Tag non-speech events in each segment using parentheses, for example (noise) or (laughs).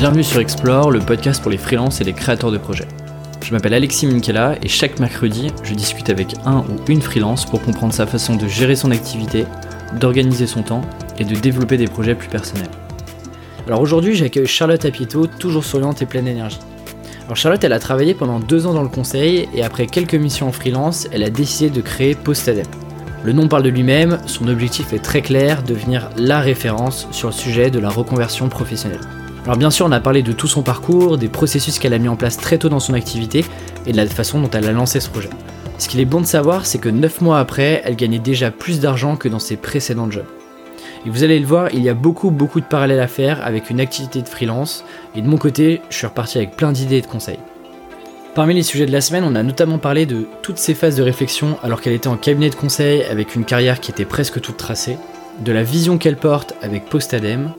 Bienvenue sur Explore, le podcast pour les freelances et les créateurs de projets. Je m'appelle Alexis Minkela et chaque mercredi, je discute avec un ou une freelance pour comprendre sa façon de gérer son activité, d'organiser son temps et de développer des projets plus personnels. Alors aujourd'hui, j'accueille Charlotte Apieto, toujours souriante et pleine d'énergie. Alors Charlotte, elle a travaillé pendant deux ans dans le conseil et après quelques missions en freelance, elle a décidé de créer Postadep. Le nom parle de lui-même, son objectif est très clair, devenir la référence sur le sujet de la reconversion professionnelle. Alors bien sûr, on a parlé de tout son parcours, des processus qu'elle a mis en place très tôt dans son activité et de la façon dont elle a lancé ce projet. Ce qu'il est bon de savoir, c'est que 9 mois après, elle gagnait déjà plus d'argent que dans ses précédents jobs. Et vous allez le voir, il y a beaucoup beaucoup de parallèles à faire avec une activité de freelance, et de mon côté, je suis reparti avec plein d'idées et de conseils. Parmi les sujets de la semaine, on a notamment parlé de toutes ces phases de réflexion alors qu'elle était en cabinet de conseil avec une carrière qui était presque toute tracée, de la vision qu'elle porte avec Postadem,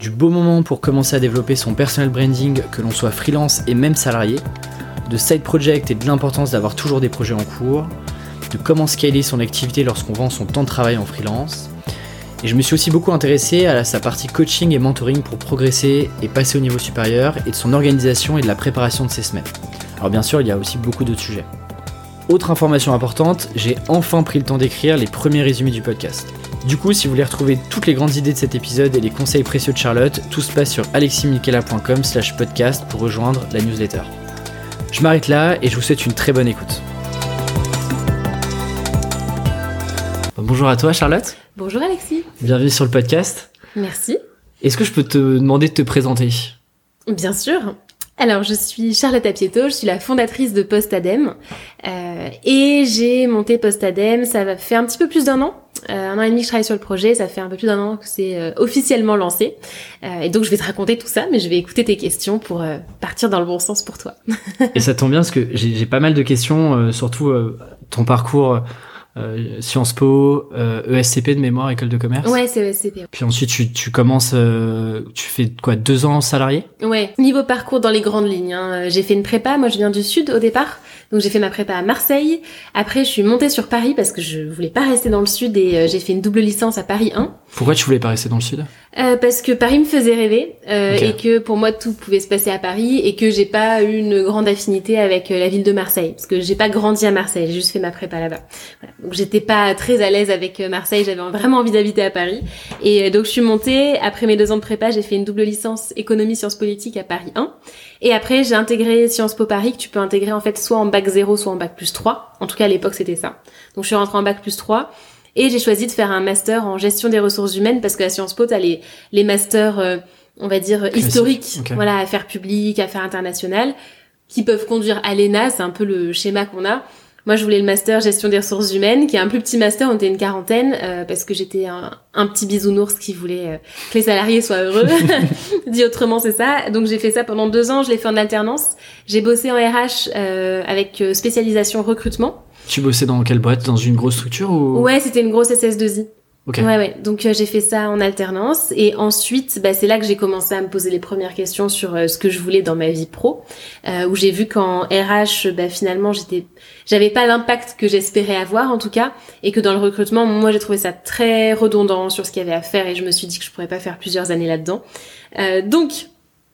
du beau moment pour commencer à développer son personal branding, que l'on soit freelance et même salarié, de side project et de l'importance d'avoir toujours des projets en cours, de comment scaler son activité lorsqu'on vend son temps de travail en freelance. Et je me suis aussi beaucoup intéressé à sa partie coaching et mentoring pour progresser et passer au niveau supérieur, et de son organisation et de la préparation de ses semaines. Alors bien sûr, il y a aussi beaucoup d'autres sujets. Autre information importante, j'ai enfin pris le temps d'écrire les premiers résumés du podcast. Du coup, si vous voulez retrouver toutes les grandes idées de cet épisode et les conseils précieux de Charlotte, tout se passe sur aleximichela.com slash podcast pour rejoindre la newsletter. Je m'arrête là et je vous souhaite une très bonne écoute. Bonjour à toi Charlotte. Bonjour Alexis. Bienvenue sur le podcast. Merci. Est-ce que je peux te demander de te présenter? Bien sûr. Alors, je suis Charlotte Apieto, je suis la fondatrice de Postadem euh, et j'ai monté Postadem, ça va faire un petit peu plus d'un an. Euh, un an et demi que je travaille sur le projet, ça fait un peu plus d'un an que c'est euh, officiellement lancé. Euh, et donc je vais te raconter tout ça, mais je vais écouter tes questions pour partir dans le bon sens pour toi. (laughs) et ça tombe bien parce que j'ai pas mal de questions, surtout ton parcours euh, Sciences Po, euh, ESCP de mémoire, école de commerce. Ouais, c'est ESCP. Puis ensuite tu, tu commences, euh, tu fais quoi, deux ans salarié? Ouais, niveau parcours dans les grandes lignes. Hein. J'ai fait une prépa, moi je viens du sud au départ, donc j'ai fait ma prépa à Marseille. Après je suis montée sur Paris parce que je voulais pas rester dans le sud et euh, j'ai fait une double licence à Paris 1. Pourquoi tu voulais pas rester dans le sud? Euh, parce que Paris me faisait rêver euh, et que pour moi tout pouvait se passer à Paris et que j'ai pas eu une grande affinité avec euh, la ville de Marseille parce que j'ai pas grandi à Marseille, j'ai juste fait ma prépa là-bas. Voilà. Donc j'étais pas très à l'aise avec euh, Marseille, j'avais vraiment envie d'habiter à Paris et donc je suis montée après mes deux ans de prépa, j'ai fait une double licence économie sciences politiques à Paris 1 et après j'ai intégré Sciences Po Paris que tu peux intégrer en fait soit en bac 0 soit en bac plus 3. En tout cas à l'époque c'était ça. Donc je suis rentrée en bac plus 3 et j'ai choisi de faire un master en gestion des ressources humaines parce que à Sciences Po, t'as les, les masters, euh, on va dire, Classique, historiques, voilà, affaires publiques, affaires internationales, qui peuvent conduire à l'ENA, c'est un peu le schéma qu'on a. Moi, je voulais le master gestion des ressources humaines, qui est un plus petit master, on était une quarantaine, euh, parce que j'étais un, un petit bisounours qui voulait euh, que les salariés soient heureux. (laughs) (laughs) Dit autrement, c'est ça. Donc j'ai fait ça pendant deux ans, je l'ai fait en alternance. J'ai bossé en RH euh, avec euh, spécialisation recrutement. Tu bossais dans quelle boîte? Dans une grosse structure ou? Ouais, c'était une grosse SS2I. Ok. Ouais, ouais. Donc euh, j'ai fait ça en alternance et ensuite, bah, c'est là que j'ai commencé à me poser les premières questions sur euh, ce que je voulais dans ma vie pro, euh, où j'ai vu qu'en RH, bah, finalement, j'étais, j'avais pas l'impact que j'espérais avoir en tout cas, et que dans le recrutement, moi, j'ai trouvé ça très redondant sur ce qu'il y avait à faire et je me suis dit que je pourrais pas faire plusieurs années là-dedans. Euh, donc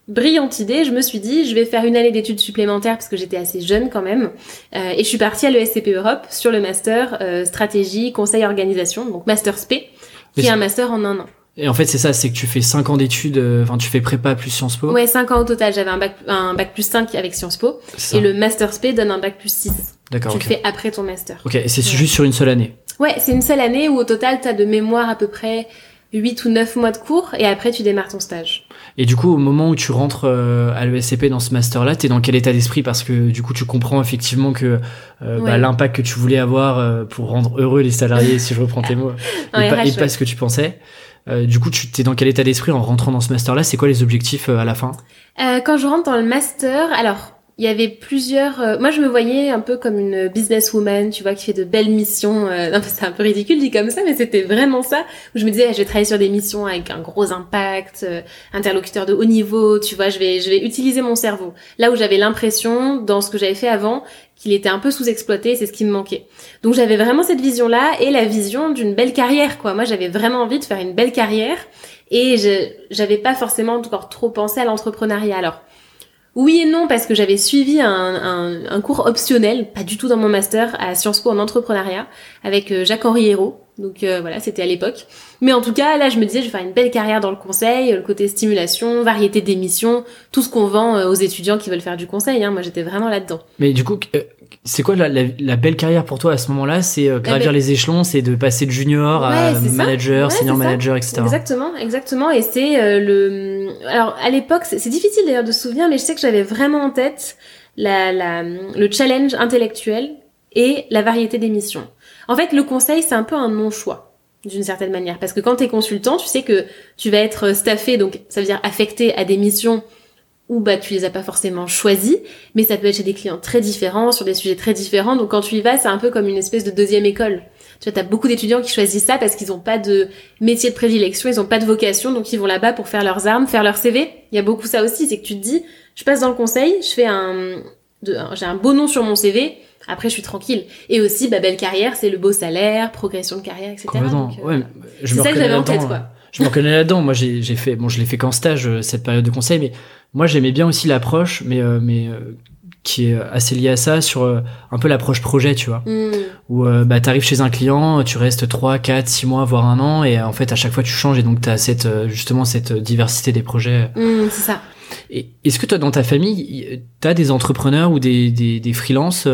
brillante idée, je me suis dit, je vais faire une année d'études supplémentaires parce que j'étais assez jeune quand même. Euh, et je suis partie à l'ESCP Europe sur le master euh, stratégie, conseil, organisation, donc master SP, qui est un master en un an. Et en fait, c'est ça, c'est que tu fais 5 ans d'études, euh, enfin, tu fais prépa plus Sciences Po. Ouais, 5 ans au total, j'avais un bac, un bac plus 5 avec Sciences Po. Et le master SP donne un bac plus 6. D'accord, tu le fais après ton master. Ok, et c'est Ouais. juste sur une seule année. Ouais, c'est une seule année où au total, t'as de mémoire à peu près 8 ou 9 mois de cours et après tu démarres ton stage. Et du coup, au moment où tu rentres euh, à l'ESCP dans ce master-là, t'es dans quel état d'esprit? Parce que du coup, tu comprends effectivement que euh, bah, l'impact que tu voulais avoir euh, pour rendre heureux les salariés, si je reprends tes mots, (laughs) et, pas, RH, pas ce que tu pensais. Du coup, tu t'es dans quel état d'esprit en rentrant dans ce master-là? C'est quoi les objectifs à la fin? Euh, quand je rentre dans le master, alors il y avait plusieurs. euh, moi, je me voyais un peu comme une businesswoman, tu vois, qui fait de belles missions. euh, (laughs) non, c'est un peu ridicule dit comme ça, mais c'était vraiment ça. Où je me disais, je vais travailler sur des missions avec un gros impact, euh, interlocuteur de haut niveau, tu vois, je vais, je vais utiliser mon cerveau. Là où j'avais l'impression, dans ce que j'avais fait avant, qu'il était un peu sous-exploité, c'est ce qui me manquait. Donc j'avais vraiment cette vision-là et la vision d'une belle carrière, quoi. Moi, j'avais vraiment envie de faire une belle carrière et j'avais pas forcément encore trop pensé à l'entrepreneuriat. Alors oui et non parce que j'avais suivi un, cours optionnel, pas du tout dans mon master, à Sciences Po en entrepreneuriat avec euh, Jacques-Henri Hérault. Donc euh, voilà, c'était à l'époque. Mais en tout cas, là, je me disais, je vais faire une belle carrière dans le conseil, le côté stimulation, variété d'émissions, tout ce qu'on vend aux étudiants qui veulent faire du conseil. Hein. Moi, j'étais vraiment là-dedans. Mais du coup, c'est quoi la, la, belle carrière pour toi à ce moment-là? C'est euh, gravir les échelons, c'est de passer de junior à manager, senior manager, etc. Exactement, exactement. Et c'est euh, le. Alors à l'époque, c'est difficile d'ailleurs de se souvenir, mais je sais que j'avais vraiment en tête la, la, le challenge intellectuel et la variété des missions. En fait, le conseil, c'est un peu un non-choix d'une certaine manière, parce que quand tu es consultant, tu sais que tu vas être staffé, donc ça veut dire affecté à des missions ou bah tu les as pas forcément choisis, mais ça peut être chez des clients très différents, sur des sujets très différents. Donc quand tu y vas, c'est un peu comme une espèce de deuxième école. Tu vois, t'as beaucoup d'étudiants qui choisissent ça parce qu'ils ont pas de métier de prédilection, ils ont pas de vocation, donc ils vont là-bas pour faire leurs armes, faire leur CV. Il y a beaucoup ça aussi, c'est que tu te dis, je passe dans le conseil, je fais un, j'ai un beau nom sur mon CV, après je suis tranquille. Et aussi, bah, belle carrière, c'est le beau salaire, progression de carrière, etc. Euh, c'est ça que j'avais en tête, quoi. Je me reconnais là-dedans. Moi, j'ai fait, bon, je l'ai fait qu'en stage euh, cette période de conseil, mais moi, j'aimais bien aussi l'approche, mais, euh, mais euh, qui est assez liée à ça, sur euh, un peu l'approche projet, tu vois. Mm. Où bah, tu arrives chez un client, tu restes 3, 4, 6 mois, voire un an, et en fait, à chaque fois, tu changes, et donc tu as cette, justement cette diversité des projets. Mm, c'est ça. Et est-ce que toi, dans ta famille, tu as des entrepreneurs ou des, des, des freelances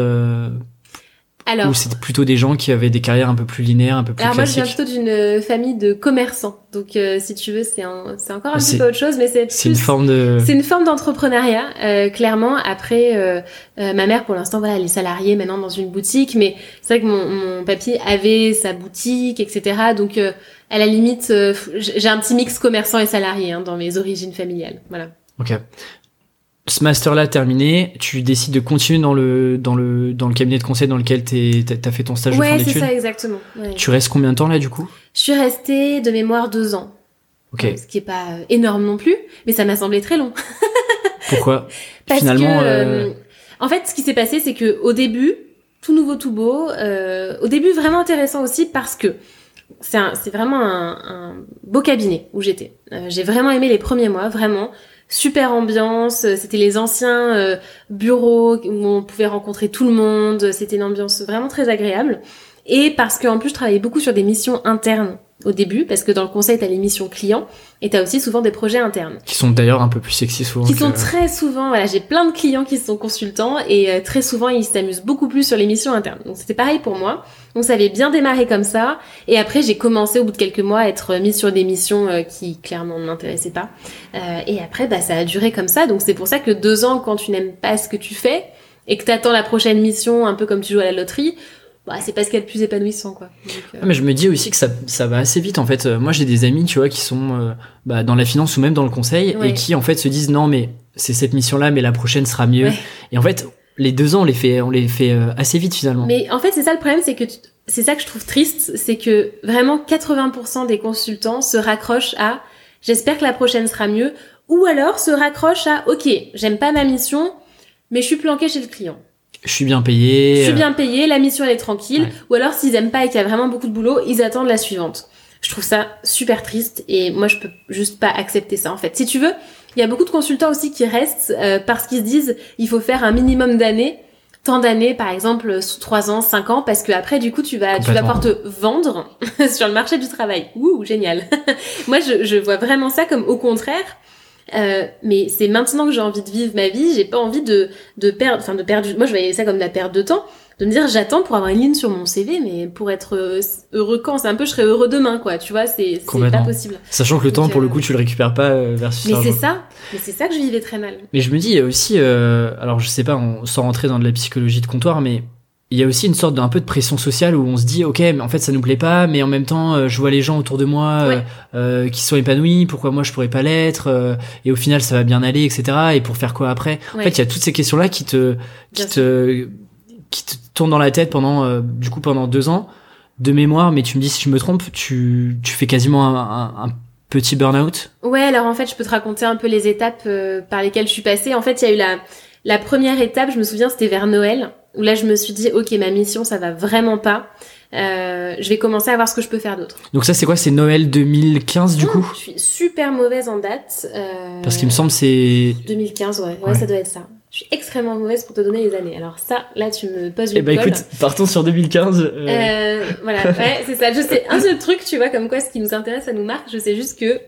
alors, ou c'était plutôt des gens qui avaient des carrières un peu plus linéaires, un peu plus alors classiques. moi, je viens plutôt d'une famille de commerçants, donc euh, si tu veux, c'est c'est encore un petit peu autre chose, mais c'est c'est une forme de c'est une forme d'entrepreneuriat, euh, clairement. Après, euh, euh, ma mère, pour l'instant, voilà, elle est salariée maintenant dans une boutique, mais c'est vrai que mon, mon papy avait sa boutique, etc. Donc, à la limite, j'ai un petit mix commerçant et salarié hein, dans mes origines familiales, voilà. Ok ce master-là terminé, tu décides de continuer dans le dans le dans le cabinet de conseil dans lequel tu as fait ton stage de fin d'études. Ouais, c'est ça exactement. Tu restes combien de temps là du coup? Je suis restée de mémoire deux ans. Ok. ce qui est pas euh, énorme non plus, mais ça m'a semblé très long. (laughs) Pourquoi? Parce Finalement. Que, euh, euh... En fait, ce qui s'est passé, c'est que au début, tout nouveau, tout beau. Euh, au début, vraiment intéressant aussi parce que c'est vraiment un, un, beau cabinet où j'étais. Euh, j'ai vraiment aimé les premiers mois, vraiment super ambiance. C'était les anciens euh, bureaux où on pouvait rencontrer tout le monde. C'était une ambiance vraiment très agréable. Et parce qu'en plus, je travaillais beaucoup sur des missions internes au début, parce que dans le conseil, tu as les missions clients et tu as aussi souvent des projets internes. Qui sont d'ailleurs un peu plus sexy souvent. Qui sont très souvent, voilà, j'ai plein de clients qui sont consultants et euh, très souvent ils s'amusent beaucoup plus sur les missions internes. Donc c'était pareil pour moi. Donc ça avait bien démarré comme ça. Et après j'ai commencé au bout de quelques mois à être mise sur des missions euh, qui clairement ne m'intéressaient pas. Euh, et après bah ça a duré comme ça. Donc c'est pour ça que deux ans quand tu n'aimes pas ce que tu fais et que tu attends la prochaine mission un peu comme tu joues à la loterie, bah, c'est pas ce qu'il y a de plus épanouissant quoi. Euh, ah, mais je me dis aussi que ça, ça va assez vite en fait. Euh, moi j'ai des amis tu vois qui sont euh, bah, dans la finance ou même dans le conseil et qui en fait se disent non mais c'est cette mission là mais la prochaine sera mieux. Et en fait les deux ans on les fait on les fait assez vite finalement. Mais en fait c'est ça le problème c'est que c'est ça que je trouve triste c'est que vraiment 80% des consultants se raccrochent à j'espère que la prochaine sera mieux ou alors se raccrochent à ok j'aime pas ma mission mais je suis planqué chez le client je suis bien payé. Je suis bien payé, la mission elle est tranquille. Ou alors s'ils aiment pas et qu'il y a vraiment beaucoup de boulot, ils attendent la suivante. Je trouve ça super triste et moi je peux juste pas accepter ça en fait. Si tu veux, il y a beaucoup de consultants aussi qui restent euh, parce qu'ils se disent il faut faire un minimum d'années, tant d'années par exemple sous 3 ans, 5 ans parce que après du coup tu vas tu vas pouvoir te vendre (laughs) sur le marché du travail. Ouh, génial. (laughs) moi je, je vois vraiment ça comme au contraire euh, mais c'est maintenant que j'ai envie de vivre ma vie, j'ai pas envie de, de perdre, enfin de perdre, moi je voyais ça comme de la perte de temps, de me dire j'attends pour avoir une ligne sur mon CV, mais pour être euh, heureux quand, c'est un peu je serai heureux demain quoi, tu vois, c'est pas possible. Sachant que le temps pour le euh, coup tu le récupères pas versus Mais c'est ça, mais c'est ça que je vivais très mal. Mais je me dis aussi, alors je sais pas, on, sans rentrer dans de la psychologie de comptoir, mais il y a aussi une sorte d'un peu de pression sociale où on se dit ok mais en fait ça nous plaît pas mais en même temps euh, je vois les gens autour de moi euh, euh, qui sont épanouis pourquoi moi je pourrais pas l'être et au final ça va bien aller etc et pour faire quoi après? En fait il y a toutes ces questions là qui te qui te qui te tournent dans la tête pendant du coup pendant deux ans de mémoire mais tu me dis si je me trompe tu tu fais quasiment un, un, petit burn-out? Ouais alors en fait je peux te raconter un peu les étapes par lesquelles je suis passée. En fait il y a eu la la première étape je me souviens c'était vers Noël où là je me suis dit ok ma mission ça va vraiment pas euh, je vais commencer à voir ce que je peux faire d'autre. Donc ça c'est quoi? C'est Noël 2015 du Oh, coup? Je suis super mauvaise en date. euh, Parce qu'il me semble c'est... 2015, ouais. ouais, Ouais. ça doit être ça. Je suis extrêmement mauvaise pour te donner les années. Alors ça, là, tu me poses une Eh ben colle. écoute, partons sur 2015. euh, Euh, voilà, ouais, c'est ça. Je sais un seul truc, tu vois, comme quoi ce qui nous intéresse, ça nous marque. Je sais juste que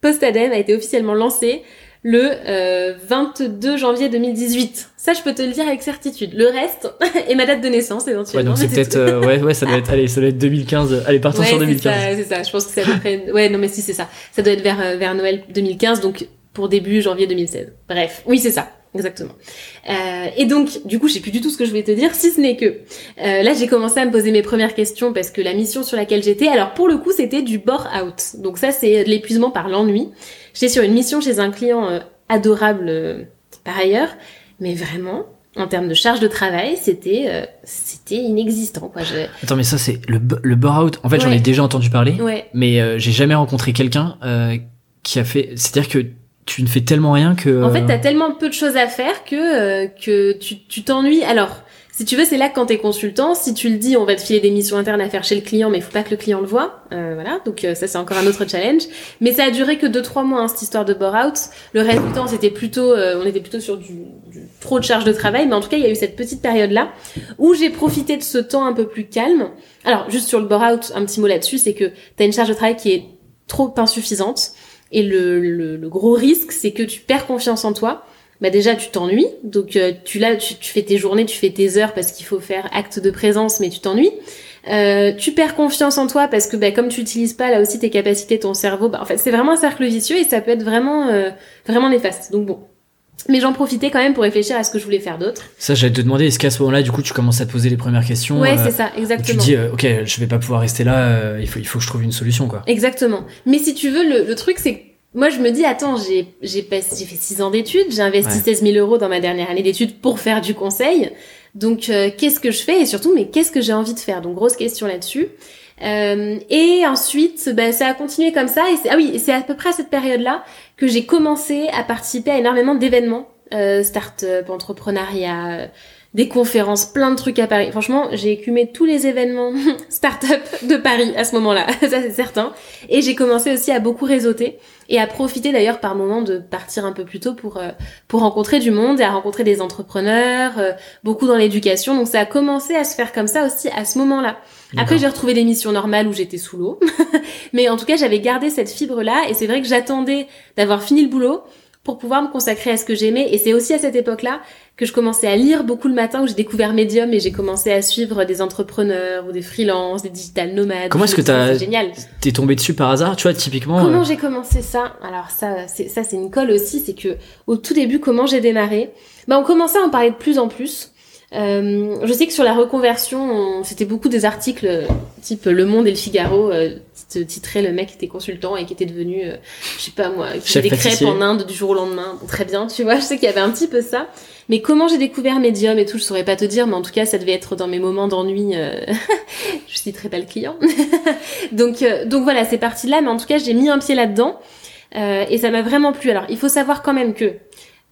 Postadem a été officiellement lancé le euh, 22 janvier 2018. Ça, je peux te le dire avec certitude. Le reste (laughs) et ma date de naissance Ouais, éventuellement. donc (laughs) c'est peut-être... euh, ouais, ouais, ça doit être... Allez, ça doit être 2015. Allez, partons Ouais, sur c'est 2015. ça, c'est ça. Je pense que c'est à peu près. Ouais, non, mais si c'est ça. Ça doit être vers euh, vers Noël 2015, donc pour début janvier 2016. Bref, oui, c'est ça. Exactement. Euh, et donc, du coup, je sais plus du tout ce que je voulais te dire, si ce n'est que euh, là, j'ai commencé à me poser mes premières questions parce que la mission sur laquelle j'étais, alors pour le coup, c'était du bore out. Donc ça, c'est l'épuisement par l'ennui. J'étais sur une mission chez un client euh, adorable euh, par ailleurs, mais vraiment, en termes de charge de travail, c'était euh, c'était inexistant. Quoi. Je... Attends, mais ça c'est le, le bore-out. En fait, j'en ai déjà entendu parler, Ouais. mais euh, j'ai jamais rencontré quelqu'un euh, qui a fait... C'est-à-dire que tu ne fais tellement rien que... En fait, euh, t'as tellement peu de choses à faire que euh, que tu tu t'ennuies. Alors, si tu veux, c'est là que quand t'es consultant, si tu le dis, on va te filer des missions internes à faire chez le client, mais il faut pas que le client le voit. Euh, voilà, donc euh, ça c'est encore un autre challenge. Mais ça a duré que deux trois mois hein, cette histoire de bore out. Le reste du temps, c'était plutôt, euh, on était plutôt sur du, du trop de charge de travail. Mais en tout cas, il y a eu cette petite période là où j'ai profité de ce temps un peu plus calme. Alors, juste sur le bore out, un petit mot là-dessus, c'est que t'as une charge de travail qui est trop insuffisante. Et le, le, le gros risque, c'est que tu perds confiance en toi. Bah déjà, tu t'ennuies. Donc, euh, tu, là, tu, tu fais tes journées, tu fais tes heures parce qu'il faut faire acte de présence, mais tu t'ennuies. Euh, tu perds confiance en toi parce que bah, comme tu utilises pas là aussi tes capacités, ton cerveau, bah, en fait, c'est vraiment un cercle vicieux et ça peut être vraiment, euh, vraiment néfaste. Donc bon. Mais j'en profitais quand même pour réfléchir à ce que je voulais faire d'autre. Ça, j'allais te demander, est-ce qu'à ce moment-là, du coup, tu commences à te poser les premières questions Ouais, euh, c'est ça, Tu exactement. te dis, euh, ok, je vais pas pouvoir rester là, euh, il, faut, il faut que je trouve une solution, quoi. Exactement. Mais si tu veux, le, le truc, c'est que moi, je me dis, attends, j'ai fait six ans d'études, j'ai investi Ouais. 16 000 euros dans ma dernière année d'études pour faire du conseil. Donc, qu'est-ce que je fais? Et surtout, mais qu'est-ce que j'ai envie de faire? Donc, grosse question là-dessus. Euh, et ensuite, ben, ça a continué comme ça. Et ah oui, c'est à peu près à cette période-là que j'ai commencé à participer à énormément d'événements, euh, start-up, entrepreneuriat, des conférences, plein de trucs à Paris. Franchement, j'ai écumé tous les événements (laughs) start-up de Paris à ce moment-là, (laughs) ça c'est certain. Et j'ai commencé aussi à beaucoup réseauter et à profiter d'ailleurs par moment de partir un peu plus tôt pour euh, pour rencontrer du monde et à rencontrer des entrepreneurs, euh, beaucoup dans l'éducation. Donc ça a commencé à se faire comme ça aussi à ce moment-là. Après, j'ai retrouvé des missions normales où j'étais sous l'eau. (laughs) Mais en tout cas, j'avais gardé cette fibre-là. Et c'est vrai que j'attendais d'avoir fini le boulot pour pouvoir me consacrer à ce que j'aimais. Et c'est aussi à cette époque-là que je commençais à lire beaucoup le matin, où j'ai découvert Medium et j'ai commencé à suivre des entrepreneurs ou des freelances, des digital nomades. Comment est-ce que t'as- génial. T'es tombé dessus par hasard, tu vois, typiquement. Comment euh, j'ai commencé ça? Alors ça, c'est ça, c'est une colle aussi. C'est que au tout début, comment j'ai démarré? Bah, on commençait à en parler de plus en plus. Euh, je sais que sur la reconversion, on- c'était beaucoup des articles euh, type Le Monde et Le Figaro euh, titraient le mec qui était consultant et qui était devenu, euh, je sais pas moi, qui des crêpes en Inde du jour au lendemain. Bon, très bien, tu vois. Je sais qu'il y avait un petit peu ça. Mais comment j'ai découvert Medium et tout, je saurais pas te dire, mais en tout cas, ça devait être dans mes moments d'ennui. euh, (laughs) je citerai pas le client. (laughs) donc, euh, donc voilà, c'est parti de là. Mais en tout cas, j'ai mis un pied là-dedans euh, et ça m'a vraiment plu. Alors, il faut savoir quand même que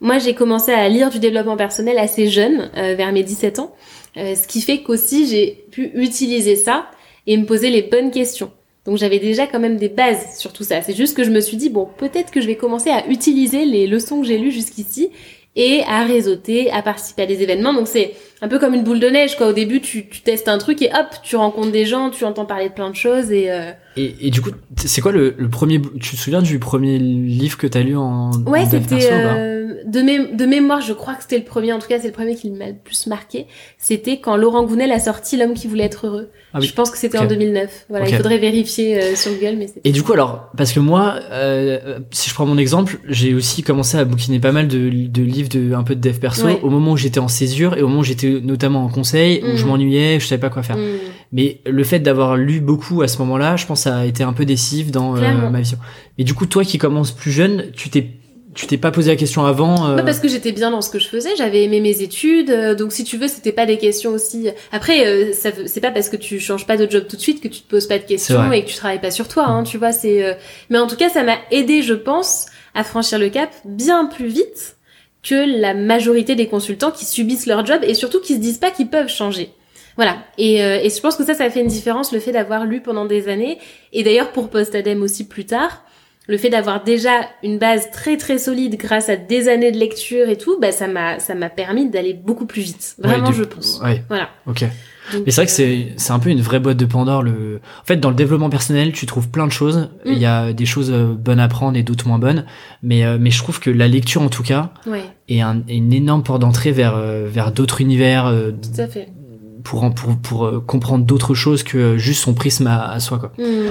moi, j'ai commencé à lire du développement personnel assez jeune, euh, vers mes 17 ans, euh, ce qui fait qu'aussi j'ai pu utiliser ça et me poser les bonnes questions. Donc j'avais déjà quand même des bases sur tout ça. C'est juste que je me suis dit, bon, peut-être que je vais commencer à utiliser les leçons que j'ai lues jusqu'ici et à réseauter, à participer à des événements. Donc c'est un peu comme une boule de neige, quoi. Au début, tu, tu testes un truc et hop, tu rencontres des gens, tu entends parler de plein de choses et... euh, Et, et du coup, c'est quoi le, le premier. Tu te souviens du premier livre que t'as lu en. Ouais, c'était euh, de, mé- de mémoire, je crois que c'était le premier. En tout cas, c'est le premier qui m'a le plus marqué. C'était quand Laurent Gounel a sorti L'homme qui voulait être heureux. Ah oui. Je pense que c'était en 2009. Voilà, il faudrait vérifier euh, sur Google, mais. Et du coup, alors, parce que moi, euh, si je prends mon exemple, j'ai aussi commencé à bouquiner pas mal de, de livres de un peu de dev perso Ouais. au moment où j'étais en césure et au moment où j'étais notamment en conseil, où Mm. je m'ennuyais, je savais pas quoi faire. Hmm. Mais le fait d'avoir lu beaucoup à ce moment-là, je pense, ça a été un peu décisif dans euh, ma vision. Mais du coup, toi qui commences plus jeune, tu t'es, tu t'es pas posé la question avant. euh, Bah, parce que j'étais bien dans ce que je faisais, j'avais aimé mes études, euh, donc si tu veux, c'était pas des questions aussi. Après, euh, c'est pas parce que tu changes pas de job tout de suite que tu te poses pas de questions et que tu travailles pas sur toi, hein, tu vois. C'est, euh, mais en tout cas, ça m'a aidé, je pense, à franchir le cap bien plus vite que la majorité des consultants qui subissent leur job et surtout qui se disent pas qu'ils peuvent changer. Voilà. Et, euh, et je pense que ça, ça fait une différence, le fait d'avoir lu pendant des années. Et d'ailleurs, pour Post-Adem aussi plus tard, le fait d'avoir déjà une base très très solide grâce à des années de lecture et tout, bah, ça m'a ça m'a permis d'aller beaucoup plus vite. Vraiment, je pense. Ouais. Voilà. Ok. mais c'est vrai que c'est c'est un peu une vraie boîte de Pandore. Le en fait dans le développement personnel, tu trouves plein de choses. Il y a des choses bonnes à prendre et d'autres moins bonnes. Mais mais je trouve que la lecture en tout cas Ouais. est, un, est une énorme porte d'entrée vers vers d'autres univers. euh, Tout à fait. Pour, pour, pour euh, comprendre d'autres choses que juste son prisme à, à soi quoi. Hmm.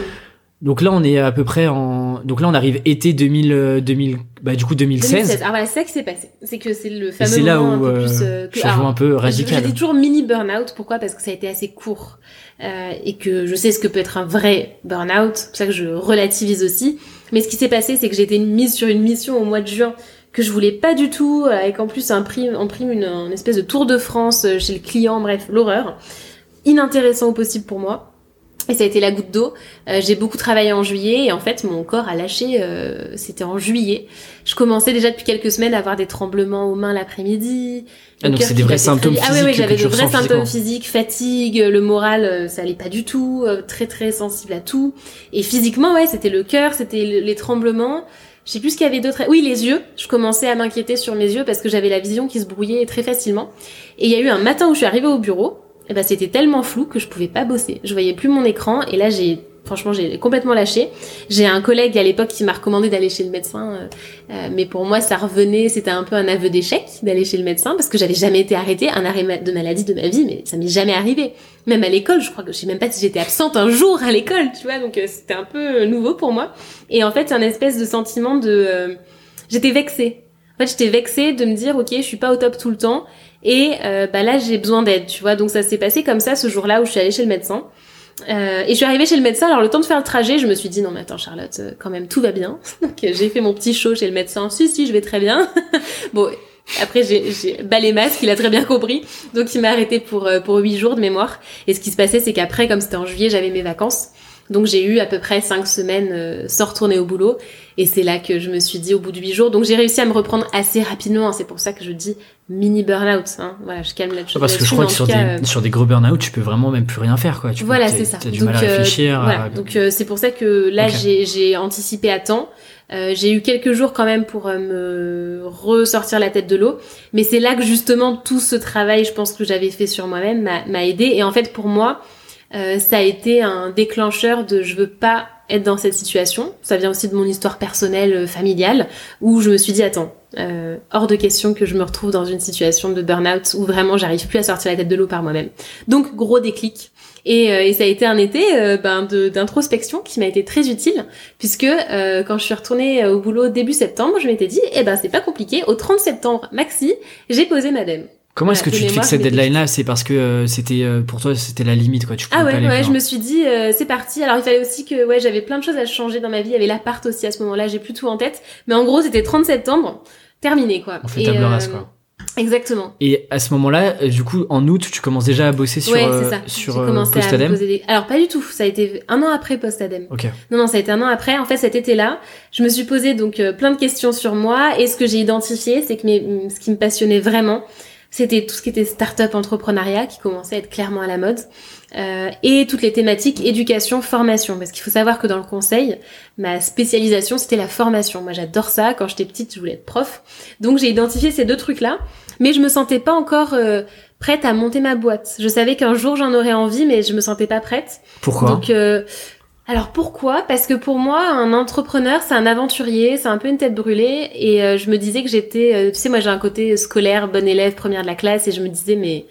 Donc là on est à peu près en donc là on arrive été 2000 euh, 2000 bah du coup 2016. 2016. Ah voilà, c'est ça qui s'est passé. C'est que c'est le fameux c'est là où, un peu plus euh, euh, que- changement alors, un peu Je, radical. je dis toujours mini burn-out. Pourquoi? Parce que ça a été assez court euh, et que je sais ce que peut être un vrai burn-out. C'est pour ça que je relativise aussi. Mais ce qui s'est passé, c'est que j'ai été mise sur une mission au mois de juin que je voulais pas du tout, avec en plus un prime, en prime une, une espèce de tour de France euh, chez le client. Bref, l'horreur. Inintéressant au possible pour moi. Et ça a été la goutte d'eau. Euh, j'ai beaucoup travaillé en juillet et en fait mon corps a lâché. euh, C'était en juillet. Je commençais déjà depuis quelques semaines à avoir des tremblements aux mains l'après-midi. Ah, donc c'est des vrais symptômes très vite. Ah oui, oui, physiques j'avais que tu de vrais symptômes physiques, fatigue, le moral, euh, ça allait pas du tout, euh, très très sensible à tout. Et physiquement, ouais, c'était le cœur, c'était le- les tremblements. Je sais plus ce qu'il y avait d'autre. Oui, les yeux. Je commençais à m'inquiéter sur mes yeux parce que j'avais la vision qui se brouillait très facilement. Et il y a eu un matin où je suis arrivée au bureau. Et ben c'était tellement flou que je pouvais pas bosser. Je voyais plus mon écran et là j'ai franchement j'ai complètement lâché. J'ai un collègue à l'époque qui m'a recommandé d'aller chez le médecin, euh, euh, mais pour moi ça revenait, c'était un peu un aveu d'échec d'aller chez le médecin parce que j'avais jamais été arrêtée un arrêt de maladie de ma vie, mais ça m'est jamais arrivé. Même à l'école, je crois que je sais même pas si j'étais absente un jour à l'école, tu vois, donc euh, c'était un peu euh, nouveau pour moi. Et en fait, un espèce de sentiment de, euh, j'étais vexée. En fait, j'étais vexée de me dire, ok, je suis pas au top tout le temps. Et bah là, j'ai besoin d'aide, tu vois. Donc ça s'est passé comme ça ce jour-là où je suis allée chez le médecin. Euh, et je suis arrivée chez le médecin. Alors le temps de faire le trajet, je me suis dit non mais attends Charlotte, euh, quand même tout va bien. (laughs) Donc euh, j'ai fait mon petit show chez le médecin. Si si, je vais très bien. (laughs) bon. Après, j'ai les masques, il a très bien compris. Donc, il m'a arrêté pour, euh, pour 8 jours de mémoire. Et ce qui se passait, c'est qu'après, comme c'était en juillet, j'avais mes vacances. Donc, j'ai eu à peu près 5 semaines euh, sans retourner au boulot. Et c'est là que je me suis dit au bout de 8 jours. Donc, j'ai réussi à me reprendre assez rapidement. hein. C'est pour ça que je dis mini burn-out. Hein. Voilà, je calme la Ah, parce que je là-dessus, crois que sur des, euh, sur des gros burn-out, tu peux vraiment même plus rien faire, quoi. Tu voilà, c'est ça. T'as du Donc, mal à euh, réfléchir. voilà. à- Donc euh, c'est pour ça que là Ok. j'ai j'ai anticipé à temps. Euh, j'ai eu quelques jours quand même pour me ressortir la tête de l'eau, mais c'est là que justement tout ce travail, je pense que j'avais fait sur moi-même, m'a m'a aidé. Et en fait pour moi, euh, ça a été un déclencheur de je veux pas être dans cette situation. Ça vient aussi de mon histoire personnelle, euh, familiale, où je me suis dit attends, euh, hors de question que je me retrouve dans une situation de burn-out où vraiment j'arrive plus à sortir la tête de l'eau par moi-même. Donc gros déclic. Et, euh, et ça a été un été ben, d'introspection qui m'a été très utile puisque quand je suis retournée au boulot début septembre, je m'étais dit eh ben c'est pas compliqué. Au 30 septembre maxi, j'ai posé madame. Comment est-ce que tu te fixes cette deadline-là C'est parce que euh, c'était euh, pour toi c'était la limite, quoi. Tu Ah ouais, ouais, je me suis dit euh, c'est parti. Alors il fallait aussi que ouais j'avais plein de choses à changer dans ma vie. Il y avait l'appart aussi à ce moment-là, j'ai plus tout en tête. Mais en gros c'était 30 septembre, terminé quoi. On fait Et, table euh, rase, quoi. Exactement. Et à ce moment-là, euh, du coup, en août, tu commences déjà à bosser sur ouais, ça. sur Post-Adem des... Alors pas du tout. Ça a été un an après Post-Adem. Ok. Non, non, ça a été un an après. En fait, cet été-là, je me suis posé donc plein de questions sur moi. Et ce que j'ai identifié, c'est que mes, ce qui me passionnait vraiment, c'était tout ce qui était start-up entrepreneuriat, qui commençait à être clairement à la mode, euh, et toutes les thématiques éducation, formation. Parce qu'il faut savoir que dans le conseil, ma spécialisation, c'était la formation. Moi, j'adore ça. Quand j'étais petite, je voulais être prof. Donc, j'ai identifié ces deux trucs-là. Mais je me sentais pas encore euh, prête à monter ma boîte. Je savais qu'un jour, j'en aurais envie, mais je me sentais pas prête. Pourquoi? Donc, euh, alors pourquoi? Parce que pour moi, un entrepreneur, c'est un aventurier, c'est un peu une tête brûlée. Et euh, je me disais que j'étais, euh, tu sais, moi j'ai un côté scolaire, bonne élève, première de la classe, et je me disais, mais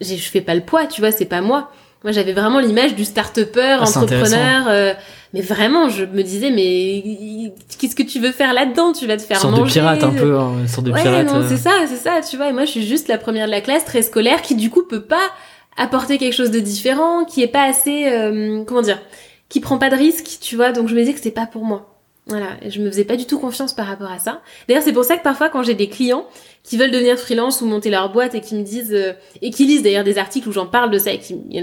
je fais pas le poids, tu vois, c'est pas moi. Moi, j'avais vraiment l'image du start-upper, Ah, entrepreneur. euh, mais vraiment, je me disais, mais qu'est-ce que tu veux faire là-dedans? Tu vas te faire Une sorte de pirate un peu, hein, une sorte de ouais, pirate. non, euh. c'est ça, c'est ça, tu vois. Et moi, je suis juste la première de la classe, très scolaire, qui du coup peut pas apporter quelque chose de différent, qui est pas assez, euh, comment dire, qui prend pas de risque, tu vois. Donc je me disais que c'était pas pour moi. Voilà, et je me faisais pas du tout confiance par rapport à ça. D'ailleurs, c'est pour ça que parfois, quand j'ai des clients qui veulent devenir freelance ou monter leur boîte et qui me disent euh, et qui lisent d'ailleurs des articles où j'en parle de ça, et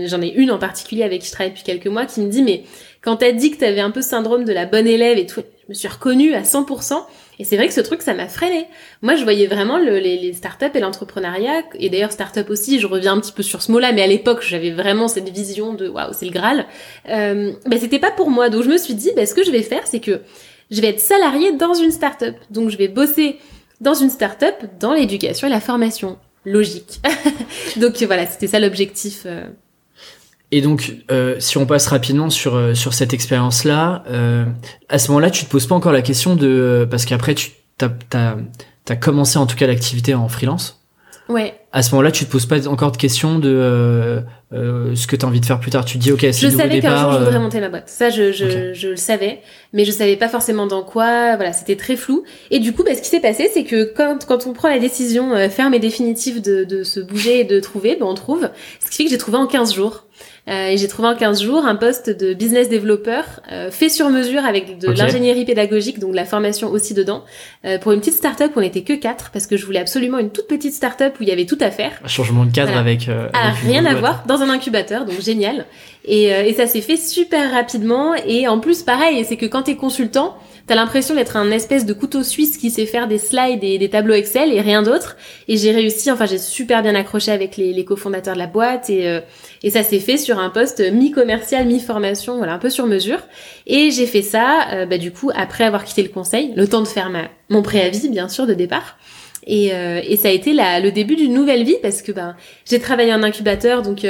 j'en ai une en particulier avec qui je travaille depuis quelques mois, qui me dit mais quand t'as dit que t'avais un peu syndrome de la bonne élève et tout, Je me suis reconnue à 100%. Et c'est vrai que ce truc, ça m'a freiné. Moi, je voyais vraiment le, les, les startups et l'entrepreneuriat. Et d'ailleurs, startup aussi, je reviens un petit peu sur ce mot-là, mais à l'époque, j'avais vraiment cette vision de waouh, c'est le Graal. Euh, ben, c'était pas pour moi. Donc, je me suis dit, ben, ce que je vais faire, c'est que je vais être salarié dans une startup. Donc, je vais bosser dans une startup dans l'éducation et la formation. Logique. (laughs) donc, voilà, c'était ça l'objectif. Euh, et donc, euh, si on passe rapidement sur euh, sur cette expérience-là, euh, à ce moment-là, tu te poses pas encore la question de parce qu'après tu t'as t'as commencé en tout cas l'activité en freelance. Ouais. À ce moment-là, tu te poses pas encore de questions de euh, euh, ce que tu as envie de faire plus tard. Tu te dis, ok, c'est Je savais qu'un jour je voudrais monter ma boîte. Ça, je, je, je, le savais, mais je savais pas forcément dans quoi. Voilà, c'était très flou. Et du coup, bah, ce qui s'est passé, c'est que quand, quand on prend la décision ferme et définitive de, de se bouger et de trouver, bah, on trouve. Ce qui fait que j'ai trouvé en 15 jours. Euh, et j'ai trouvé en 15 jours un poste de business developer euh, fait sur mesure avec de l'ingénierie pédagogique, donc de la formation aussi dedans, euh, pour une petite start-up où on n'était que quatre parce que je voulais absolument une toute petite start-up où il y avait tout à faire. Un changement de cadre avec, ah, rien à voir dans un incubateur, donc génial. Et, et ça s'est fait super rapidement et en plus pareil, c'est que quand t'es consultant, t'as l'impression d'être un espèce de couteau suisse qui sait faire des slides et des tableaux Excel et rien d'autre. Et j'ai réussi, enfin j'ai super bien accroché avec les, cofondateurs de la boîte et, euh, et ça s'est fait sur un poste mi-commercial, mi-formation, voilà, un peu sur mesure. Et j'ai fait ça, euh, bah, du coup, après avoir quitté le conseil, le temps de faire ma, mon préavis, bien sûr, de départ. Et, euh, et, ça a été la, le début d'une nouvelle vie parce que ben j'ai travaillé en incubateur donc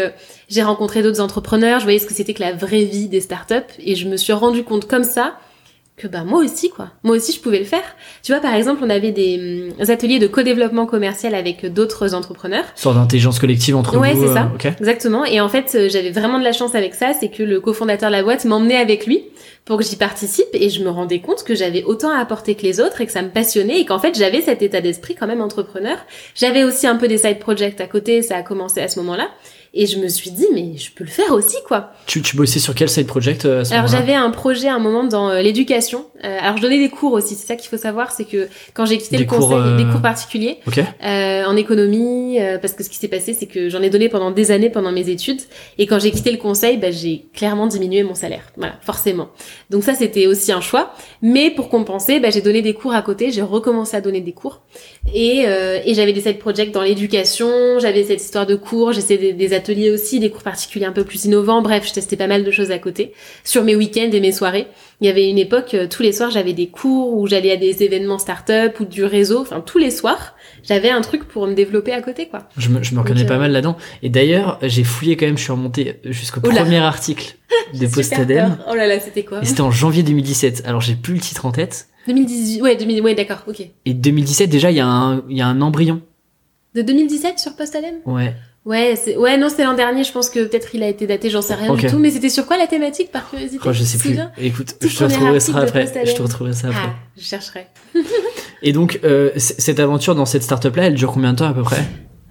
j'ai rencontré d'autres entrepreneurs je voyais ce que c'était que la vraie vie des startups et je me suis rendu compte comme ça que bah moi aussi quoi. Moi aussi je pouvais le faire. Tu vois par exemple on avait des, hum, ateliers de co-développement commercial avec d'autres entrepreneurs. Sorte d'intelligence collective entre ouais, vous. Ouais c'est ça. Euh, Exactement. Et en fait euh, j'avais vraiment de la chance avec ça, c'est que le cofondateur de la boîte m'emmenait avec lui pour que j'y participe et je me rendais compte que j'avais autant à apporter que les autres et que ça me passionnait et qu'en fait j'avais cet état d'esprit quand même entrepreneur. J'avais aussi un peu des side projects à côté, ça a commencé à ce moment-là. Et je me suis dit, mais je peux le faire aussi, quoi. Tu, tu bossais sur quel side project euh, à ce Alors j'avais un projet à un moment dans euh, l'éducation. Euh, alors je donnais des cours aussi. C'est ça qu'il faut savoir, c'est que quand j'ai quitté le conseil, euh... des cours particuliers euh, en économie, parce que ce qui s'est passé, c'est que j'en ai donné pendant des années pendant mes études. Et quand j'ai quitté le conseil, bah, j'ai clairement diminué mon salaire. Voilà, forcément. Donc ça, c'était aussi un choix. Mais pour compenser, bah, j'ai donné des cours à côté. J'ai recommencé à donner des cours. Et, et j'avais des side projects dans l'éducation. J'avais cette histoire de cours. J'essayais des, des ateliers aussi, des cours particuliers un peu plus innovants. Bref, je testais pas mal de choses à côté. Sur mes week-ends et mes soirées. Il y avait une époque, euh, tous les soirs, j'avais des cours où j'allais à des événements start-up ou du réseau. Enfin, tous les soirs, j'avais un truc pour me développer à côté, quoi. Je me, je me reconnais pas euh, mal là-dedans. Et d'ailleurs, j'ai fouillé quand même, je suis remonté jusqu'au premier article (laughs) de Postadem. Oh là là, c'était quoi Et c'était en janvier 2017. Alors, j'ai plus le titre en tête. 2018, ouais, 2000, ouais, d'accord, ok. Et 2017, déjà, il y a un, il y a un embryon. De 2017 sur Postadem Ouais. Ouais, c'est ouais non, c'était l'an dernier, je pense que peut-être il a été daté, j'en sais rien du tout, mais c'était sur quoi la thématique par curiosité oh, je sais plus. Écoute, je te retrouverai ça après. Je te retrouverai ça après. Ah, je chercherai. Et donc euh, cette aventure dans cette startup là, elle dure combien de temps à peu près?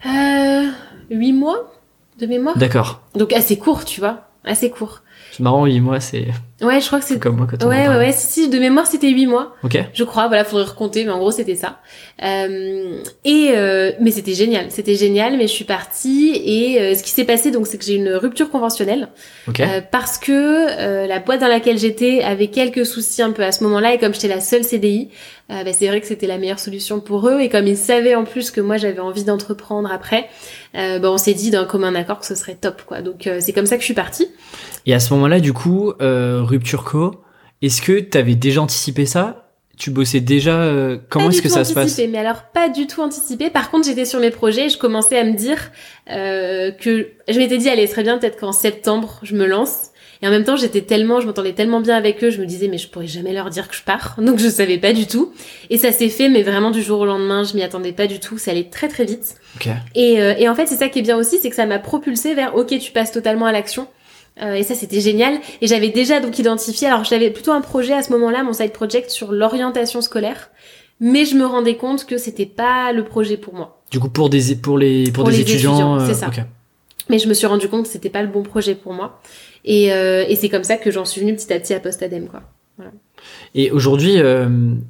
Euh 8 mois de mémoire. D'accord. Donc assez court, tu vois, assez court. C'est marrant, 8 mois, c'est. Ouais, je crois que c'est. Comme moi quand on Ouais, ouais, ouais. Si, de mémoire, c'était 8 mois. Ok. Je crois. Voilà, faudrait recompter, mais en gros, c'était ça. Euh, et euh, mais c'était génial. C'était génial, mais je suis partie et euh, ce qui s'est passé, donc, c'est que j'ai une rupture conventionnelle. Ok. Euh, parce que euh, la boîte dans laquelle j'étais avait quelques soucis un peu à ce moment-là et comme j'étais la seule CDI, bah, c'est vrai que c'était la meilleure solution pour eux et comme ils savaient en plus que moi j'avais envie d'entreprendre après, bah, on s'est dit d'un commun accord que ce serait top, quoi. Donc c'est comme ça que je suis partie. Et à ce moment-là, du coup, euh, rupture co, est-ce que tu avais déjà anticipé ça? Tu bossais déjà euh, Comment est-ce que ça se passe? Mais alors pas du tout anticipé. Par contre, j'étais sur mes projets et je commençais à me dire euh, que je m'étais dit allez, ce serait bien peut-être qu'en septembre je me lance. Et en même temps, j'étais tellement, je m'entendais tellement bien avec eux, je me disais mais je pourrais jamais leur dire que je pars. Donc je savais pas du tout. Et ça s'est fait, mais vraiment du jour au lendemain, je m'y attendais pas du tout. Ça allait très très vite. Okay. Et, euh, et en fait, c'est ça qui est bien aussi, c'est que ça m'a propulsé vers ok, tu passes totalement à l'action. Euh, et ça, c'était génial. Et j'avais déjà donc identifié, alors j'avais plutôt un projet à ce moment-là, mon side project sur l'orientation scolaire, mais je me rendais compte que c'était pas le projet pour moi. Du coup, pour des pour les pour, pour des les étudiants, c'est ça. okay. Mais je me suis rendu compte que c'était pas le bon projet pour moi. Et, euh, et c'est comme ça que j'en suis venue petit à petit à Postadem, quoi. Voilà. Et aujourd'hui, euh,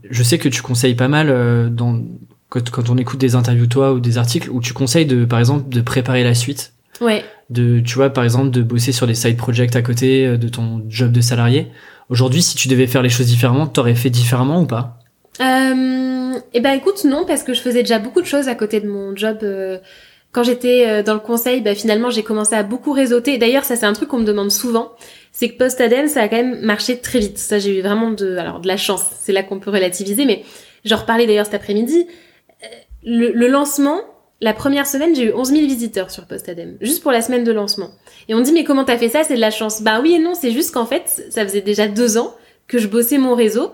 je sais que tu conseilles pas mal euh, dans quand, quand on écoute des interviews toi ou des articles où tu conseilles de par exemple de préparer la suite Ouais. De, tu vois, par exemple, de bosser sur des side projects à côté euh, de ton job de salarié. Aujourd'hui, si tu devais faire les choses différemment, t'aurais fait différemment ou pas? Euh, Eh ben, écoute, non, parce que je faisais déjà beaucoup de choses à côté de mon job. Euh, quand j'étais euh, dans le conseil, bah, finalement, j'ai commencé à beaucoup réseauter. D'ailleurs, ça, c'est un truc qu'on me demande souvent. C'est que post-ADEME, ça a quand même marché très vite. Ça, j'ai eu vraiment de, alors, de la chance. C'est là qu'on peut relativiser, mais j'en reparlais d'ailleurs cet après-midi. Le, le lancement, la première semaine, j'ai eu 11 000 visiteurs sur Postadem, juste pour la semaine de lancement. Et on dit, mais comment t'as fait ça? C'est de la chance. Bah oui et non, c'est juste qu'en fait, ça faisait déjà deux ans que je bossais mon réseau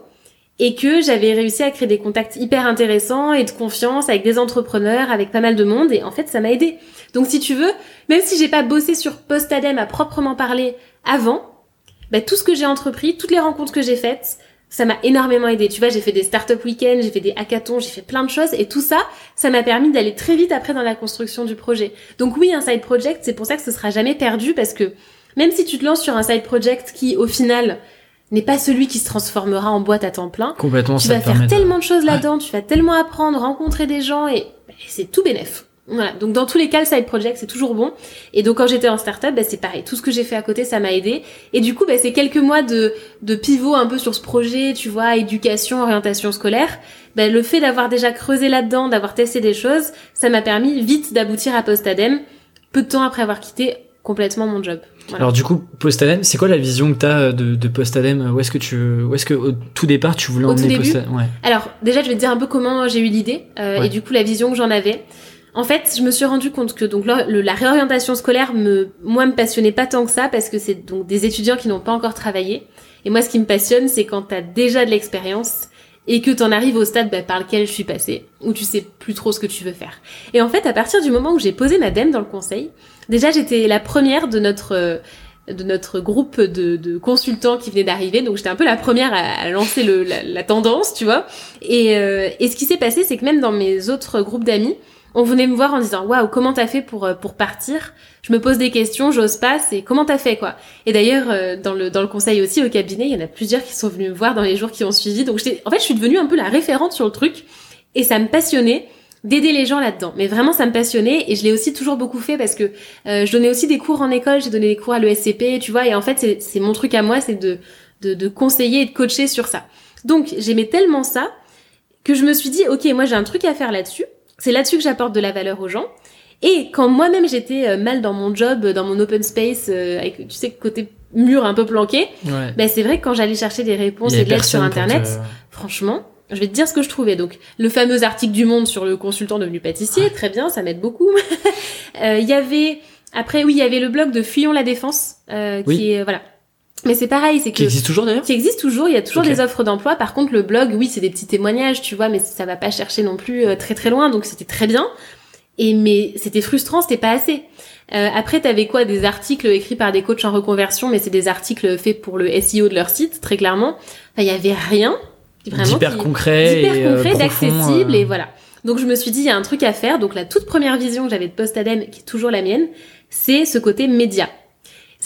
et que j'avais réussi à créer des contacts hyper intéressants et de confiance avec des entrepreneurs, avec pas mal de monde, et en fait, ça m'a aidé. Donc si tu veux, même si j'ai pas bossé sur Postadem à proprement parler avant, bah, tout ce que j'ai entrepris, toutes les rencontres que j'ai faites, ça m'a énormément aidé. Tu vois, j'ai fait des start-up week-ends, j'ai fait des hackathons, j'ai fait plein de choses et tout ça, ça m'a permis d'aller très vite après dans la construction du projet. Donc oui, un side project, c'est pour ça que ce sera jamais perdu parce que même si tu te lances sur un side project qui, au final, n'est pas celui qui se transformera en boîte à temps plein, complètement, tu vas faire tellement de choses là-dedans, tu vas tellement apprendre, rencontrer des gens et, et c'est tout bénef. Voilà. Donc dans tous les cas, le side project c'est toujours bon. Et donc quand j'étais en startup, bah, c'est pareil. Tout ce que j'ai fait à côté, ça m'a aidé. Et du coup, bah, c'est quelques mois de, de pivot un peu sur ce projet, tu vois, éducation, orientation scolaire. Bah, le fait d'avoir déjà creusé là-dedans, d'avoir testé des choses, ça m'a permis vite d'aboutir à Postadem, peu de temps après avoir quitté complètement mon job. Alors du coup, Postadem, c'est quoi la vision que tu as de, de Postadem? Où est-ce que tu, où est-ce que au tout départ tu voulais emmener Postadem ouais. Alors déjà, je vais te dire un peu comment j'ai eu l'idée euh, et du coup la vision que j'en avais. En fait, je me suis rendu compte que donc la, réorientation scolaire me, moi, me passionnait pas tant que ça parce que c'est donc des étudiants qui n'ont pas encore travaillé. Et moi, ce qui me passionne, c'est quand t'as déjà de l'expérience et que t'en arrives au stade bah, par lequel je suis passée, où tu sais plus trop ce que tu veux faire. Et en fait, à partir du moment où j'ai posé ma dans le conseil, déjà j'étais la première de notre de notre groupe de, de consultants qui venait d'arriver, donc j'étais un peu la première à, lancer le, la, la, tendance, tu vois. Et, euh, et ce qui s'est passé, c'est que même dans mes autres groupes d'amis, on venait me voir en disant waouh comment t'as fait pour euh, pour partir? Je me pose des questions j'ose pas c'est comment t'as fait quoi? Et d'ailleurs euh, dans le dans le conseil aussi au cabinet il y en a plusieurs qui sont venus me voir dans les jours qui ont suivi. Donc en fait je suis devenue un peu la référente sur le truc et ça me passionnait d'aider les gens là-dedans. Mais vraiment ça me passionnait et je l'ai aussi toujours beaucoup fait parce que euh, je donnais aussi des cours en école j'ai donné des cours à l'ESCP tu vois et en fait c'est mon truc à moi c'est de, de de conseiller et de coacher sur ça. Donc j'aimais tellement ça que je me suis dit ok moi j'ai un truc à faire là-dessus c'est là-dessus que j'apporte de la valeur aux gens. Et quand moi-même j'étais euh, mal dans mon job, dans mon open space, euh, avec tu sais côté mur un peu planqué, ben c'est vrai que quand j'allais chercher des réponses et de l'aide sur internet, franchement, je vais te dire ce que je trouvais. Donc le fameux article du Monde sur le consultant devenu pâtissier, très bien, ça m'aide beaucoup. (laughs) Euh, il y avait après oui, il y avait le blog de Fuyons la défense qui est voilà mais c'est pareil, c'est que qui existe toujours d'ailleurs. Qui existe toujours. Il y a toujours des offres d'emploi. Par contre, le blog, oui, c'est des petits témoignages, tu vois, mais ça va pas chercher non plus euh, très très loin. Donc c'était très bien. Et mais c'était frustrant, c'était pas assez. Euh, après, t'avais quoi? Des articles écrits par des coachs en reconversion, mais c'est des articles faits pour le SEO de leur site, très clairement. Enfin, il y avait rien. Vraiment. Hyper concret. Hyper euh, concret, d'accessible et voilà. Donc je me suis dit, il y a un truc à faire. Donc la toute première vision que j'avais de Postadem, qui est toujours la mienne, c'est ce côté média.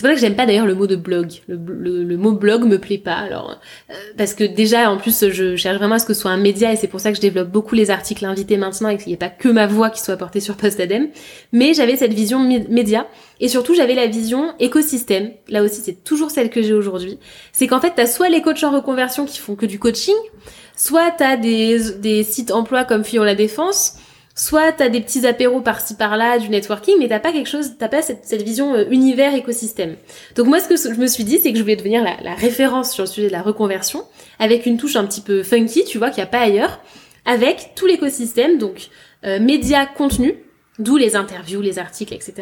C'est pour ça que j'aime pas d'ailleurs le mot de blog. Le, le, mot blog me plaît pas. Alors euh, parce que déjà en plus je cherche vraiment à ce que ce soit un média et c'est pour ça que je développe beaucoup les articles invités maintenant et qu'il n'y ait pas que ma voix qui soit portée sur Postadem. Mais j'avais cette vision média et surtout j'avais la vision écosystème. Là aussi c'est toujours celle que j'ai aujourd'hui. C'est qu'en fait t'as soit les coachs en reconversion qui font que du coaching, soit t'as des des sites emploi comme Fillon la Défense soit t'as des petits apéros par-ci par-là, du networking, mais t'as pas quelque chose, t'as pas cette, vision euh, univers écosystème. Donc moi, ce que je me suis dit, c'est que je voulais devenir la, référence sur le sujet de la reconversion, avec une touche un petit peu funky, tu vois, qu'il n'y a pas ailleurs, avec tout l'écosystème, donc euh, médias, contenu, d'où les interviews, les articles, etc.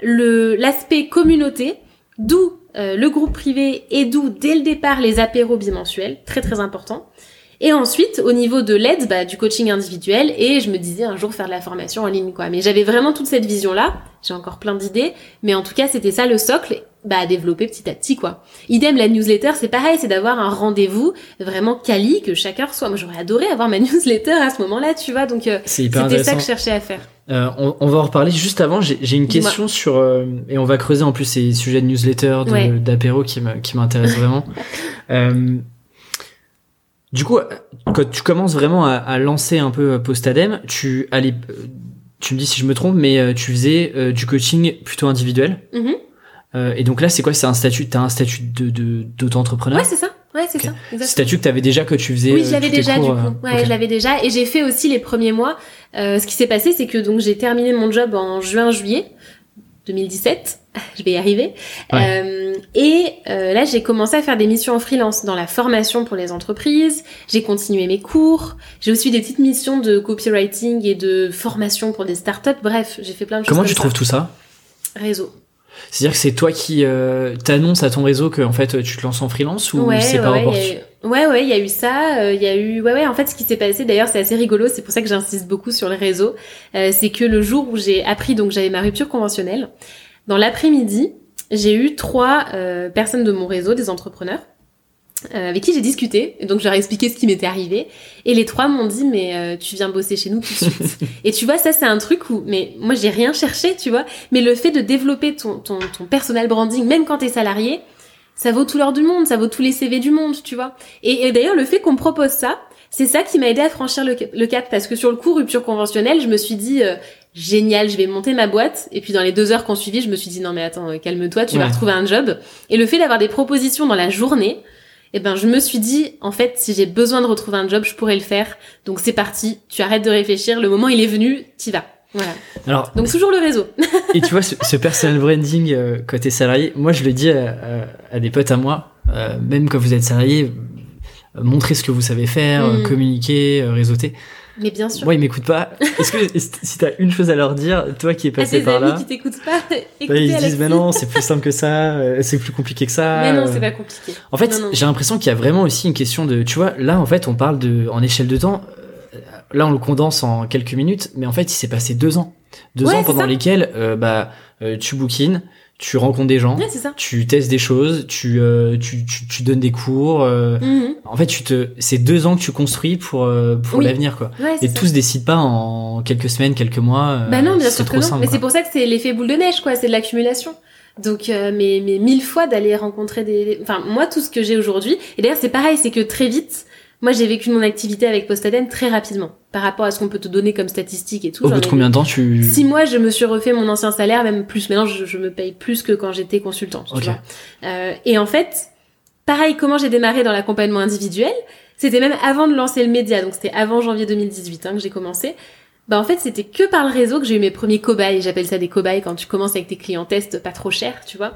Le l'aspect communauté, d'où euh, le groupe privé et d'où dès le départ les apéros bimensuels, très très important. Et ensuite, au niveau de l'aide, bah, du coaching individuel, et je me disais un jour faire de la formation en ligne, quoi. Mais j'avais vraiment toute cette vision-là. J'ai encore plein d'idées, mais en tout cas, c'était ça le socle, bah, à développer petit à petit, quoi. Idem, la newsletter, c'est pareil, c'est d'avoir un rendez-vous vraiment quali, que chaque heure soit. Moi, j'aurais adoré avoir ma (laughs) newsletter à ce moment-là, tu vois. Donc, euh, c'était ça que je cherchais à faire. Euh, on, on, va en reparler juste avant. J'ai une question sur euh, et on va creuser en plus ces sujets de newsletter, d'apéro qui m'intéressent vraiment. (laughs) euh, du coup, quand tu commences vraiment à, lancer un peu Postadem, tu allais, tu me dis si je me trompe, mais euh, tu faisais euh, du coaching plutôt individuel. Mhm. Euh, et donc là, c'est quoi? C'est un statut, t'as un statut de de- d'auto-entrepreneur? Ouais, c'est ça. Ouais, c'est ça. exactement. statut que t'avais déjà que tu faisais. Oui, euh, je l'avais déjà cours, du coup. euh, Ouais, je l'avais déjà et j'ai fait aussi les premiers mois. Euh, ce qui s'est passé, c'est que donc j'ai terminé mon job en juin-juillet 2017. (laughs) Je vais y arriver. Ouais. Euh, et euh, là, j'ai commencé à faire des missions en freelance dans la formation pour les entreprises. J'ai continué mes cours. J'ai aussi des petites missions de copywriting et de formation pour des startups. Bref, j'ai fait plein de choses. Comment comme tu ça. trouves tout ça? Réseau. C'est-à-dire que c'est toi qui euh, t'annonces à ton réseau que en fait tu te lances en freelance ou ouais, c'est ouais, par rapport ouais, ouais, il y a eu ça. euh, Il y a eu, ouais, ouais. En fait, ce qui s'est passé, d'ailleurs, c'est assez rigolo. C'est pour ça que j'insiste beaucoup sur le réseau. Euh, c'est que le jour où j'ai appris, donc j'avais ma rupture conventionnelle, dans l'après-midi, j'ai eu trois euh, personnes de mon réseau, des entrepreneurs, euh, avec qui j'ai discuté. Et donc, je leur ai expliqué ce qui m'était arrivé. Et les trois m'ont dit, mais euh, tu viens bosser chez nous tout de suite. (laughs) et tu vois, ça, c'est un truc où, mais moi, j'ai rien cherché, tu vois. Mais le fait de développer ton, ton, ton personal branding, même quand t'es salarié, ça vaut tout l'or du monde, ça vaut tous les CV du monde, tu vois. Et, et d'ailleurs, le fait qu'on me propose ça, c'est ça qui m'a aidé à franchir le, cap- le cap, parce que sur le coup rupture conventionnelle, je me suis dit euh, génial, je vais monter ma boîte. Et puis dans les deux heures qu'on suivit, je me suis dit non mais attends, euh, calme-toi, tu vas retrouver un job. Et le fait d'avoir des propositions dans la journée, eh ben je me suis dit en fait si j'ai besoin de retrouver un job, je pourrais le faire. Donc c'est parti, tu arrêtes de réfléchir, le moment il est venu, t'y vas. Voilà. Alors, Donc toujours le réseau. (laughs) et tu vois, ce, ce personal branding euh, côté salarié, moi je le dis à, à- à des potes à moi, euh, même quand vous êtes salarié, euh, montrez ce que vous savez faire, euh, Mm. communiquer, euh, réseauter. Mais bien sûr. Moi, ils m'écoutent pas. Est-ce que si t'as une chose à leur dire, toi qui es passé par amis là, qui t'écoutent pas, (laughs) bah, ils se disent mais non, c'est plus simple que ça, euh, c'est plus compliqué que ça. Mais non, euh. c'est pas compliqué. En fait, j'ai l'impression qu'il y a vraiment aussi une question de, tu vois, là en fait, on parle de en échelle de temps. Là, on le condense en quelques minutes, mais en fait, il s'est passé deux ans, deux Ouais, ans pendant lesquels, euh, bah, euh, tu bookines, tu rencontres des gens, Ouais, c'est ça. tu testes des choses, tu, euh, tu, tu, tu donnes des cours. Mhm. En fait, tu te, c'est deux ans que tu construis pour pour Oui. l'avenir, quoi. Ouais, Et ça. tout se décide pas en quelques semaines, quelques mois. Bah non, bien sûr que non. simple, mais c'est pour ça que c'est l'effet boule de neige, quoi. C'est de l'accumulation. Donc, euh, mais, mais mille fois d'aller rencontrer des... Enfin, moi, tout ce que j'ai aujourd'hui... Et d'ailleurs, c'est pareil, c'est que très vite, moi, j'ai vécu mon activité avec Postadem très rapidement. Par rapport à ce qu'on peut te donner comme statistiques et tout. Au bout de combien de temps tu Six mois, je me suis refait mon ancien salaire, même plus. Maintenant, je, je me paye plus que quand j'étais consultante. tu Ok. vois. Euh, et en fait, pareil, comment j'ai démarré dans l'accompagnement individuel, c'était même avant de lancer le média, donc c'était avant janvier 2018 hein, que j'ai commencé. Bah en fait, c'était que par le réseau que j'ai eu mes premiers cobayes. J'appelle ça des cobayes quand tu commences avec tes clients tests pas trop chers, tu vois.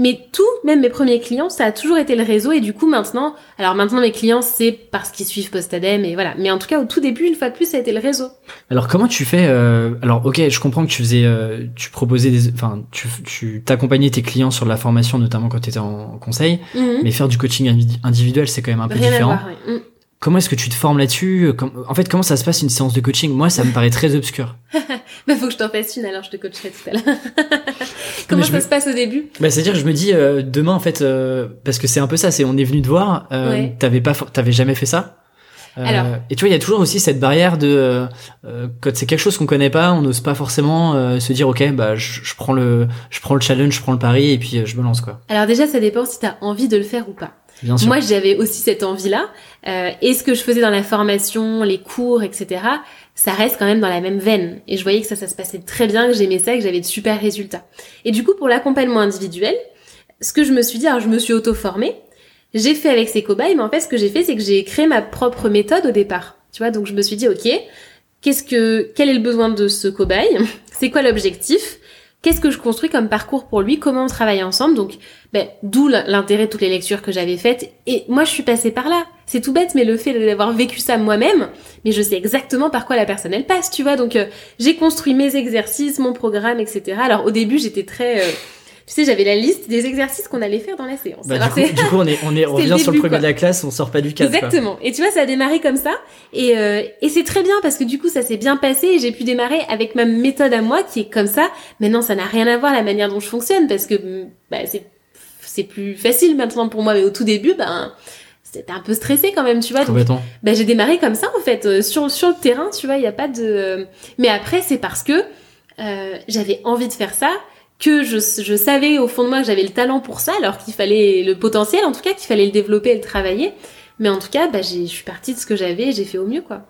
Mais tout, même mes premiers clients, ça a toujours été le réseau. Et du coup, maintenant, alors maintenant mes clients, c'est parce qu'ils suivent Postadem et voilà. Mais en tout cas, au tout début, une fois de plus, ça a été le réseau. Alors comment tu fais euh, Alors ok, je comprends que tu faisais, euh, tu proposais des, enfin tu tu t'accompagnais tes clients sur de la formation, notamment quand tu étais en conseil, Mhm. mais faire du coaching indi- individuel c'est quand même un peu Rien à différent. voir. ouais. Mhm. Comment est-ce que tu te formes là-dessus Com- En fait, comment ça se passe une séance de coaching? Moi, ça me paraît très obscur. (laughs) Bah faut que je t'en fasse une, alors je te coacherai tout à l'heure. (laughs) Comment ça me- se passe au début? Bah, c'est-à-dire, je me dis euh, demain en fait, euh, parce que c'est un peu ça, c'est on est venu te voir, euh, Ouais. t'avais pas, t'avais jamais fait ça. Euh, Alors. et tu vois, il y a toujours aussi cette barrière de euh, euh, quand c'est quelque chose qu'on connaît pas, on n'ose pas forcément euh, se dire ok, bah je, je prends le, je prends le challenge, je prends le pari et puis euh, je me lance quoi. Alors déjà, ça dépend si t'as envie de le faire ou pas. Moi, j'avais aussi cette envie-là. Euh, et ce que je faisais dans la formation, les cours, etc., ça reste quand même dans la même veine. Et je voyais que ça, ça se passait très bien, que j'aimais ça, que j'avais de super résultats. Et du coup, pour l'accompagnement individuel, ce que je me suis dit, alors je me suis auto-formée, j'ai fait avec ces cobayes, mais en fait, ce que j'ai fait, c'est que j'ai créé ma propre méthode au départ. Tu vois, donc je me suis dit, ok, qu'est-ce que, quel est le besoin de ce cobaye? C'est quoi l'objectif? Qu'est-ce que je construis comme parcours pour lui Comment on travaille ensemble Donc, ben, d'où l'intérêt de toutes les lectures que j'avais faites. Et moi, je suis passée par là. C'est tout bête, mais le fait d'avoir vécu ça moi-même, mais je sais exactement par quoi la personne elle passe, tu vois. Donc, euh, j'ai construit mes exercices, mon programme, etc. Alors, au début, j'étais très, euh, tu sais, j'avais la liste des exercices qu'on allait faire dans la séance. Bah, Alors, du, coup, du coup, on est, on est, on (laughs) revient sur le premier quoi. de la classe, on sort pas du cadre. quoi. Exactement. Et tu vois, ça a démarré comme ça. Et, euh, et c'est très bien parce que du coup, ça s'est bien passé et j'ai pu démarrer avec ma méthode à moi qui est comme ça. Maintenant, ça n'a rien à voir la manière dont je fonctionne parce que mm, bah, c'est c'est plus facile maintenant pour moi. Mais au tout début, ben c'était un peu stressé quand même, tu vois. Donc, ben, j'ai démarré comme ça en fait euh, sur sur le terrain, tu vois. Il y a pas de. Mais après, c'est parce que euh, j'avais envie de faire ça que je, je savais au fond de moi que j'avais le talent pour ça, alors qu'il fallait le potentiel, en tout cas, qu'il fallait le développer et le travailler. Mais en tout cas, bah, j'ai- je suis partie de ce que j'avais et j'ai fait au mieux, quoi.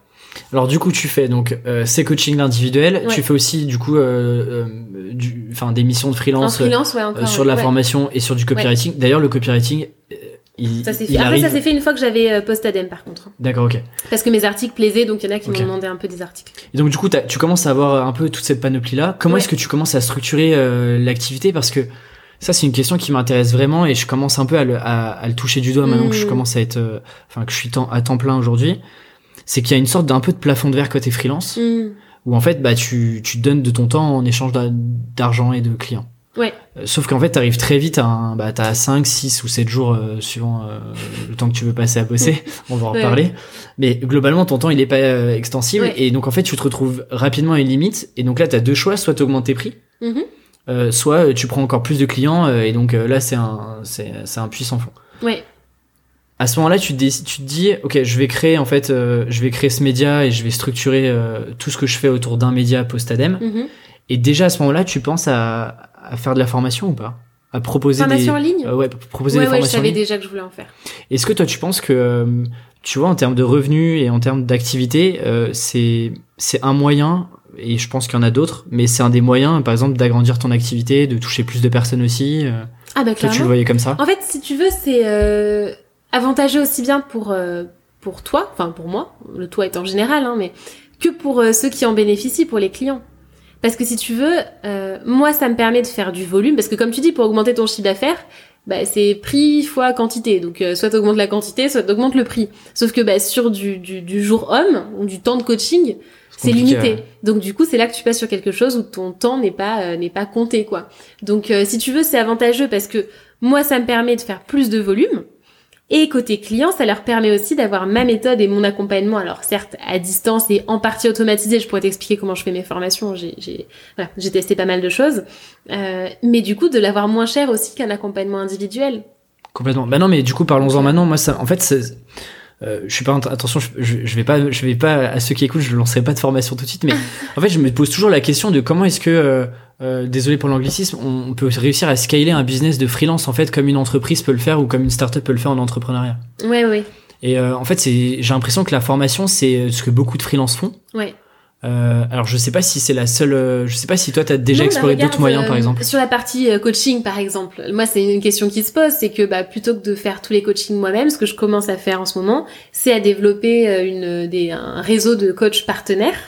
Alors du coup, tu fais donc euh, ces coachings individuels. Ouais. Tu fais aussi du coup, euh, euh, du, des missions de En freelance, freelance, ouais, euh, sur de la ouais. formation et sur du copywriting. D'ailleurs, le copywriting, il, Ça s'est il fait. Après, ça s'est fait une fois que j'avais euh, post-adem, par contre. D'accord, ok. Parce que mes articles plaisaient, donc il y en a qui m'ont demandé un peu des articles. Et donc du coup, tu commences à avoir un peu toute cette panoplie là. Comment Ouais. est-ce que tu commences à structurer euh, l'activité? Parce que ça, c'est une question qui m'intéresse vraiment et je commence un peu à le, à, à le toucher du doigt maintenant que je Mm. commence à être, euh, enfin que je suis temps- à temps plein aujourd'hui. C'est qu'il y a une sorte d'un peu de plafond de verre côté freelance Hmm. où en fait, bah tu, tu donnes de ton temps en échange d'a- d'argent et de clients. Ouais. Euh, Sauf qu'en fait, t'arrives très vite à un, bah, t'as 5, 6 ou 7 jours, euh, suivant euh, le temps que tu veux passer à bosser. (laughs) On va en Ouais. reparler. Mais globalement, ton temps, il est pas euh, extensible. Ouais. Et donc, en fait, tu te retrouves rapidement à une limite. Et donc là, t'as deux choix. Soit t'augmentes tes prix, Mhm. euh, soit euh, tu prends encore plus de clients. et donc là, c'est un, c'est, c'est un puissant fond. Ouais. À ce moment-là, tu te, dis, tu te dis, ok, je vais créer en fait, euh, je vais créer ce média et je vais structurer euh, tout ce que je fais autour d'un média post-adem. Mhm. Et déjà à ce moment-là, tu penses à, à faire de la formation ou pas? À proposer Formation des en ligne? Euh, ouais, proposer Ouais, des ouais, je formations en savais ligne. déjà que je voulais en faire. Est-ce que toi tu penses que euh, tu vois en termes de revenus et en termes d'activité, euh, c'est c'est un moyen et je pense qu'il y en a d'autres, mais c'est un des moyens, par exemple, d'agrandir ton activité, de toucher plus de personnes aussi. euh? Ah bah tu le voyais comme ça? En fait, si tu veux, c'est euh, avantageux aussi bien pour pour toi, enfin pour moi, le toi est en général, hein, mais que pour ceux qui en bénéficient, pour les clients. Parce que si tu veux, euh, moi, ça me permet de faire du volume, parce que comme tu dis, pour augmenter ton chiffre d'affaires, bah, c'est prix fois quantité. Donc, euh, soit t'augmentes la quantité, soit t'augmentes le prix. Sauf que bah, sur du, du, du jour homme, ou du temps de coaching, c'est limité. Donc du coup, c'est là que tu passes sur quelque chose où ton temps n'est pas euh, n'est pas compté quoi. Donc euh, si tu veux, c'est avantageux parce que moi ça me permet de faire plus de volume et côté client, ça leur permet aussi d'avoir ma méthode et mon accompagnement. Alors certes à distance et en partie automatisé, je pourrais t'expliquer comment je fais mes formations. J'ai j'ai voilà, j'ai testé pas mal de choses, Euh, mais du coup de l'avoir moins cher aussi qu'un accompagnement individuel. Complètement. Bah non, mais du coup, parlons-en maintenant. Moi, ça, en fait, c'est- euh, je suis pas attention, je, je, vais pas, je vais pas à ceux qui écoutent, je lancerai pas de formation tout de suite, mais (laughs) en fait, je me pose toujours la question de comment est-ce que, euh, euh, désolé pour l'anglicisme, on peut réussir à scaler un business de freelance en fait comme une entreprise peut le faire ou comme une startup peut le faire en entrepreneuriat. Ouais ouais Et euh, en fait, c'est, j'ai l'impression que la formation, c'est ce que beaucoup de freelance font. ouais. Euh, alors, je sais pas si c'est la seule, euh, je sais pas si toi t'as déjà Non, bah, exploré d'autres moyens, euh, par exemple. Sur la partie euh, coaching, par exemple, moi, c'est une question qui se pose, c'est que bah, plutôt que de faire tous les coachings moi-même, ce que je commence à faire en ce moment, c'est à développer euh, une, des, un réseau de coachs partenaires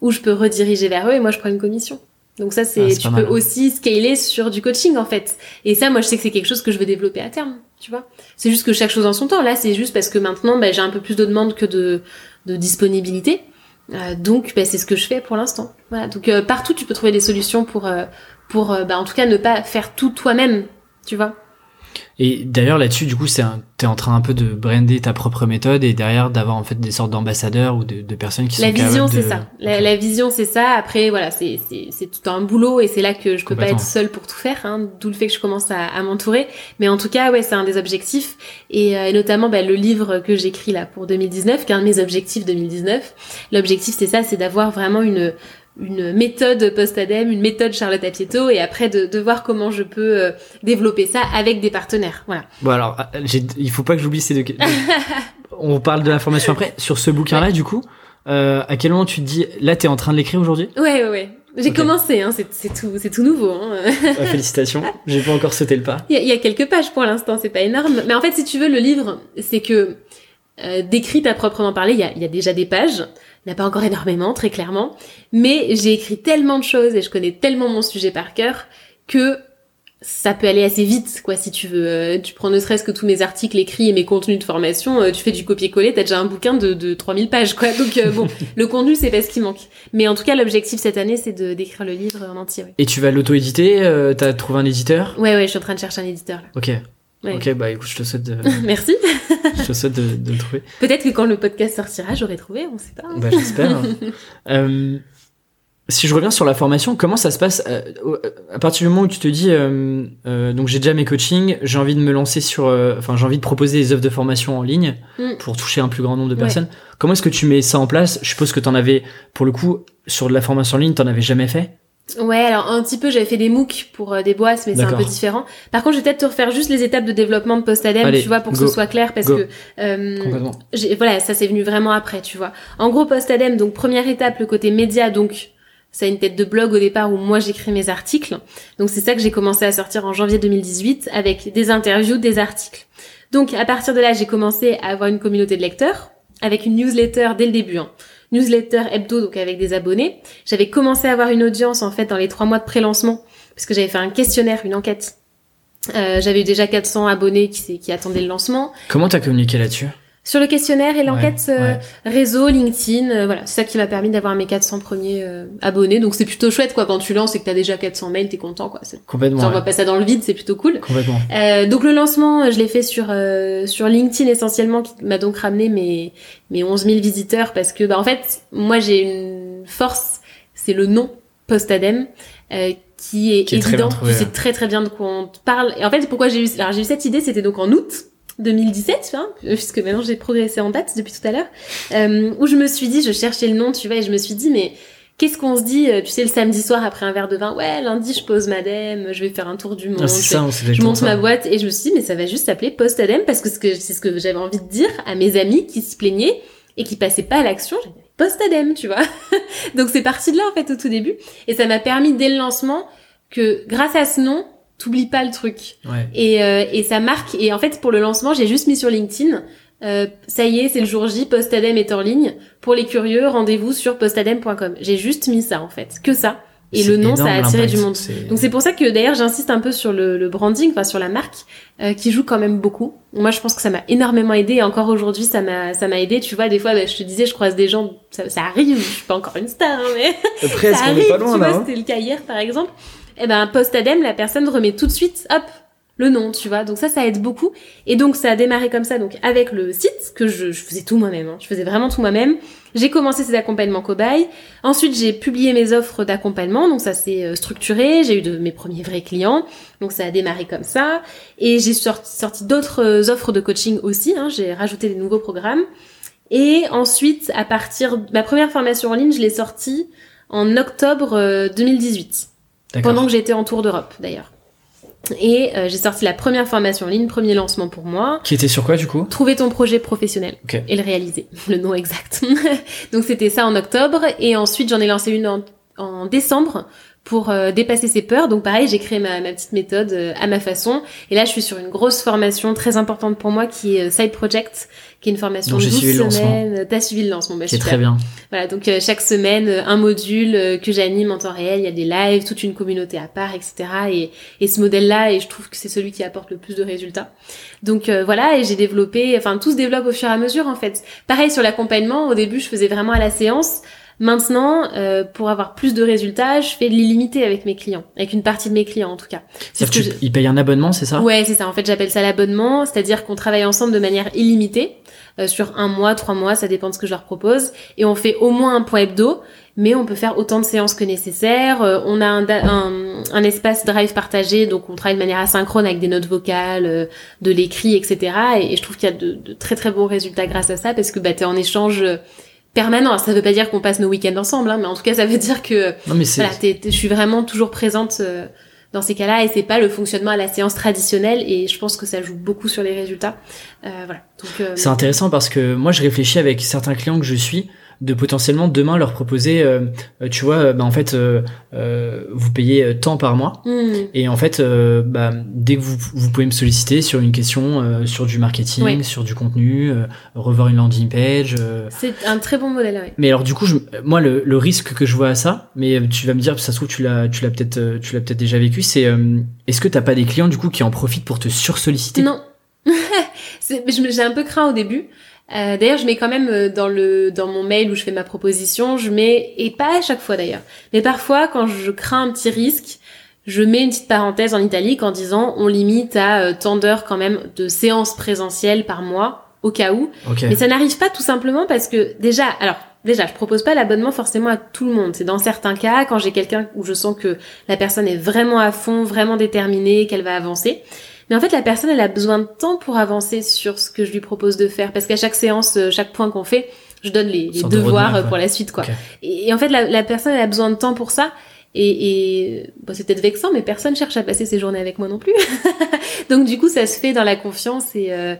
où je peux rediriger vers eux et moi, je prends une commission. Donc ça, c'est Ah, tu peux mal. aussi scaler sur du coaching en fait. Et ça, moi, je sais que c'est quelque chose que je veux développer à terme. Tu vois, c'est juste que chaque chose en son temps. Là, c'est juste parce que maintenant, bah, j'ai un peu plus de demandes que de, de disponibilité. Euh, donc, bah, c'est ce que je fais pour l'instant. Voilà. Donc, euh, partout, tu peux trouver des solutions pour, euh, pour, bah, en tout cas, ne pas faire tout toi-même. Tu vois. Et d'ailleurs là-dessus, du coup, c'est t'es en train un peu de brander ta propre méthode et derrière d'avoir en fait des sortes d'ambassadeurs ou de, de personnes qui La sont vision, capables c'est de- ça. La, la vision, c'est ça. Après, voilà, c'est c'est c'est tout un boulot et c'est là que je peux pas être seule pour tout faire. Hein, D'où le fait que je commence à, à m'entourer. Mais en tout cas, ouais, c'est un des objectifs et, euh, et notamment bah, le livre que j'écris là pour 2019, qui est un de mes objectifs 2019. L'objectif, c'est ça, c'est d'avoir vraiment une une méthode post-adem, une méthode Charlotte Apieto, et après de, de voir comment je peux euh, développer ça avec des partenaires. Voilà. Bon alors, ah, j'ai- il faut pas que j'oublie ces deux. (laughs) On parle de la formation après. Sur ce bouquin-là, du coup, euh, à quel moment tu te dis, là, t'es en train de l'écrire aujourd'hui? Ouais, ouais, ouais. J'ai commencé, hein, c'est tout, c'est tout nouveau. Hein. Euh, Félicitations. (laughs) J'ai pas encore sauté le pas. Il y, a, il y a quelques pages pour l'instant, c'est pas énorme. Mais en fait, si tu veux, le livre, c'est que euh, décrite à proprement parler, il y a, il y a déjà des pages. Il n'y en a pas encore énormément, très clairement. Mais j'ai écrit tellement de choses et je connais tellement mon sujet par cœur que ça peut aller assez vite, quoi, si tu veux. Euh, tu prends ne serait-ce que tous mes articles écrits et mes contenus de formation, euh, tu fais du copier-coller, t'as déjà un bouquin de, de 3000 pages, quoi. Donc, euh, bon, (laughs) le contenu, c'est pas ce qui manque. Mais en tout cas, l'objectif cette année, c'est de d'écrire le livre en entier, ouais. Et tu vas l'auto-éditer euh, T'as trouvé un éditeur? Ouais, ouais, je suis en train de chercher un éditeur, là. Ok. Ouais. Ok, bah écoute, je te souhaite de, (laughs) Merci. (laughs) je te souhaite de, de le trouver. Peut-être que quand le podcast sortira, j'aurai trouvé, on sait pas. Bah j'espère. (laughs) euh, si je reviens sur la formation, comment ça se passe euh, au- à partir du moment où tu te dis, euh, euh, donc j'ai déjà mes coachings, j'ai envie de me lancer sur, euh, enfin j'ai envie de proposer des offres de formation en ligne Mm. pour toucher un plus grand nombre de Ouais. personnes. Comment est-ce que tu mets ça en place? Je suppose que t'en avais, pour le coup, sur de la formation en ligne, t'en avais jamais fait. Ouais, alors un petit peu, j'avais fait des MOOC pour euh, des boîtes, mais c'est un peu différent. Par contre, je vais peut-être te refaire juste les étapes de développement de Postadem, Allez, tu vois, pour que ce soit clair, parce Go. que euh, voilà, ça c'est venu vraiment après, tu vois. En gros, Postadem, donc première étape, le côté média, donc ça a une tête de blog au départ où moi j'écris mes articles. Donc c'est ça que j'ai commencé à sortir en janvier 2018 avec des interviews, des articles. Donc à partir de là, j'ai commencé à avoir une communauté de lecteurs avec une newsletter dès le début. Hein. Newsletter hebdo, donc avec des abonnés. J'avais commencé à avoir une audience en fait dans les trois mois de pré-lancement parce que j'avais fait un questionnaire, une enquête. Euh, j'avais déjà 400 abonnés qui, qui attendaient le lancement. Comment t'as communiqué là-dessus? Sur le questionnaire et l'enquête Ouais, euh, réseau, LinkedIn, euh, voilà, c'est ça qui m'a permis d'avoir mes 400 premiers euh, abonnés. Donc c'est plutôt chouette quoi quand tu lances et que t'as déjà 400 mails, t'es content quoi. Complètement. T'envoies ouais. pas ça dans le vide, c'est plutôt cool. Complètement. Euh, donc le lancement, je l'ai fait sur euh, sur LinkedIn essentiellement, qui m'a donc ramené mes mes 11 000 visiteurs parce que bah en fait moi j'ai une force, c'est le nom Postadem euh, qui est Qui est évident, tu sais très très bien de quoi on te parle. Et en fait pourquoi j'ai eu alors j'ai eu cette idée, c'était donc en août 2017, tu vois, puisque maintenant j'ai progressé en date depuis tout à l'heure, euh, où je me suis dit, je cherchais le nom, tu vois, et je me suis dit mais Qu'est-ce qu'on se dit, euh, tu sais, le samedi soir après un verre de vin? Ouais, lundi, je pose madame, je vais faire un tour du monde, Ah, je ça, je monte ça. ma boîte et je me suis dit mais ça va juste s'appeler Postadem parce que ce que- c'est ce que j'avais envie de dire à mes amis qui se plaignaient et qui passaient pas à l'action. Postadem, tu vois. (laughs) Donc c'est parti de là en fait au tout début et ça m'a permis dès le lancement que grâce à ce nom, t'oublies pas le truc Ouais. et, euh, et ça marque. Et en fait pour le lancement, j'ai juste mis sur LinkedIn. euh, ça y est, c'est le jour J, Postadem est en ligne. Pour les curieux, rendez-vous sur postadem.com. J'ai juste mis ça en fait, que ça. Et le nom, ça a attiré du monde. Donc c'est pour ça que d'ailleurs j'insiste un peu sur le, le branding, enfin sur la marque, euh, qui joue quand même beaucoup. Moi je pense que ça m'a énormément aidé et encore aujourd'hui ça m'a ça m'a aidé. Tu vois des fois bah, je te disais je croise des gens, ça, ça arrive, je suis pas encore une star hein, mais Presque, (laughs) ça arrive. pas loin tu là. vois hein. c'était le cas hier par exemple. Et ben post adem la personne remet tout de suite hop le nom, tu vois. Donc ça, ça aide beaucoup. Et donc ça a démarré comme ça, donc avec le site que je, je faisais tout moi-même. hein. Je faisais vraiment tout moi-même. J'ai commencé ces accompagnements cobayes. Ensuite, j'ai publié mes offres d'accompagnement, donc ça s'est euh, structuré. J'ai eu de mes premiers vrais clients, donc ça a démarré comme ça. Et j'ai sorti, d'autres euh, offres de coaching aussi. hein. J'ai rajouté des nouveaux programmes. Et ensuite, à partir ma première formation en ligne, je l'ai sortie en octobre euh, 2018 D'accord. Pendant que j'étais en tour d'Europe d'ailleurs. Et euh, j'ai sorti la première formation en ligne, premier lancement pour moi. Qui était sur quoi du coup? Trouver ton projet professionnel Ok. et le réaliser, (laughs) le nom exact. (laughs) Donc c'était ça en octobre et ensuite j'en ai lancé une en, en décembre pour euh, dépasser ses peurs. Donc pareil, j'ai créé ma, ma petite méthode euh, à ma façon. Et là, je suis sur une grosse formation très importante pour moi qui est euh, Side Project, qui est une formation de j'ai 12 suivi le lancement. semaines. T'as suivi le lancement, bah, Qui est super. très bien. Voilà, donc euh, chaque semaine, euh, un module euh, que j'anime en temps réel, il y a des lives, toute une communauté à part, etc. Et, et ce modèle-là, et je trouve que c'est celui qui apporte le plus de résultats. Donc euh, voilà, et j'ai développé, enfin tout se développe au fur et à mesure en fait. Pareil sur l'accompagnement, au début je faisais vraiment à la séance. Maintenant, euh, pour avoir plus de résultats, je fais de l'illimité avec mes clients, avec une partie de mes clients en tout cas. C'est que que tu- ils payent un abonnement, c'est ça? Ouais, c'est ça. En fait, j'appelle ça l'abonnement, c'est-à-dire qu'on travaille ensemble de manière illimitée euh, sur un mois, trois mois, ça dépend de ce que je leur propose, et on fait au moins un point hebdo, mais on peut faire autant de séances que nécessaire. Euh, on a un, un, un espace drive partagé, donc on travaille de manière asynchrone avec des notes vocales, euh, de l'écrit, etc. Et, et je trouve qu'il y a de, de très très bons résultats grâce à ça, parce que bah, t'es en échange euh, permanent. Ça veut pas dire qu'on passe nos week-ends ensemble, hein, mais en tout cas, ça veut dire que Non mais c'est voilà, je suis vraiment toujours présente euh, dans ces cas-là et c'est pas le fonctionnement à la séance traditionnelle et je pense que ça joue beaucoup sur les résultats. Euh, voilà. Donc euh, c'est intéressant parce que moi je réfléchis avec certains clients que je suis de potentiellement demain leur proposer, euh, euh, tu vois, euh, bah, en fait, euh, euh, vous payez tant par mois. hmm, Et en fait, euh, bah, dès que vous, vous pouvez me solliciter sur une question, euh, sur du marketing, sur du contenu, euh, revoir une landing page. c'est un très bon modèle. Ouais. Mais alors du coup, je, moi, le, le risque que je vois à ça, mais tu vas me dire, ça se trouve, tu l'as, tu l'as peut-être, tu l'as peut-être déjà vécu, c'est, euh, est-ce que t'as pas des clients du coup qui en profitent pour te sursolliciter Non. (laughs) J'ai un peu craint au début. Euh, d'ailleurs, je mets quand même euh, dans le dans mon mail où je fais ma proposition, je mets et pas à chaque fois d'ailleurs, mais parfois quand je crains un petit risque, je mets une petite parenthèse en italique en disant on limite à euh, tant d'heures quand même de séances présentielles par mois au cas où. Ok. Mais ça n'arrive pas tout simplement parce que déjà, alors déjà, je propose pas l'abonnement forcément à tout le monde. C'est dans certains cas quand j'ai quelqu'un où je sens que la personne est vraiment à fond, vraiment déterminée, qu'elle va avancer. Mais en fait, la personne, elle a besoin de temps pour avancer sur ce que je lui propose de faire parce qu'à chaque séance, euh, chaque point qu'on fait, je donne les, devoirs euh, pour la suite, quoi. Et, et en fait, la, la personne, elle a besoin de temps pour ça. Et, et bon, c'est peut-être vexant, mais personne cherche à passer ses journées avec moi non plus. (laughs) Donc du coup, ça se fait dans la confiance et euh,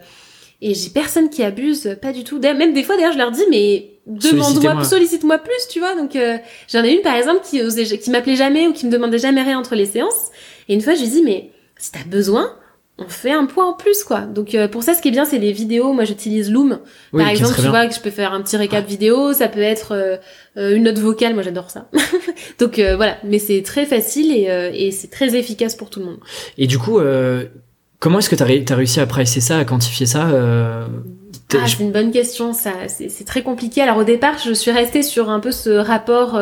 et j'ai personne qui abuse, pas du tout. Même des fois, d'ailleurs, je leur dis, mais demande-moi, sollicite-moi plus, tu vois. Donc j'en ai une par exemple qui osait, qui m'appelait jamais ou qui me demandait jamais rien entre les séances. Et une fois, je lui dis, mais si t'as besoin, on fait un point en plus quoi. Donc euh, pour ça ce qui est bien c'est les vidéos. Moi j'utilise Loom par exemple, tu vois que je peux faire un petit récap vidéo, ça peut être euh, euh, une note vocale, moi j'adore ça. (laughs) Donc voilà, mais c'est très facile et, et c'est très efficace pour tout le monde. Et du coup comment est-ce que tu as, réussi à pricer ça, à quantifier ça ah, c'est une bonne question, ça c'est très compliqué. Alors au départ, je suis restée sur un peu ce rapport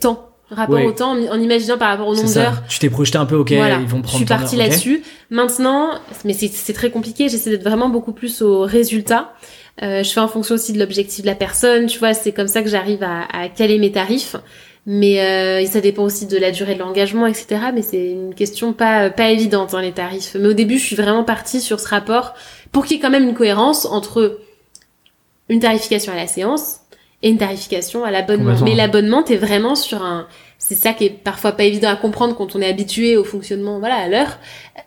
temps rapport au temps en imaginant par rapport au nombre d'heures. Tu t'es projeté un peu, ok, voilà. ils vont prendre. Je suis partie là-dessus. Maintenant, mais c'est très compliqué. J'essaie d'être vraiment beaucoup plus au résultat. Euh, je fais en fonction aussi de l'objectif de la personne. Tu vois, c'est comme ça que j'arrive à, à, caler mes tarifs. Mais euh, ça dépend aussi de la durée de l'engagement, etc. Mais c'est une question pas pas évidente hein, les tarifs. Mais au début, je suis vraiment partie sur ce rapport pour qu'il y ait quand même une cohérence entre une tarification à la séance et une tarification à l'abonnement. Mais l'abonnement, t'es vraiment sur un, c'est ça qui est parfois pas évident à comprendre quand on est habitué au fonctionnement, voilà, à l'heure,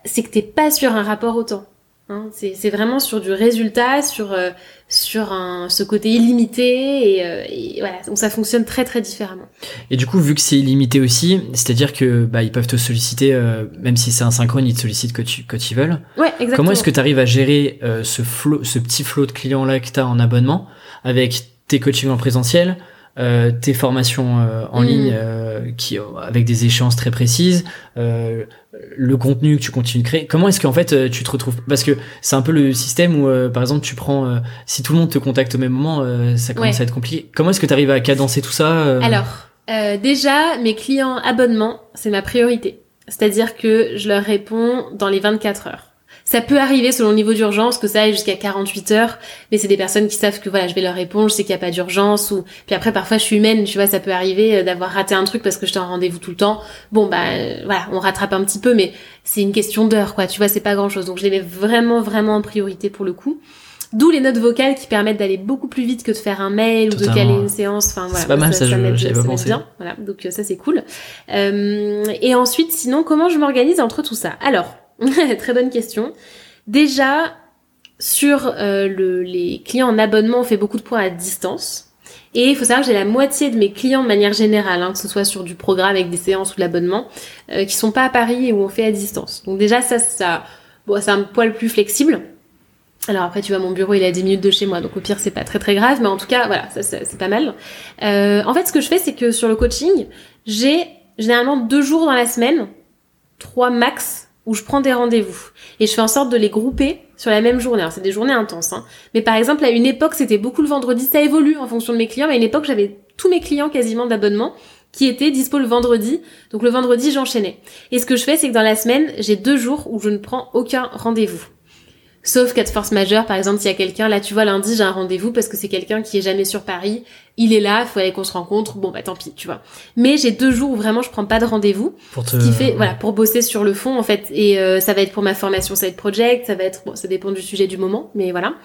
c'est que t'es pas sur un rapport au temps. Hein. c'est vraiment sur du résultat, sur euh, sur un, ce côté illimité et, euh, et, voilà, donc ça fonctionne très très différemment. Et du coup, vu que c'est illimité aussi, c'est-à-dire que bah ils peuvent te solliciter, euh, même si c'est insynchrone, ils te sollicitent quand, tu, quand ils veulent. Ouais, exactement. Comment est-ce que tu arrives à gérer ce flot, ce petit flot de clients là que t'as en abonnement avec tes coachings en présentiel, euh, tes formations euh, en mm. ligne euh, qui avec des échéances très précises, le contenu que tu continues de créer. Comment est-ce qu'en fait tu te retrouves? Parce que c'est un peu le système où par exemple tu prends si tout le monde te contacte au même moment, ça commence à être compliqué. Comment est-ce que tu arrives à cadencer tout ça Alors déjà mes clients abonnements c'est ma priorité. C'est-à-dire que je leur réponds dans les 24 heures. Ça peut arriver selon le niveau d'urgence que ça aille jusqu'à 48 heures, mais c'est des personnes qui savent que voilà, je vais leur répondre, je sais qu'il n'y a pas d'urgence ou puis après parfois je suis humaine, tu vois, ça peut arriver euh, d'avoir raté un truc parce que j'étais en rendez-vous tout le temps. Bon bah euh, voilà, on rattrape un petit peu mais c'est une question d'heure quoi, tu vois, c'est pas grand-chose. Donc je les mets vraiment vraiment en priorité pour le coup. D'où les notes vocales qui permettent d'aller beaucoup plus vite que de faire un mail ou de caler une séance. Enfin voilà, c'est pas mal ça, ça, ça pas pensé. Bien. Voilà, donc euh, ça c'est cool. Euh, et ensuite, sinon, comment je m'organise entre tout ça? Alors, (laughs) Très bonne question. Déjà, sur euh, le, les clients en abonnement, on fait beaucoup de points à distance. Et il faut savoir que j'ai la moitié de mes clients de manière générale, hein, que ce soit sur du programme avec des séances ou de l'abonnement, euh, qui sont pas à Paris et où on fait à distance. Donc déjà ça, ça, bon, c'est un poil plus flexible. Alors après, tu vois, mon bureau il est à 10 minutes de chez moi, donc au pire c'est pas très très grave, mais en tout cas voilà, ça, c'est pas mal. Euh, en fait, ce que je fais, c'est que sur le coaching, j'ai généralement deux jours dans la semaine, trois max où je prends des rendez-vous et je fais en sorte de les grouper sur la même journée. Alors c'est des journées intenses, hein. mais par exemple à une époque c'était beaucoup le vendredi, ça évolue en fonction de mes clients, mais à une époque j'avais tous mes clients quasiment d'abonnement qui étaient dispo le vendredi, donc le vendredi j'enchaînais. Et ce que je fais c'est que dans la semaine j'ai deux jours où je ne prends aucun rendez-vous. Sauf cas de force majeure, par exemple, s'il y a quelqu'un, là tu vois, lundi j'ai un rendez-vous parce que c'est quelqu'un qui est jamais sur Paris, il est là, il faut aller qu'on se rencontre, bon bah tant pis, tu vois. Mais j'ai deux jours où vraiment je prends pas de rendez-vous, ce qui fait, voilà, pour bosser sur le fond en fait, et euh, ça va être pour ma formation side project, ça va être, bon, ça dépend du sujet du moment, mais voilà.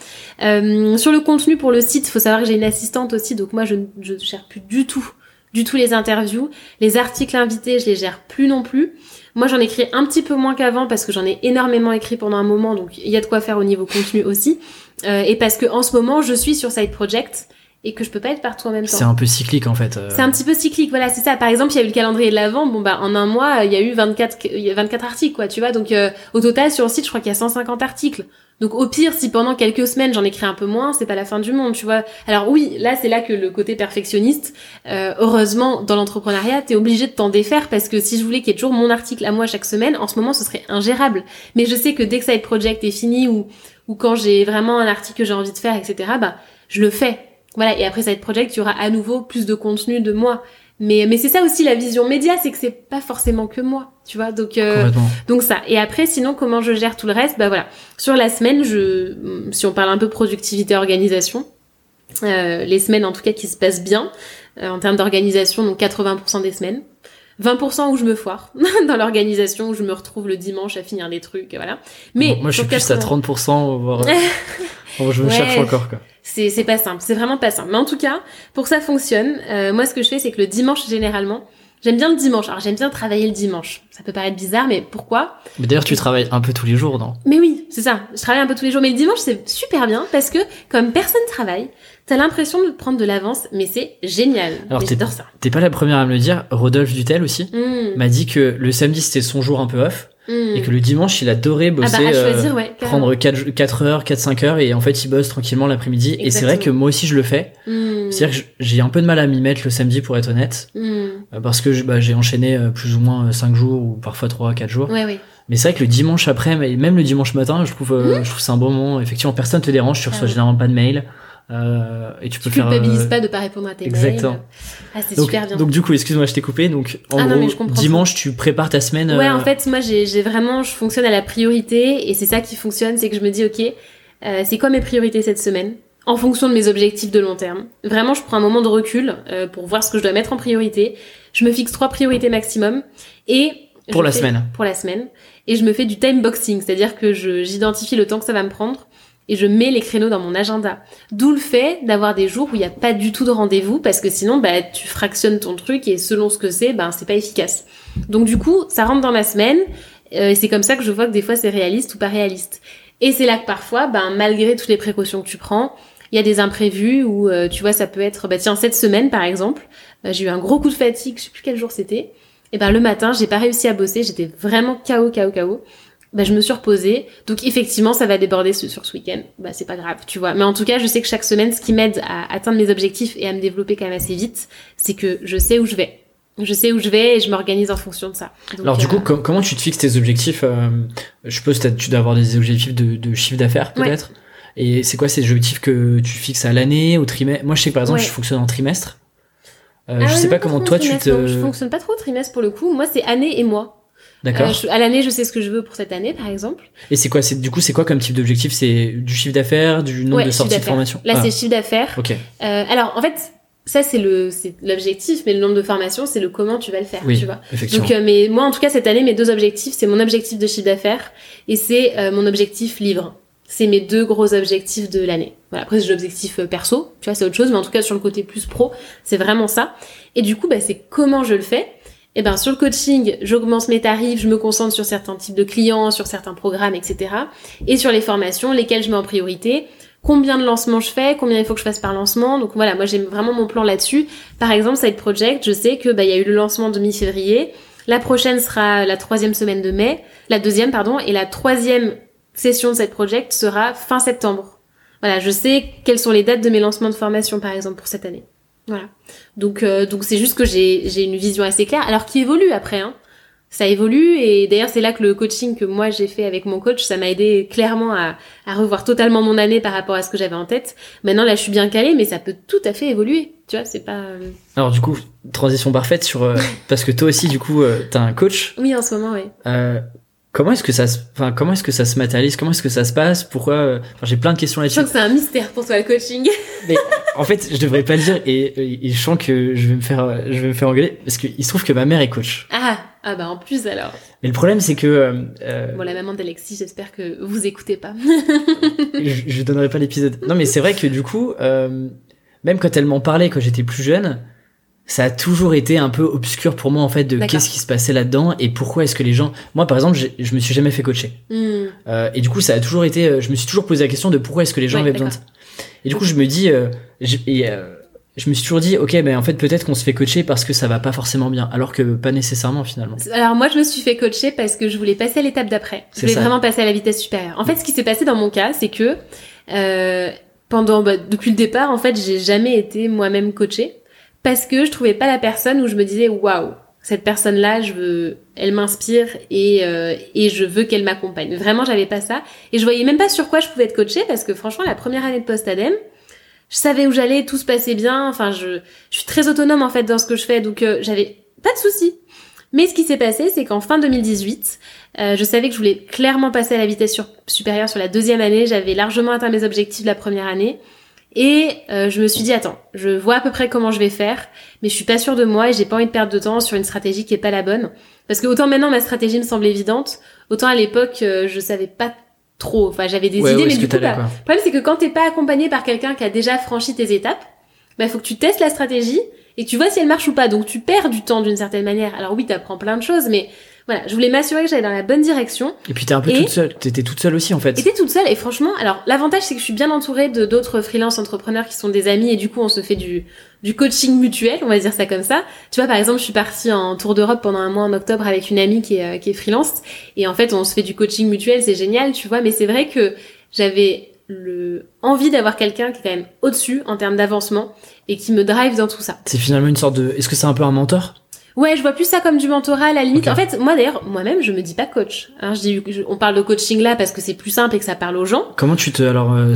Euh, sur le contenu pour le site, faut savoir que j'ai une assistante aussi, donc moi je je gère plus du tout, du tout les interviews, les articles invités, je les gère plus non plus. Moi, j'en écris un petit peu moins qu'avant parce que j'en ai énormément écrit pendant un moment, donc il y a de quoi faire au niveau contenu aussi. Euh, et parce que en ce moment, je suis sur Side Project et que je peux pas être partout en même temps. C'est un peu cyclique en fait. Euh. C'est un petit peu cyclique, voilà, c'est ça. Par exemple, il y a eu le calendrier de l'avant, bon bah en un mois, il y a eu 24 il y a 24 articles quoi, tu vois. Donc euh, au total sur le site, je crois qu'il y a 150 articles. Donc au pire, si pendant quelques semaines j'en écris un peu moins, c'est pas la fin du monde, tu vois. Alors oui, là c'est là que le côté perfectionniste, euh, heureusement dans l'entrepreneuriat, t'es obligé de t'en défaire parce que si je voulais qu'il y ait toujours mon article à moi chaque semaine, en ce moment ce serait ingérable. Mais je sais que dès que Side Project est fini ou quand j'ai vraiment un article que j'ai envie de faire, etc. Bah je le fais voilà, et après Side Project, il y aura à nouveau plus de contenu de moi. Mais, mais c'est ça aussi la vision média, c'est que c'est pas forcément que moi, tu vois. Donc, euh, donc ça. Et après, sinon, comment je gère tout le reste? Bah voilà. Sur la semaine, je, si on parle un peu productivité, organisation, euh, les semaines en tout cas qui se passent bien euh, en termes d'organisation, donc 80% des semaines. 20% où je me foire (laughs) dans l'organisation, où je me retrouve le dimanche à finir les trucs, voilà. Mais moi, je suis plus à 30%, voire... (laughs) je me cherche encore, quoi. C'est, c'est pas simple, c'est vraiment pas simple. Mais en tout cas, pour que ça fonctionne, euh, moi ce que je fais, c'est que le dimanche généralement, J'aime bien le dimanche. Alors j'aime bien travailler le dimanche. Ça peut paraître bizarre, mais pourquoi? Mais d'ailleurs, tu travailles un peu tous les jours, non? Mais oui, c'est ça. Je travaille un peu tous les jours, mais le dimanche c'est super bien parce que comme personne travaille, t'as l'impression de prendre de l'avance, mais c'est génial. Alors, j'adore ça. T'es pas la première à me le dire. Rodolphe Dutel aussi Mm, m'a dit que le samedi c'était son jour un peu off mm. et que le dimanche il adorait ah bosser. bah à euh, choisir, ouais. prendre 4, 4 heures, 4-5 heures et en fait il bosse tranquillement l'après-midi et c'est vrai que moi aussi je le fais. Mm, C'est-à-dire que j'ai un peu de mal à m'y mettre le samedi pour être honnête. Euh, parce que bah, j'ai enchaîné euh, plus ou moins 5 jours ou parfois 3 4 jours. Ouais. Mais c'est vrai que le dimanche après même le dimanche matin, je trouve euh, je trouve c'est un bon moment. Effectivement, personne te dérange, tu reçois Ah ouais. généralement pas de mail euh, et tu peux faire culpabilises euh, pas de pas répondre à tes exactement. mails. Ah, c'est super bien. donc du coup, excuse-moi, je t'ai coupé. Donc en Ah gros, dimanche, tu prépares ta semaine. Ouais, euh, en fait, moi, j'ai j'ai vraiment, je fonctionne à la priorité et c'est ça qui fonctionne, c'est que je me dis, ok, euh, c'est quoi mes priorités cette semaine? En fonction de mes objectifs de long terme. Vraiment, je prends un moment de recul euh, pour voir ce que je dois mettre en priorité. Je me fixe trois priorités maximum et Pour la fais- semaine. Pour la semaine. Et je me fais du time boxing, c'est-à-dire que j'identifie le temps que ça va me prendre et je mets les créneaux dans mon agenda. D'où le fait d'avoir des jours où il n'y a pas du tout de rendez-vous parce que sinon, bah, tu fractionnes ton truc et selon ce que c'est, ben, c'est pas efficace. Donc du coup, ça rentre dans ma semaine euh, et c'est comme ça que je vois que des fois c'est réaliste ou pas réaliste. Et c'est là que parfois, ben, malgré toutes les précautions que tu prends, il y a des imprévus où euh, tu vois ça peut être, bah tiens cette semaine par exemple, euh, j'ai eu un gros coup de fatigue, je sais plus quel jour c'était. Et ben le matin, j'ai pas réussi à bosser, j'étais vraiment KO, KO, KO. Ben, je me suis reposée. Donc effectivement, ça va déborder ce- sur ce week-end. Bah c'est pas grave, tu vois. Mais en tout cas, je sais que chaque semaine, ce qui m'aide à atteindre mes objectifs et à me développer quand même assez vite, c'est que je sais où je vais. Je sais où je vais et je m'organise en fonction de ça. Donc, Alors du euh, coup, com- comment tu te fixes tes objectifs euh, Je suppose que tu dois avoir des objectifs de, de chiffre d'affaires Ouais. Et c'est quoi ces objectifs que tu fixes à l'année, au trimestre? Moi, je sais que par exemple, Ouais. je fonctionne en trimestre. Euh, ah je sais non, pas comment toi tu trimestre, non. Je te. fonctionne pas trop au trimestre pour le coup. Moi, c'est année et mois. D'accord. Euh, à l'année, je sais ce que je veux pour cette année, par exemple. Et c'est quoi C'est du coup, c'est quoi comme type d'objectif? C'est du chiffre d'affaires, du nombre Ouais, de sorties de formation? Là, Ah, c'est chiffre d'affaires. Ok. Euh, alors, en fait, ça c'est le, c'est l'objectif, mais le nombre de formations, c'est le comment tu vas le faire, Oui, tu vois. Donc, euh, mais moi, en tout cas, cette année, mes deux objectifs, c'est mon objectif de chiffre d'affaires et c'est mon objectif livre. C'est mes deux gros objectifs de l'année. Voilà. Après, j'ai l'objectif euh, perso, tu vois, c'est autre chose, mais en tout cas, sur le côté plus pro, c'est vraiment ça. Et du coup, bah, c'est comment je le fais? Et ben, sur le coaching, j'augmente mes tarifs, je me concentre sur certains types de clients, sur certains programmes, etc. Et sur les formations, lesquelles je mets en priorité. Combien de lancements je fais, combien il faut que je fasse par lancement. Donc voilà, moi j'ai vraiment mon plan là-dessus. Par exemple, Side Project, je sais que bah il y a eu le lancement de mi-février. La prochaine sera la troisième semaine de mai, la deuxième pardon, et la troisième session de Side Project sera fin septembre. Voilà, je sais quelles sont les dates de mes lancements de formation par exemple pour cette année. Voilà. Donc euh, donc c'est juste que j'ai j'ai une vision assez claire, alors qui évolue après. Hein. Ça évolue et d'ailleurs c'est là que le coaching que moi j'ai fait avec mon coach, ça m'a aidé clairement à, à revoir totalement mon année par rapport à ce que j'avais en tête. Maintenant là je suis bien calée, mais ça peut tout à fait évoluer. Tu vois, c'est pas. euh, Alors du coup, transition parfaite sur euh, (laughs) parce que toi aussi du coup, euh, t'as un coach. Oui en ce moment, oui. Euh, comment est-ce que ça se, enfin comment est-ce que ça se matérialise? Comment est-ce que ça se passe? Pourquoi euh, Enfin, j'ai plein de questions Je là-dessus. sens que c'est un mystère pour toi le coaching. (laughs) Mais en fait, je devrais pas le dire et, et je sens que je vais me faire, euh, je vais me faire engueuler parce qu'il se trouve que ma mère est coach. Ah ah bah en plus alors. Mais le problème, c'est que euh, euh, Bon la maman d'Alexis, j'espère que vous écoutez pas. (laughs) je, je donnerai pas l'épisode. Non, mais c'est vrai que du coup, euh, même quand elle m'en parlait quand j'étais plus jeune, ça a toujours été un peu obscur pour moi en fait de qu'est-ce qui se passait là-dedans et pourquoi est-ce que les gens. Moi, par exemple, je me suis jamais fait coacher. Hmm. Euh, et du coup, ça a toujours été. euh, je me suis toujours posé la question de pourquoi est-ce que les gens Ouais, avaient besoin de ça. Et du coup, je me dis, euh, et, euh, je me suis toujours dit, ok, ben en fait, peut-être qu'on se fait coacher parce que ça va pas forcément bien, alors que pas nécessairement finalement. Alors moi je me suis fait coacher parce que je voulais passer à l'étape d'après. Je voulais ça. vraiment passer à la vitesse supérieure. En fait ce qui s'est passé dans mon cas c'est que pendant bah, depuis le départ en fait j'ai jamais été moi-même coachée parce que je trouvais pas la personne où je me disais waouh cette personne là je veux elle m'inspire et euh, et je veux qu'elle m'accompagne. Vraiment j'avais pas ça et je voyais même pas sur quoi je pouvais être coachée parce que franchement la première année de post adem je savais où j'allais, tout se passait bien. Enfin, je, je suis très autonome en fait dans ce que je fais, donc euh, j'avais pas de soucis. Mais ce qui s'est passé, c'est qu'en fin 2018, euh, je savais que je voulais clairement passer à la vitesse supérieure sur la deuxième année. J'avais largement atteint mes objectifs de la première année. Et euh, je me suis dit, attends, je vois à peu près comment je vais faire, mais je suis pas sûre de moi et j'ai pas envie de perdre de temps sur une stratégie qui est pas la bonne. Parce que autant maintenant ma stratégie me semble évidente, autant à l'époque euh, je savais pas trop. Enfin, j'avais des Ouais, idées, mais du coup, bah, le problème, c'est que quand t'es pas accompagné par quelqu'un qui a déjà franchi tes étapes, bah, faut que tu testes la stratégie et tu vois si elle marche ou pas. Donc tu perds du temps d'une certaine manière. Alors oui, t'apprends plein de choses, mais voilà, je voulais m'assurer que j'allais dans la bonne direction. Et puis t'es un peu toute seule. T'étais toute seule aussi en fait. J'étais toute seule et franchement, alors l'avantage c'est que je suis bien entourée de d'autres freelance entrepreneurs qui sont des amis et du coup on se fait du du coaching mutuel, on va dire ça comme ça. Tu vois par exemple, je suis partie en tour d'Europe pendant un mois en octobre avec une amie qui est euh, qui est freelance et en fait on se fait du coaching mutuel, c'est génial, tu vois. Mais c'est vrai que j'avais le envie d'avoir quelqu'un qui est quand même au-dessus en termes d'avancement et qui me drive dans tout ça. C'est finalement une sorte de. Est-ce que c'est un peu un mentor? Ouais, je vois plus ça comme du mentorat à la limite. En fait, moi d'ailleurs, moi-même, je me dis pas coach. Hein, je dis, on parle de coaching là parce que c'est plus simple et que ça parle aux gens. Comment tu te alors euh,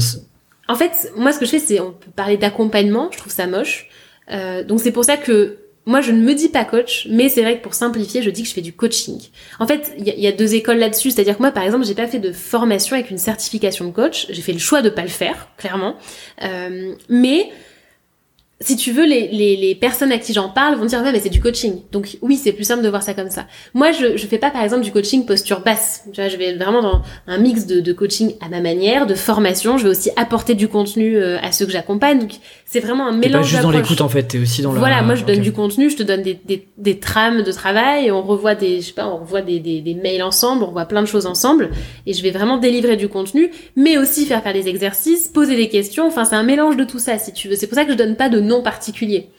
En fait, moi, ce que je fais, c'est on peut parler d'accompagnement. Je trouve ça moche. Euh, donc c'est pour ça que moi, je ne me dis pas coach, mais c'est vrai que pour simplifier, je dis que je fais du coaching. En fait, il y, y, a deux écoles là-dessus. C'est-à-dire que moi, par exemple, j'ai pas fait de formation avec une certification de coach. J'ai fait le choix de pas le faire, clairement. Euh, mais si tu veux, les, les, les, personnes à qui j'en parle vont dire ouais mais c'est du coaching. Donc oui, c'est plus simple de voir ça comme ça. Moi, je je fais pas par exemple du coaching posture basse. Tu vois, je vais vraiment dans un mix de, de coaching à ma manière, de formation. Je vais aussi apporter du contenu euh, à ceux que j'accompagne. Donc c'est vraiment un mélange. Pas juste dans l'écoute en fait, t'es aussi dans la. Voilà, moi je donne du contenu, je te donne des, des, des trames de travail, on revoit des je sais pas, on revoit des, des, des mails ensemble, on voit plein de choses ensemble, et je vais vraiment délivrer du contenu, mais aussi faire faire des exercices, poser des questions. Enfin, c'est un mélange de tout ça si tu veux. C'est pour ça que je donne pas de non particulier.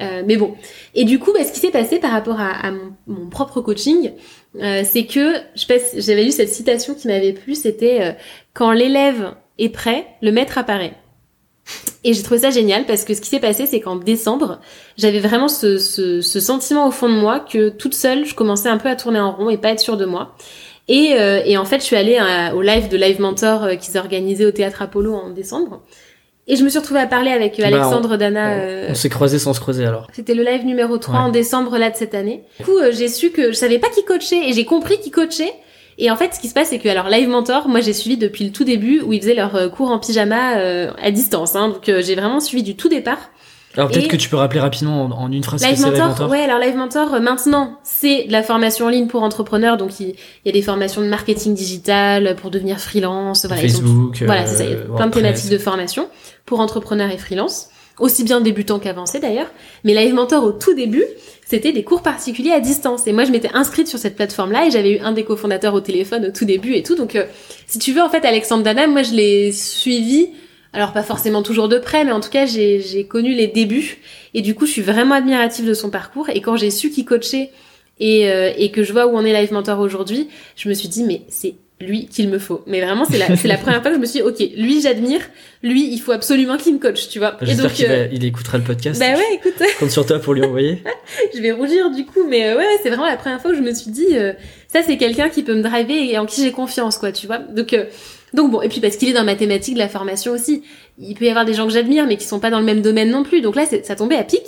Euh, mais bon. Et du coup, bah, ce qui s'est passé par rapport à, mon, propre coaching, euh, c'est que j'avais lu cette citation qui m'avait plu, c'était euh, quand l'élève est prêt, le maître apparaît. Et j'ai trouvé ça génial parce que ce qui s'est passé, c'est qu'en décembre, j'avais vraiment ce, sentiment au fond de moi que toute seule, je commençais un peu à tourner en rond et pas être sûre de moi. Et, en fait, je suis allée au live de Live Mentor qu'ils organisaient au Théâtre Apollo en décembre. Et je me suis retrouvée à parler avec bah, Alexandre on, Dana. On, euh, on s'est croisés sans se croiser alors. C'était le live numéro 3 ouais. en décembre là de cette année. Du coup, euh, j'ai su que je savais pas qui coachait et j'ai compris qui coachait. Et en fait, ce qui se passe, c'est que alors Live Mentor, moi j'ai suivi depuis le tout début où ils faisaient leur euh, cours en pyjama euh, à distance. Hein, donc euh, j'ai vraiment suivi du tout départ. Alors peut-être que tu peux rappeler rapidement en, en une phrase Live Mentor, Live Mentor? Ouais, alors Live Mentor euh, maintenant c'est de la formation en ligne pour entrepreneurs. Donc il, il y a des formations de marketing digital pour devenir freelance. Voilà, Facebook. Voilà, c'est ça. Il y a plein de thématiques de formation pour entrepreneurs et freelance, aussi bien débutants qu'avancés d'ailleurs. Mais Live Mentor au tout début, c'était des cours particuliers à distance. Et moi, je m'étais inscrite sur cette plateforme-là et j'avais eu un des cofondateurs au téléphone au tout début et tout. Donc, euh, si tu veux, en fait, Alexandre Dana, moi, je l'ai suivi. Alors, pas forcément toujours de près, mais en tout cas, j'ai connu les débuts. Et du coup, je suis vraiment admirative de son parcours. Et quand j'ai su qu'il coachait et, euh, et que je vois où on est Live Mentor aujourd'hui, je me suis dit, mais c'est lui qu'il me faut. Mais vraiment, c'est la, c'est la première fois que je me suis dit, ok, lui j'admire, lui il faut absolument qu'il me coach, tu vois. J'espère qu'il euh... il écoutera le podcast. Bah ouais, écoute. Compte sur toi pour lui envoyer. (laughs) je vais rougir du coup, mais euh, ouais, c'est vraiment la première fois que je me suis dit, euh, ça c'est quelqu'un qui peut me driver et en qui j'ai confiance, quoi, tu vois. Donc, euh, donc bon, et puis parce qu'il est dans ma thématique de la formation aussi. Il peut y avoir des gens que j'admire, mais qui sont pas dans le même domaine non plus. Donc là, ça tombait à pic.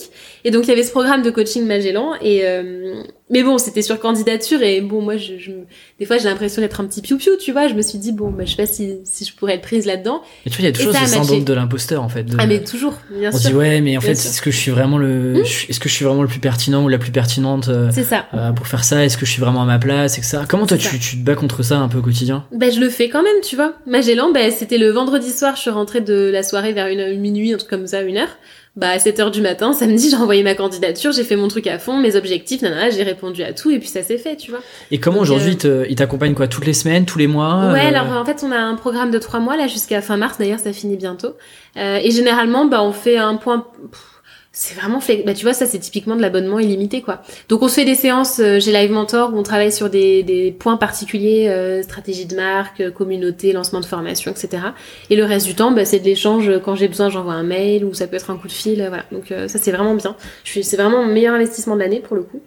Et donc il y avait ce programme de coaching Magellan. Et euh, mais bon, c'était sur candidature. Et bon, moi, je, je des fois, j'ai l'impression d'être un petit piou-piou, tu vois. Je me suis dit bon, bah, je sais pas si, si je pourrais être prise là-dedans. Et tu vois, il y a toujours ce syndrome de l'imposteur en fait. De... Ah mais toujours, bien On sûr. dit ouais, mais en fait, est-ce que je suis vraiment le, mmh. est-ce que je suis vraiment le plus pertinent ou la plus pertinente euh, C'est ça. Euh, pour faire ça? Est-ce que je suis vraiment à ma place, etc. Comment toi, tu, tu, te bats contre ça un peu au quotidien? Ben, je le fais quand même, tu vois. Magellan, ben, c'était le vendredi soir. Je suis rentrée de la soirée vers une minuit, un truc comme ça, une heure. Bah, à 7 heures du matin, (laughs) samedi, j'ai envoyé ma candidature, j'ai fait mon truc à fond, mes objectifs, nanana, j'ai répondu à tout, et puis ça s'est fait, tu vois. Et comment aujourd'hui, euh... il t'accompagne quoi, toutes les semaines, tous les mois Ouais, euh... alors en fait, on a un programme de 3 mois, là, jusqu'à fin mars, d'ailleurs, ça finit bientôt. Euh, et généralement, bah, on fait un point... Pff, c'est vraiment fait bah tu vois ça c'est typiquement de l'abonnement illimité quoi. Donc on se fait des séances euh, j'ai Live Mentor où on travaille sur des, des points particuliers euh, stratégie de marque euh, communauté lancement de formation etc et le reste du temps bah, c'est de l'échange quand j'ai besoin j'envoie un mail ou ça peut être un coup de fil voilà. Donc euh, ça c'est vraiment bien. Je suis c'est vraiment mon meilleur investissement de l'année pour le coup.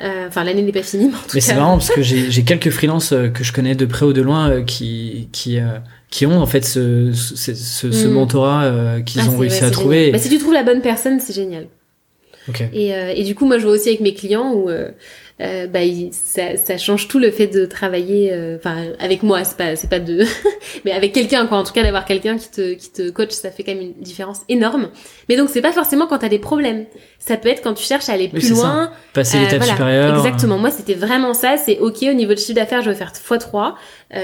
Enfin l'année n'est pas finie mais en tout mais c'est marrant parce que j'ai quelques freelances que je connais de près ou de loin qui qui qui ont en fait ce, ce, ce, ce mmh. mentorat euh, qu'ils ah, ont réussi ouais, à trouver. Bah, si tu trouves la bonne personne, c'est génial. Okay. Et, euh, et, du coup, moi, je vois aussi avec mes clients où euh, bah, il, ça, ça, change tout le fait de travailler, enfin, avec moi, c'est pas, c'est pas de, (laughs) mais avec quelqu'un, quoi. En tout cas, d'avoir quelqu'un qui te, qui te coach, ça fait quand même une différence énorme. Mais donc, c'est pas forcément quand t'as des problèmes. Ça peut être quand tu cherches à aller plus oui, loin. Ça. Passer l'étape voilà. supérieure. Exactement. Moi, c'était vraiment ça. C'est ok au niveau de chiffre d'affaires, je veux faire x3.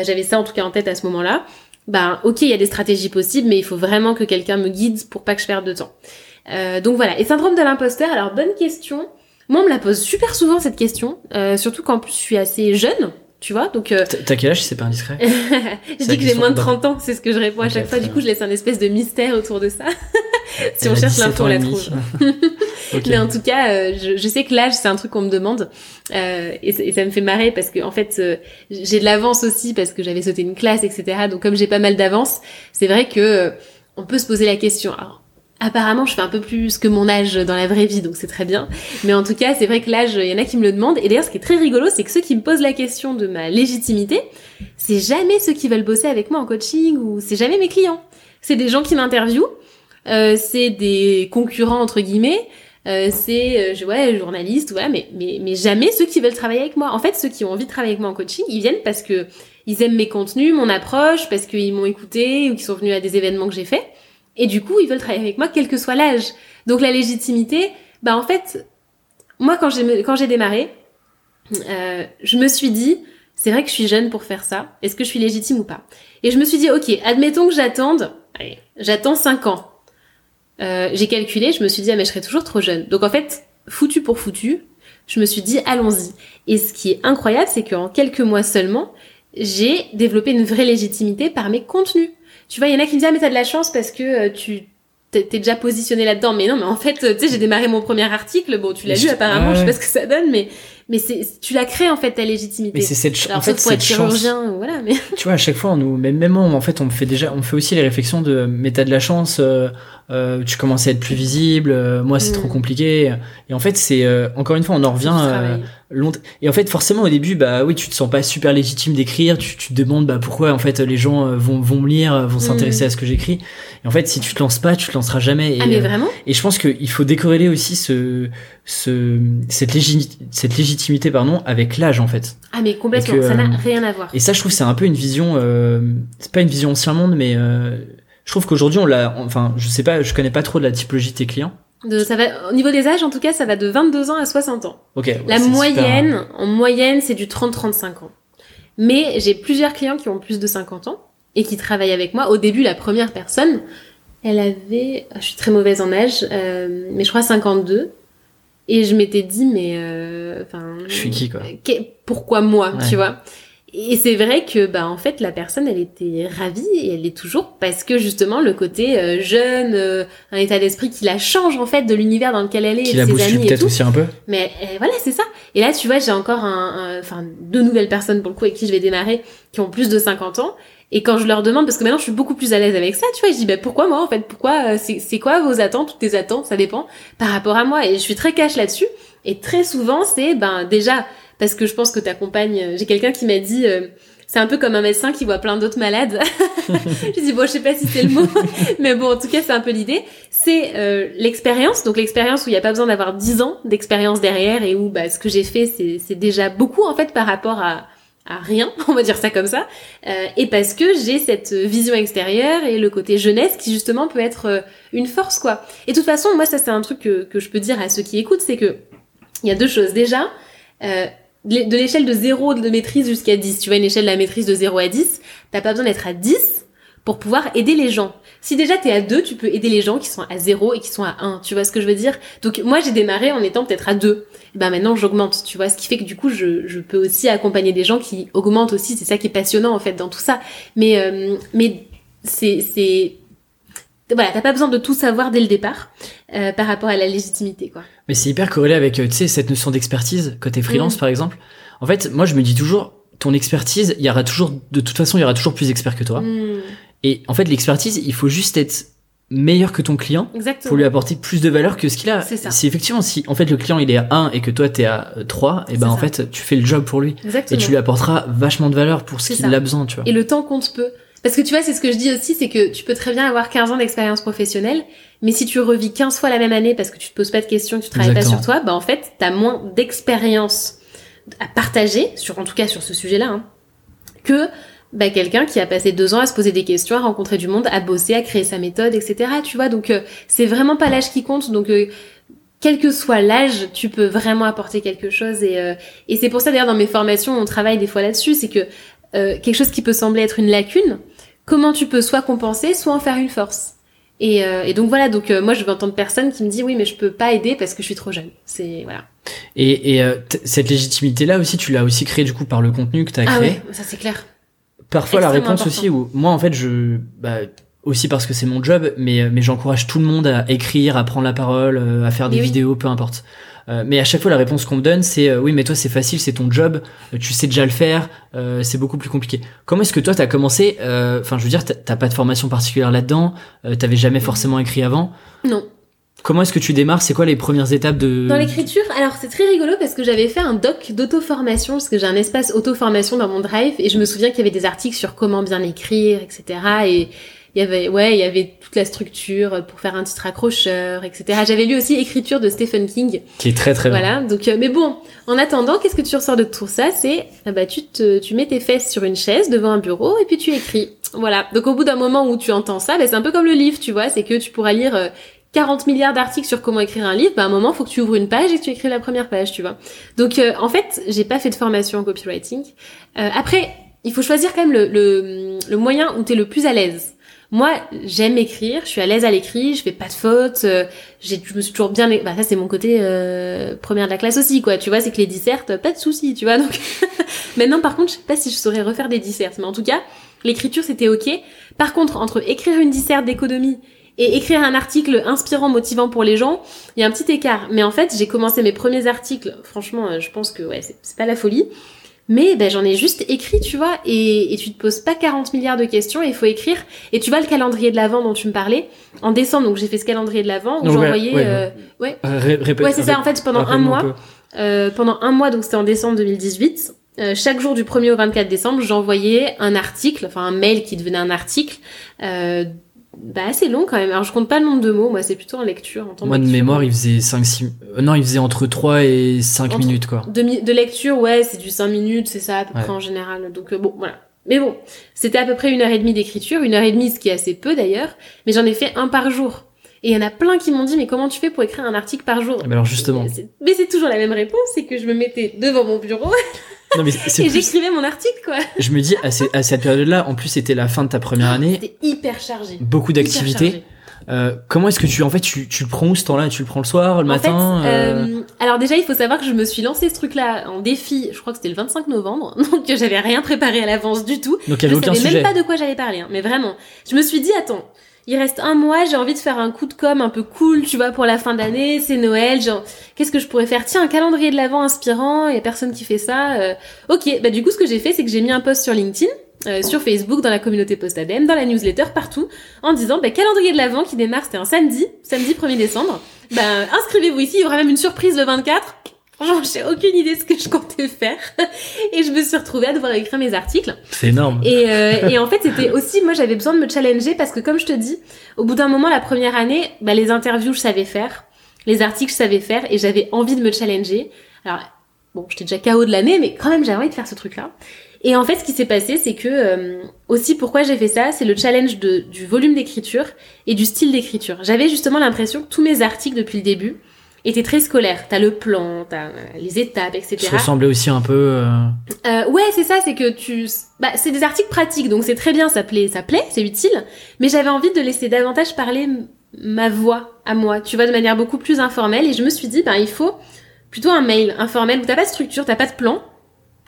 J'avais ça en tout cas en tête à ce moment-là ben ok, il y a des stratégies possibles, mais il faut vraiment que quelqu'un me guide pour pas que je perde de temps. Euh, donc voilà. Et syndrome de l'imposteur. Alors bonne question. Moi, on me la pose super souvent cette question, euh, surtout qu'en plus je suis assez jeune tu vois donc euh... t'as quel âge si c'est pas indiscret (laughs) je dis que j'ai moins de 30 ans c'est ce que je réponds à chaque fois. du coup je laisse un espèce de mystère autour de ça. (laughs) Si on cherche l'info on la trouve. (laughs) mais en tout cas euh, je, je, sais que l'âge c'est un truc qu'on me demande. Euh, et, et, ça me fait marrer parce que en fait euh, j'ai de l'avance aussi parce que j'avais sauté une classe etc donc comme j'ai pas mal d'avance c'est vrai que euh, on peut se poser la question. Alors Apparemment, je fais un peu plus que mon âge dans la vraie vie, donc c'est très bien. Mais en tout cas, c'est vrai que l'âge, il y en a qui me le demandent. Et d'ailleurs, ce qui est très rigolo, c'est que ceux qui me posent la question de ma légitimité, c'est jamais ceux qui veulent bosser avec moi en coaching ou c'est jamais mes clients. C'est des gens qui m'interviewent, euh, c'est des concurrents entre guillemets, euh, c'est euh, ouais journalistes, voilà, mais, mais mais jamais ceux qui veulent travailler avec moi. En fait, ceux qui ont envie de travailler avec moi en coaching, ils viennent parce que ils aiment mes contenus, mon approche, parce qu'ils m'ont écouté ou qu'ils sont venus à des événements que j'ai faits. Et du coup, ils veulent travailler avec moi, quel que soit l'âge. Donc la légitimité, bah en fait, moi quand j'ai quand j'ai démarré, euh, je me suis dit, c'est vrai que je suis jeune pour faire ça. Est-ce que je suis légitime ou pas? Et je me suis dit, ok, admettons que j'attende, j'attends 5 ans. Euh, j'ai calculé, je me suis dit, ah mais je serai toujours trop jeune. Donc en fait, foutu pour foutu, je me suis dit, allons-y. Et ce qui est incroyable, c'est qu'en quelques mois seulement, j'ai développé une vraie légitimité par mes contenus. Tu vois, il y en a qui me disent ah mais t'as de la chance parce que euh, tu t'es déjà positionné là-dedans. Mais non, mais en fait, tu sais, j'ai démarré mon premier article. Bon, tu l'as lu apparemment, je sais pas ce que ça donne, mais mais c'est tu la crées en fait ta légitimité. Mais c'est cette chance. En fait, pour être chirurgien, voilà. Mais tu vois, à chaque fois, on nous, même même en fait, on fait déjà, on fait aussi les réflexions de, mais t'as de la chance. Euh, euh, tu commences à être plus visible, euh, moi c'est trop mm. compliqué. Et en fait, c'est euh, encore une fois, on en revient long... Et en fait, forcément, au début, bah oui, tu te sens pas super légitime d'écrire. Tu, tu, te demandes bah pourquoi en fait les gens vont vont me lire, vont s'intéresser mm. à ce que j'écris. Et en fait, si tu te lances pas, tu te lanceras jamais. Et, ah mais vraiment? Et je pense qu'il faut décorréler aussi ce ce cette, légi... cette légitimité pardon avec l'âge en fait. Ah mais complètement, ça n'a rien à voir. Et ça, je trouve, c'est un peu une vision. c'est pas une vision ancien monde, mais je trouve qu'aujourd'hui, on l'a, enfin, je sais pas, je connais pas trop de la typologie de tes clients. De, ça va, au niveau des âges, en tout cas, ça va de 22 ans à 60 ans. Ok. la moyenne, en moyenne, c'est du 30-35 ans. Mais j'ai plusieurs clients qui ont plus de 50 ans et qui travaillent avec moi. Au début, la première personne, elle avait, ah, je suis très mauvaise en âge, euh, mais je crois 52. Et je m'étais dit, mais, euh, enfin. je suis qui, quoi? Pourquoi moi, tu vois? Et c'est vrai que bah en fait la personne elle était ravie et elle est toujours parce que justement le côté euh, jeune, euh, un état d'esprit qui la change en fait de l'univers dans lequel elle est, qui la ses amis peut-être aussi un peu. Mais euh, voilà c'est ça. Et là tu vois j'ai encore un, enfin deux nouvelles personnes pour le coup avec qui je vais démarrer qui ont plus de 50 ans et quand je leur demande parce que maintenant je suis beaucoup plus à l'aise avec ça tu vois je dis bah pourquoi moi en fait pourquoi c'est c'est quoi vos attentes toutes tes attentes ça dépend par rapport à moi et je suis très cash là-dessus et très souvent c'est ben déjà parce que je pense que t'accompagnes. Euh, j'ai quelqu'un qui m'a dit, euh, c'est un peu comme un médecin qui voit plein d'autres malades. (laughs) je dis bon, je sais pas si c'est le mot, (laughs) mais bon, en tout cas, c'est un peu l'idée. C'est euh, l'expérience, donc l'expérience où il n'y a pas besoin d'avoir 10 ans d'expérience derrière et où bah, ce que j'ai fait, c'est déjà beaucoup en fait par rapport à à rien, (laughs) on va dire ça comme ça, et parce que j'ai cette vision extérieure et le côté jeunesse qui justement peut être une force quoi. Et de toute façon, moi ça c'est un truc que, que je peux dire à ceux qui écoutent, c'est que il y a deux choses. Déjà, euh, de l'échelle de 0 de maîtrise jusqu'à 10, tu vois, une échelle de la maîtrise de 0 à 10, t'as pas besoin d'être à 10 pour pouvoir aider les gens. Si déjà t'es à 2, tu peux aider les gens qui sont à 0 et qui sont à 1, tu vois ce que je veux dire? Donc moi j'ai démarré en étant peut-être à 2. Et ben maintenant j'augmente, tu vois, ce qui fait que du coup je, je peux aussi accompagner des gens qui augmentent aussi, c'est ça qui est passionnant en fait dans tout ça. Mais euh, mais c'est c'est voilà, t'as pas besoin de tout savoir dès le départ euh, par rapport à la légitimité, quoi. Mais c'est hyper corrélé avec, euh, tu sais, cette notion d'expertise côté freelance, mm. par exemple. En fait, moi, je me dis toujours, ton expertise, il y aura toujours, de toute façon, il y aura toujours plus expert que toi. Mm. Et en fait, l'expertise, il faut juste être meilleur que ton client Exactement. pour lui apporter plus de valeur que ce qu'il a. C'est effectivement, si en fait le client il est à 1 et que toi t'es à 3, et ben en fait tu fais le job pour lui. Exactement. Et tu lui apporteras vachement de valeur pour ce qu'il a besoin, tu vois. Et le temps compte peu. Parce que tu vois, c'est ce que je dis aussi, c'est que tu peux très bien avoir 15 ans d'expérience professionnelle, mais si tu revis 15 fois la même année parce que tu te poses pas de questions, que tu travailles pas sur toi, bah en fait, t'as moins d'expérience à partager, sur en tout cas sur ce sujet-là, hein, que bah, quelqu'un qui a passé deux ans à se poser des questions, à rencontrer du monde, à bosser, à créer sa méthode, etc. Tu vois, donc euh, c'est vraiment pas l'âge qui compte. Donc euh, quel que soit l'âge, tu peux vraiment apporter quelque chose. Et, euh, et c'est pour ça d'ailleurs dans mes formations, on travaille des fois là-dessus, c'est que quelque chose qui peut sembler être une lacune, comment tu peux soit compenser, soit en faire une force. Et, euh, et donc voilà, donc euh, moi je vais entendre personne qui me dit oui mais je peux pas aider parce que je suis trop jeune. C'est voilà. Et, et euh, cette légitimité-là aussi, tu l'as aussi créée du coup par le contenu que tu as Ah créé. ouais, ça c'est clair. Parfois la réponse aussi où moi en fait je bah, aussi parce que c'est mon job, mais mais j'encourage tout le monde à écrire, à prendre la parole, à faire des oui. vidéos, peu importe. Euh, mais à chaque fois la réponse qu'on me donne c'est euh, oui mais toi c'est facile, c'est ton job, euh, tu sais déjà le faire, euh, c'est beaucoup plus compliqué. Comment est-ce que toi t'as commencé euh, Enfin je veux dire t'as- pas de formation particulière là-dedans, euh, t'avais jamais forcément écrit avant? Non. Comment est-ce que tu démarres? C'est quoi les premières étapes de Dans l'écriture, alors c'est très rigolo parce que j'avais fait un doc d'auto-formation, parce que j'ai un espace auto-formation dans mon drive, et je me souviens qu'il y avait des articles sur comment bien écrire, etc. Et il y avait, ouais, il y avait toute la structure pour faire un titre accrocheur, etc. J'avais lu aussi Écriture de Stephen King. qui est très très bien. Voilà, donc, euh, mais bon, en attendant, qu'est-ce que tu ressors de tout ça? C'est, ah bah, tu te, tu mets tes fesses sur une chaise devant un bureau et puis tu écris. Voilà. Donc, au bout d'un moment où tu entends ça, bah, c'est un peu comme le livre, tu vois, c'est que tu pourras lire euh, 40 milliards d'articles sur comment écrire un livre, bah, à un moment, faut que tu ouvres une page et que tu écris la première page, tu vois. Donc, euh, en fait, j'ai pas fait de formation en copywriting. Euh, après, il faut choisir quand même le, le, le moyen où tu es le plus à l'aise. Moi, j'aime écrire, je suis à l'aise à l'écrit, je fais pas de fautes, euh, j'ai, je me suis toujours bien, bah ça c'est mon côté euh, première de la classe aussi quoi. Tu vois, c'est que les dissertes, pas de soucis, tu vois. Donc (laughs) maintenant, par contre, je sais pas si je saurais refaire des dissertes, mais en tout cas, l'écriture c'était ok. Par contre, entre écrire une disserte d'économie et écrire un article inspirant, motivant pour les gens, il y a un petit écart. Mais en fait, j'ai commencé mes premiers articles. Franchement, euh, je pense que ouais, c'est, c'est pas la folie. Mais ben, j'en ai juste écrit, tu vois, et, et tu te poses pas 40 milliards de questions, il faut écrire. Et tu vois le calendrier de l'avant dont tu me parlais, en décembre, donc j'ai fait ce calendrier de l'avant, où j'envoyais... ouais, euh, ouais, Euh, ré- répète- ouais c'est ça, en fait, pendant un mois, euh, pendant un mois, donc c'était en décembre 2018, euh, chaque jour du 1er au 24 décembre, j'envoyais un article, enfin un mail qui devenait un article, euh, bah assez long quand même. Alors je compte pas le nombre de mots, moi c'est plutôt en lecture. En temps Moi de mémoire, il faisait 5 6 euh, non, il faisait entre 3 et 5 Entre- minutes quoi. De, lecture, ouais, c'est du 5 minutes, c'est ça à peu Ouais. près en général. Donc euh, bon, voilà. Mais bon, c'était à peu près une heure et demie d'écriture, une heure et demie, ce qui est assez peu d'ailleurs, mais j'en ai fait un par jour. Et il y en a plein qui m'ont dit, mais comment tu fais pour écrire un article par jour? Mais alors justement. Et c'est- Mais c'est toujours la même réponse, c'est que je me mettais devant mon bureau (laughs) Non mais c'est et plus- j'écrivais mon article, quoi. je me dis à, ces- à cette période-là, en plus c'était la fin de ta première année, C'était hyper chargé. beaucoup d'activités. Euh, comment est-ce que tu en fait tu, tu le prends où ce temps-là? Tu le prends le soir, le En matin fait, euh, euh, alors déjà, il faut savoir que je me suis lancé ce truc-là en défi, je crois que c'était le 25 novembre, (laughs) donc j'avais rien préparé à l'avance du tout. Donc il y Je avait aucun savais sujet. même pas de quoi j'allais parler, hein, mais vraiment. Je me suis dit, attends, il reste un mois, j'ai envie de faire un coup de com un peu cool, tu vois, pour la fin d'année, c'est Noël, genre, qu'est-ce que je pourrais faire? Tiens, un calendrier de l'avant inspirant, il y a personne qui fait ça. euh, ok, bah du coup, ce que j'ai fait, c'est que j'ai mis un post sur LinkedIn, euh, sur Facebook, dans la communauté Postadem, dans la newsletter, partout, en disant, bah, calendrier de l'avant qui démarre, c'était un samedi, samedi 1er décembre. Bah, inscrivez-vous ici, il y aura même une surprise le 24. Franchement, j'ai aucune idée de ce que je comptais faire. (laughs) Et je me suis retrouvée à devoir écrire mes articles. C'est énorme. Et, euh, et en fait, c'était aussi, moi, j'avais besoin de me challenger parce que, comme je te dis, au bout d'un moment, la première année, bah, les interviews, je savais faire, les articles, je savais faire, et j'avais envie de me challenger. Alors, bon, j'étais déjà KO de l'année, mais quand même, j'avais envie de faire ce truc-là. Et en fait, ce qui s'est passé, c'est que euh, aussi, pourquoi j'ai fait ça, c'est le challenge de, du volume d'écriture et du style d'écriture. J'avais justement l'impression que tous mes articles depuis le début étaient très scolaires. T'as le plan, t'as euh, les étapes, etc. Ça ressemblait aussi un peu. euh, Euh, ouais, c'est ça, c'est que tu, bah, c'est des articles pratiques, donc c'est très bien, ça plaît, ça plaît, c'est utile. Mais j'avais envie de laisser davantage parler ma voix à moi, tu vois, de manière beaucoup plus informelle. Et je me suis dit, ben, il faut plutôt un mail informel où t'as pas de structure, t'as pas de plan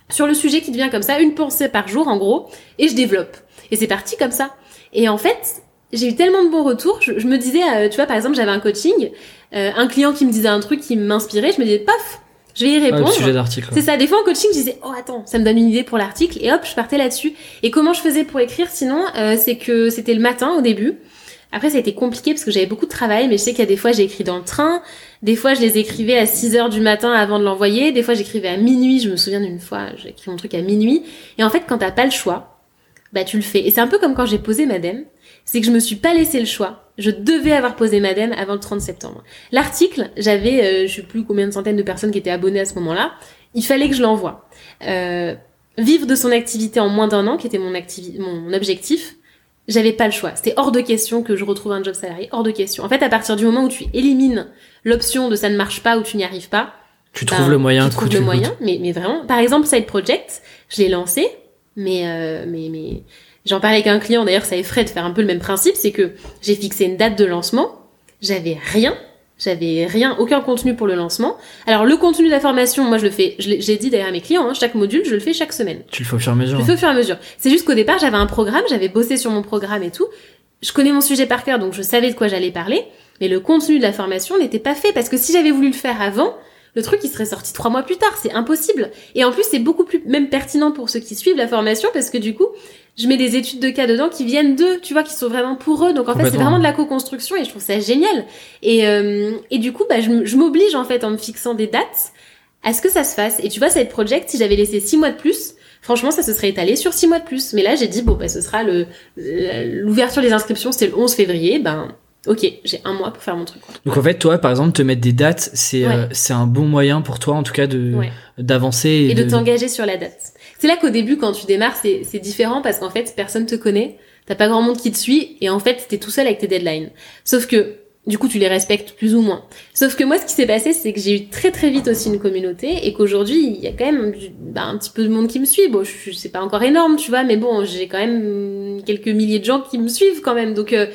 sur le sujet qui te vient comme ça, une pensée par jour en gros, et je développe. Et c'est parti comme ça. Et en fait, j'ai eu tellement de bons retours. Je, je me disais, euh, tu vois, par exemple, j'avais un coaching, euh, un client qui me disait un truc qui m'inspirait, je me disais, paf, je vais y ah, répondre. sujet d'article. C'est ça, des fois en coaching, je disais, oh attends, ça me donne une idée pour l'article, et hop, je partais là-dessus. Et comment je faisais pour écrire sinon, euh, c'est que c'était le matin au début. Après, ça a été compliqué parce que j'avais beaucoup de travail, mais je sais qu'il y a des fois, j'ai écrit dans le train, des fois, je les écrivais à 6 heures du matin avant de l'envoyer, des fois, j'écrivais à minuit, je me souviens d'une fois, j'ai écrit mon truc à minuit. Et en fait, quand t'as pas le choix, bah tu le fais. Et c'est un peu comme quand j'ai posé Madame, c'est que je me suis pas laissé le choix. Je devais avoir posé Madame avant le 30 septembre. L'article, j'avais, euh, je sais plus combien de centaines de personnes qui étaient abonnées à ce moment-là. Il fallait que je l'envoie. Euh, vivre de son activité en moins d'un an, qui était mon, mon objectif, j'avais pas le choix. C'était hors de question que je retrouve un job salarié, hors de question. En fait, à partir du moment où tu élimines l'option de ça ne marche pas ou tu n'y arrives pas, Tu ben, trouves le moyen, tu trouves le moyen, mais, mais vraiment. Par exemple, Side Project, je l'ai lancé, mais, euh, mais, mais J'en parlais avec un client, d'ailleurs, ça effraie de faire un peu le même principe, c'est que j'ai fixé une date de lancement, j'avais rien, j'avais rien, aucun contenu pour le lancement. Alors le contenu de la formation, moi je le fais, j'ai dit d'ailleurs à mes clients, hein, chaque module, je le fais chaque semaine. Tu le fais au fur et à mesure. Je le fais au fur et à mesure. C'est juste qu'au départ, j'avais un programme, j'avais bossé sur mon programme et tout. Je connais mon sujet par cœur, donc je savais de quoi j'allais parler. Mais le contenu de la formation n'était pas fait parce que si j'avais voulu le faire avant, le truc il serait sorti trois mois plus tard, c'est impossible. Et en plus c'est beaucoup plus même pertinent pour ceux qui suivent la formation parce que du coup je mets des études de cas dedans qui viennent d'eux, tu vois, qui sont vraiment pour eux. Donc en fait c'est vraiment de la co-construction et je trouve ça génial. Et, euh, et du coup bah, je, m'oblige en fait en me fixant des dates à ce que ça se fasse. Et tu vois cette project si j'avais laissé six mois de plus, franchement ça se serait étalé sur six mois de plus. Mais là j'ai dit bon bah ce sera le l'ouverture des inscriptions c'est le 11 février, ben ok, j'ai un mois pour faire mon truc. Quoi. Donc en fait, toi, par exemple, te mettre des dates, c'est euh, c'est un bon moyen pour toi, en tout cas, de d'avancer et, de, t'engager sur la date. C'est là qu'au début, quand tu démarres, c'est différent parce qu'en fait, personne te connaît, t'as pas grand monde qui te suit et en fait, t'es tout seul avec tes deadlines. Sauf que du coup, tu les respectes plus ou moins. Sauf que moi, ce qui s'est passé, c'est que j'ai eu très très vite aussi une communauté et qu'aujourd'hui, il y a quand même bah, un petit peu de monde qui me suit. Bon, je, c'est pas encore énorme, tu vois, mais bon, j'ai quand même quelques milliers de gens qui me suivent quand même. Donc, euh,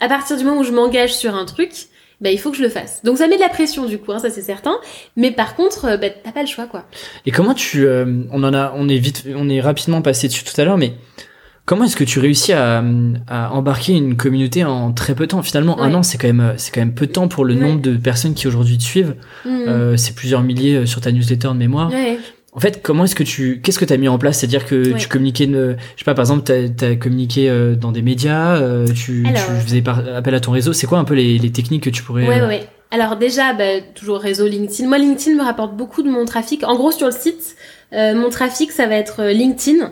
à partir du moment où je m'engage sur un truc, bah, il faut que je le fasse. Donc ça met de la pression du coup, hein, ça c'est certain. Mais par contre, euh, bah, t'as pas le choix quoi. Et comment tu, euh, on en a, on est vite, on est rapidement passé dessus tout à l'heure, mais comment est-ce que tu réussis à, à, embarquer une communauté en très peu de temps? Finalement, un an c'est quand même, c'est quand même peu de temps pour le nombre de personnes qui aujourd'hui te suivent. Mmh. Euh, c'est plusieurs milliers sur ta newsletter de mémoire. Ouais. En fait, comment est-ce que tu, qu'est-ce que tu as mis en place? C'est-à-dire que tu communiquais, je sais pas, par exemple, tu as, communiqué euh, dans des médias, euh, tu, tu, faisais appel à ton réseau. C'est quoi un peu les, les, techniques que tu pourrais Ouais, euh, ouais. Alors déjà, bah, toujours réseau LinkedIn. Moi, LinkedIn me rapporte beaucoup de mon trafic. En gros, sur le site, mon trafic, ça va être LinkedIn.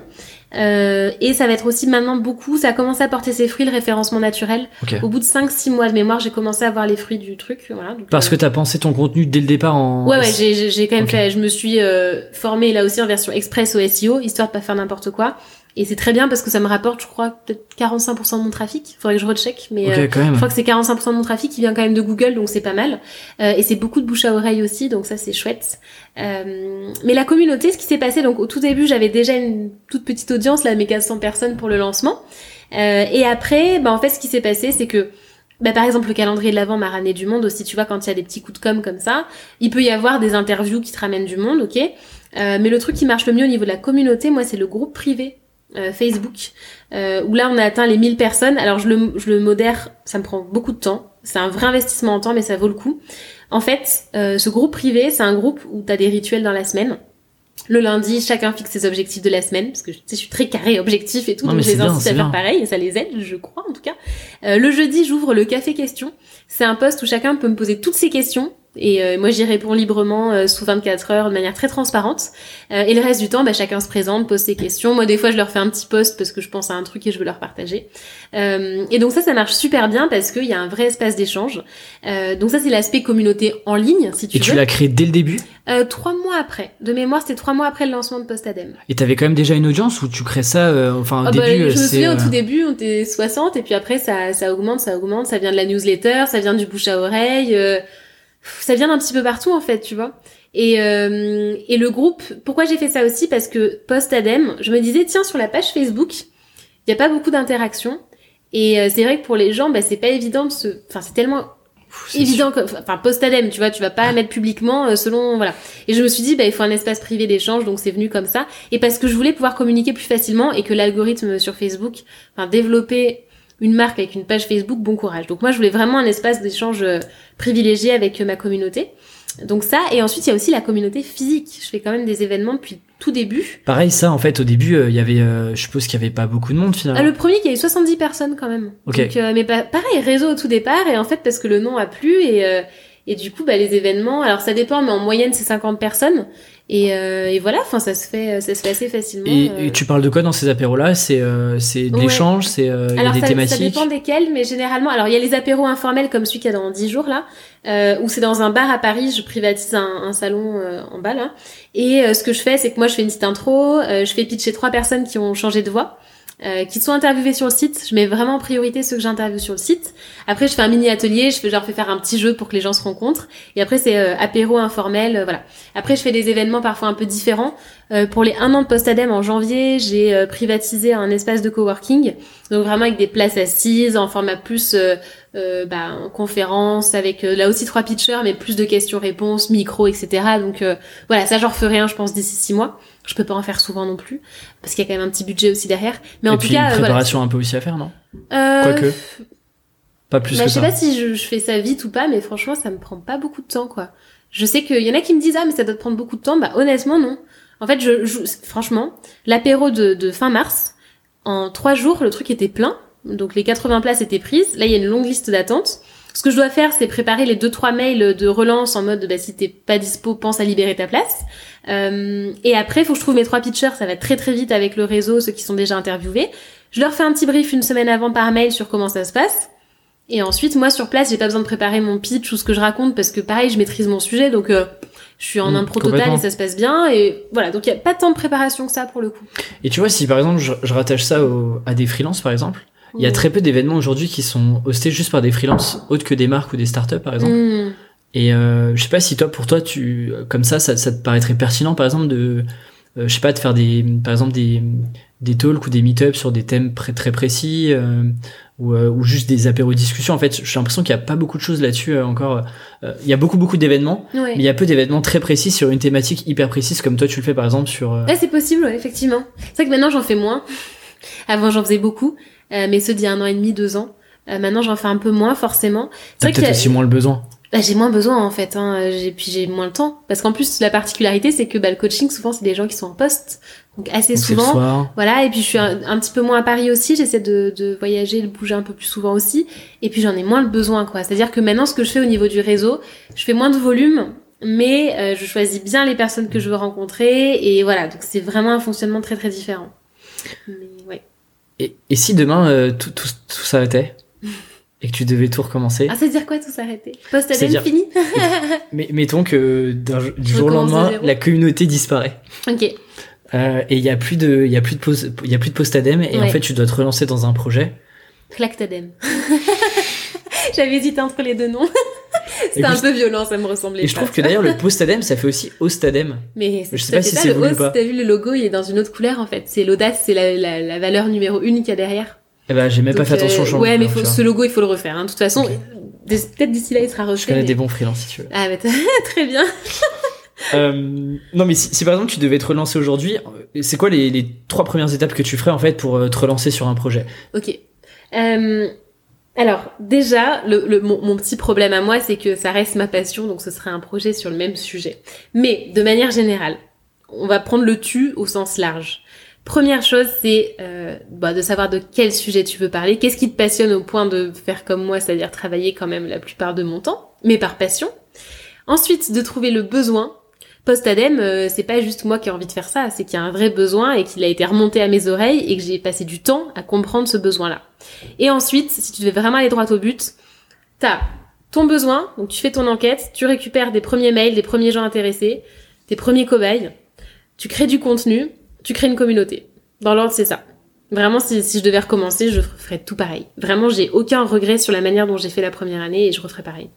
Euh, et ça va être aussi maintenant beaucoup, ça a commencé à porter ses fruits, le référencement naturel. Au bout de 5-6 mois de mémoire, j'ai commencé à voir les fruits du truc. Voilà, Parce que euh, tu as pensé ton contenu dès le départ en... Ouais, ouais, j'ai quand même fait, je me suis euh, formée là aussi en version express au SEO, histoire de pas faire n'importe quoi. Et c'est très bien parce que ça me rapporte, je crois, peut-être 45% de mon trafic. Faudrait que je recheck, mais euh, je crois que c'est 45% de mon trafic qui vient quand même de Google, donc c'est pas mal. Euh, et c'est beaucoup de bouche à oreille aussi, donc ça c'est chouette. Euh, mais la communauté, ce qui s'est passé, donc au tout début, j'avais déjà une toute petite audience, là, mes 400 personnes pour le lancement. Euh, et après, bah en fait, ce qui s'est passé, c'est que bah, par exemple, le calendrier de l'avant m'a ramené du monde aussi. Tu vois, quand il y a des petits coups de com comme ça, il peut y avoir des interviews qui te ramènent du monde, ok? mais le truc qui marche le mieux au niveau de la communauté, moi, c'est le groupe privé euh, Facebook, euh, où là on a atteint les 1000 personnes. Alors je le, je le modère, ça me prend beaucoup de temps. C'est un vrai investissement en temps, mais ça vaut le coup. En fait, euh, ce groupe privé, c'est un groupe où tu as des rituels dans la semaine. Le lundi, chacun fixe ses objectifs de la semaine, parce que je suis très carré objectif et tout, donc je les incite à faire pareil, et ça les aide, je crois en tout cas. Euh, le jeudi, j'ouvre le café question. C'est un poste où chacun peut me poser toutes ses questions, et euh, moi, j'y réponds librement euh, sous 24 heures de manière très transparente. Euh, et le reste du temps, bah, chacun se présente, pose ses questions. Moi, des fois, je leur fais un petit post parce que je pense à un truc et je veux leur partager. et donc ça, ça marche super bien parce qu'il y a un vrai espace d'échange. donc ça, c'est l'aspect communauté en ligne, si tu et veux. Et tu l'as créé dès le début? Trois mois après. De mémoire, c'était trois mois après le lancement de Postadem. Et t'avais quand même déjà une audience où tu crées ça Enfin, au bah, début, je me souviens, au tout début, on était 60 et puis après, ça, ça augmente, ça augmente. Ça vient de la newsletter, ça vient du bouche à oreille ça vient d'un petit peu partout en fait, tu vois. Et, euh, et le groupe, pourquoi j'ai fait ça aussi? Parce que post-ADEME, je me disais, tiens, sur la page Facebook, il n'y a pas beaucoup d'interactions. Et euh, c'est vrai que pour les gens, bah, c'est pas évident de se... Enfin, c'est tellement évident que... Enfin, post-ADEME, tu vois, tu vas pas mettre publiquement euh, selon... Voilà. Et je me suis dit, bah, il faut un espace privé d'échange, donc c'est venu comme ça. Et parce que je voulais pouvoir communiquer plus facilement et que l'algorithme sur Facebook, enfin, développer une marque avec une page Facebook, bon courage. Donc moi, je voulais vraiment un espace d'échange euh, privilégié avec euh, ma communauté. Donc ça, et ensuite il y a aussi la communauté physique. Je fais quand même des événements depuis tout début. Pareil, ça en fait, au début, euh, il y avait, je suppose qu'il y avait pas beaucoup de monde finalement. Ah, le premier, il y a eu 70 personnes quand même. Ok. Donc, mais pareil, réseau au tout départ, et en fait parce que le nom a plu et et du coup, bah, les événements, alors ça dépend, mais en moyenne c'est 50 personnes. Et, euh, et, voilà, enfin ça se fait, ça se fait assez facilement. Et, euh. tu parles de quoi dans ces apéros-là? C'est euh, c'est de l'échange, c'est il y a des ça, thématiques? Ça dépend desquels, mais généralement, alors il y a les apéros informels comme celui qu'il y a dans 10 jours là, où c'est dans un bar à Paris, je privatise un, un salon en bas là. Et ce que je fais, c'est que moi je fais une petite intro, je fais pitcher trois personnes qui ont changé de voix. Euh, qui sont interviewés sur le site. Je mets vraiment en priorité ceux que j'interviewe sur le site. Après, je fais un mini atelier, je fais genre fais faire un petit jeu pour que les gens se rencontrent. Et après, c'est euh, apéro informel, euh, voilà. Après, je fais des événements parfois un peu différents. Euh, pour les un an de post-ADEME en janvier, j'ai euh, privatisé un espace de coworking, donc vraiment avec des places assises en format plus bah, conférence avec là aussi trois pitchers, mais plus de questions-réponses, micro, etc. Donc voilà, ça j'en referai un, je pense d'ici six mois. Je peux pas en faire souvent non plus parce qu'il y a quand même un petit budget aussi derrière. Mais en tout cas, une préparation un peu aussi à faire, non? Quoique. Pas plus bah, que je sais pas si je, je, fais ça vite ou pas, mais franchement, ça me prend pas beaucoup de temps, quoi. Je sais qu'il y en a qui me disent ah mais ça doit te prendre beaucoup de temps. Bah honnêtement non. En fait, je, je franchement, l'apéro de, de fin mars, en trois jours, le truc était plein. Donc les 80 places étaient prises. Là, il y a une longue liste d'attente. Ce que je dois faire, c'est préparer les deux trois mails de relance en mode bah, si t'es pas dispo, pense à libérer ta place. Euh, et après, faut que je trouve mes trois pitchers. Ça va très très vite avec le réseau, ceux qui sont déjà interviewés. Je leur fais un petit brief une semaine avant par mail sur comment ça se passe. Et ensuite, moi sur place, j'ai pas besoin de préparer mon pitch ou ce que je raconte parce que pareil, je maîtrise mon sujet, donc euh, je suis en mmh, impro total et ça se passe bien. Et voilà, donc il y a pas tant de préparation que ça pour le coup. Et tu vois, si par exemple je, je rattache ça à des freelances par exemple, il y a mmh. très peu d'événements aujourd'hui qui sont hostés juste par des freelances autres que des marques ou des startups par exemple. Mmh. Et euh, je sais pas si toi, pour toi, tu comme ça, ça, ça te paraîtrait pertinent par exemple de euh, je sais pas, de faire des, par exemple des, des talks ou des meet-ups sur des thèmes très précis euh, ou, euh, ou, juste des apéros discussions. En fait, j'ai l'impression qu'il y a pas beaucoup de choses là-dessus encore. il y a beaucoup beaucoup d'événements, mais il y a peu d'événements très précis sur une thématique hyper précise comme toi tu le fais par exemple sur. Ouais, c'est possible, effectivement. C'est vrai que maintenant j'en fais moins. (laughs) Avant j'en faisais beaucoup, mais ceux d'il y a un an et demi, deux ans. maintenant j'en fais un peu moins forcément. C'est peut-être aussi moins le besoin. Bah, j'ai moins besoin en fait, hein. j'ai puis j'ai moins le temps parce qu'en plus la particularité c'est que bah, le coaching souvent c'est des gens qui sont en poste, donc assez souvent, voilà. Et puis je suis un, petit peu moins à Paris aussi, j'essaie de, de voyager, de bouger un peu plus souvent aussi, et puis j'en ai moins le besoin quoi. C'est-à-dire que maintenant ce que je fais au niveau du réseau, je fais moins de volume, mais euh, je choisis bien les personnes que je veux rencontrer et voilà. Donc c'est vraiment un fonctionnement très très différent. Mais, ouais. Et, et si demain euh, tout, tout, tout s'arrêtait et que tu devais tout recommencer. Ah, ça veut dire quoi tout s'arrêter Post-ADEME fini? (laughs) Mais mettons que du jour au lendemain, la communauté disparaît. Ok. Euh, et il y a plus de, y a plus de post, il y a plus de post-ADEME et en fait tu dois te relancer dans un projet. Clactadem. (laughs) J'avais hésité entre les deux noms. (laughs) C'était un peu violent, ça me ressemblait. Et je trouve que d'ailleurs le (laughs) post-ADEME, ça fait aussi Ostadem. Mais je sais pas si c'est voulu ou pas. T'as vu le logo, il est dans une autre couleur en fait. C'est l'audace, c'est la, la, la valeur numéro une qu'il y a derrière. Eh ben, j'ai même pas fait attention au changement. Ouais, mais faut, ce logo, il faut le refaire. Hein. De toute façon, peut-être d'ici là, il sera refait. Je connais des bons freelances, si tu veux. Ah, bah, (laughs) très bien. (laughs) euh, non, mais si, si, par exemple tu devais te relancer aujourd'hui, c'est quoi les, les, trois premières étapes que tu ferais en fait pour euh, te relancer sur un projet? Ok. Euh, alors déjà, mon, petit problème à moi, c'est que ça reste ma passion, donc ce serait un projet sur le même sujet. Mais de manière générale, on va prendre le tu au sens large. Première chose, c'est euh, bah, de savoir de quel sujet tu veux parler, qu'est-ce qui te passionne au point de faire comme moi, c'est-à-dire travailler quand même la plupart de mon temps, mais par passion. Ensuite, de trouver le besoin. Post-ADEME, euh, c'est pas juste moi qui ai envie de faire ça, c'est qu'il y a un vrai besoin et qu'il a été remonté à mes oreilles et que j'ai passé du temps à comprendre ce besoin-là. Et ensuite, si tu veux vraiment aller droit au but, t'as ton besoin, donc tu fais ton enquête, tu récupères des premiers mails, des premiers gens intéressés, tes premiers cobayes, tu crées du contenu, tu crées une communauté. Dans l'ordre, c'est ça. Vraiment, si, je devais recommencer, je ferais tout pareil. Vraiment, j'ai aucun regret sur la manière dont j'ai fait la première année et je referais pareil.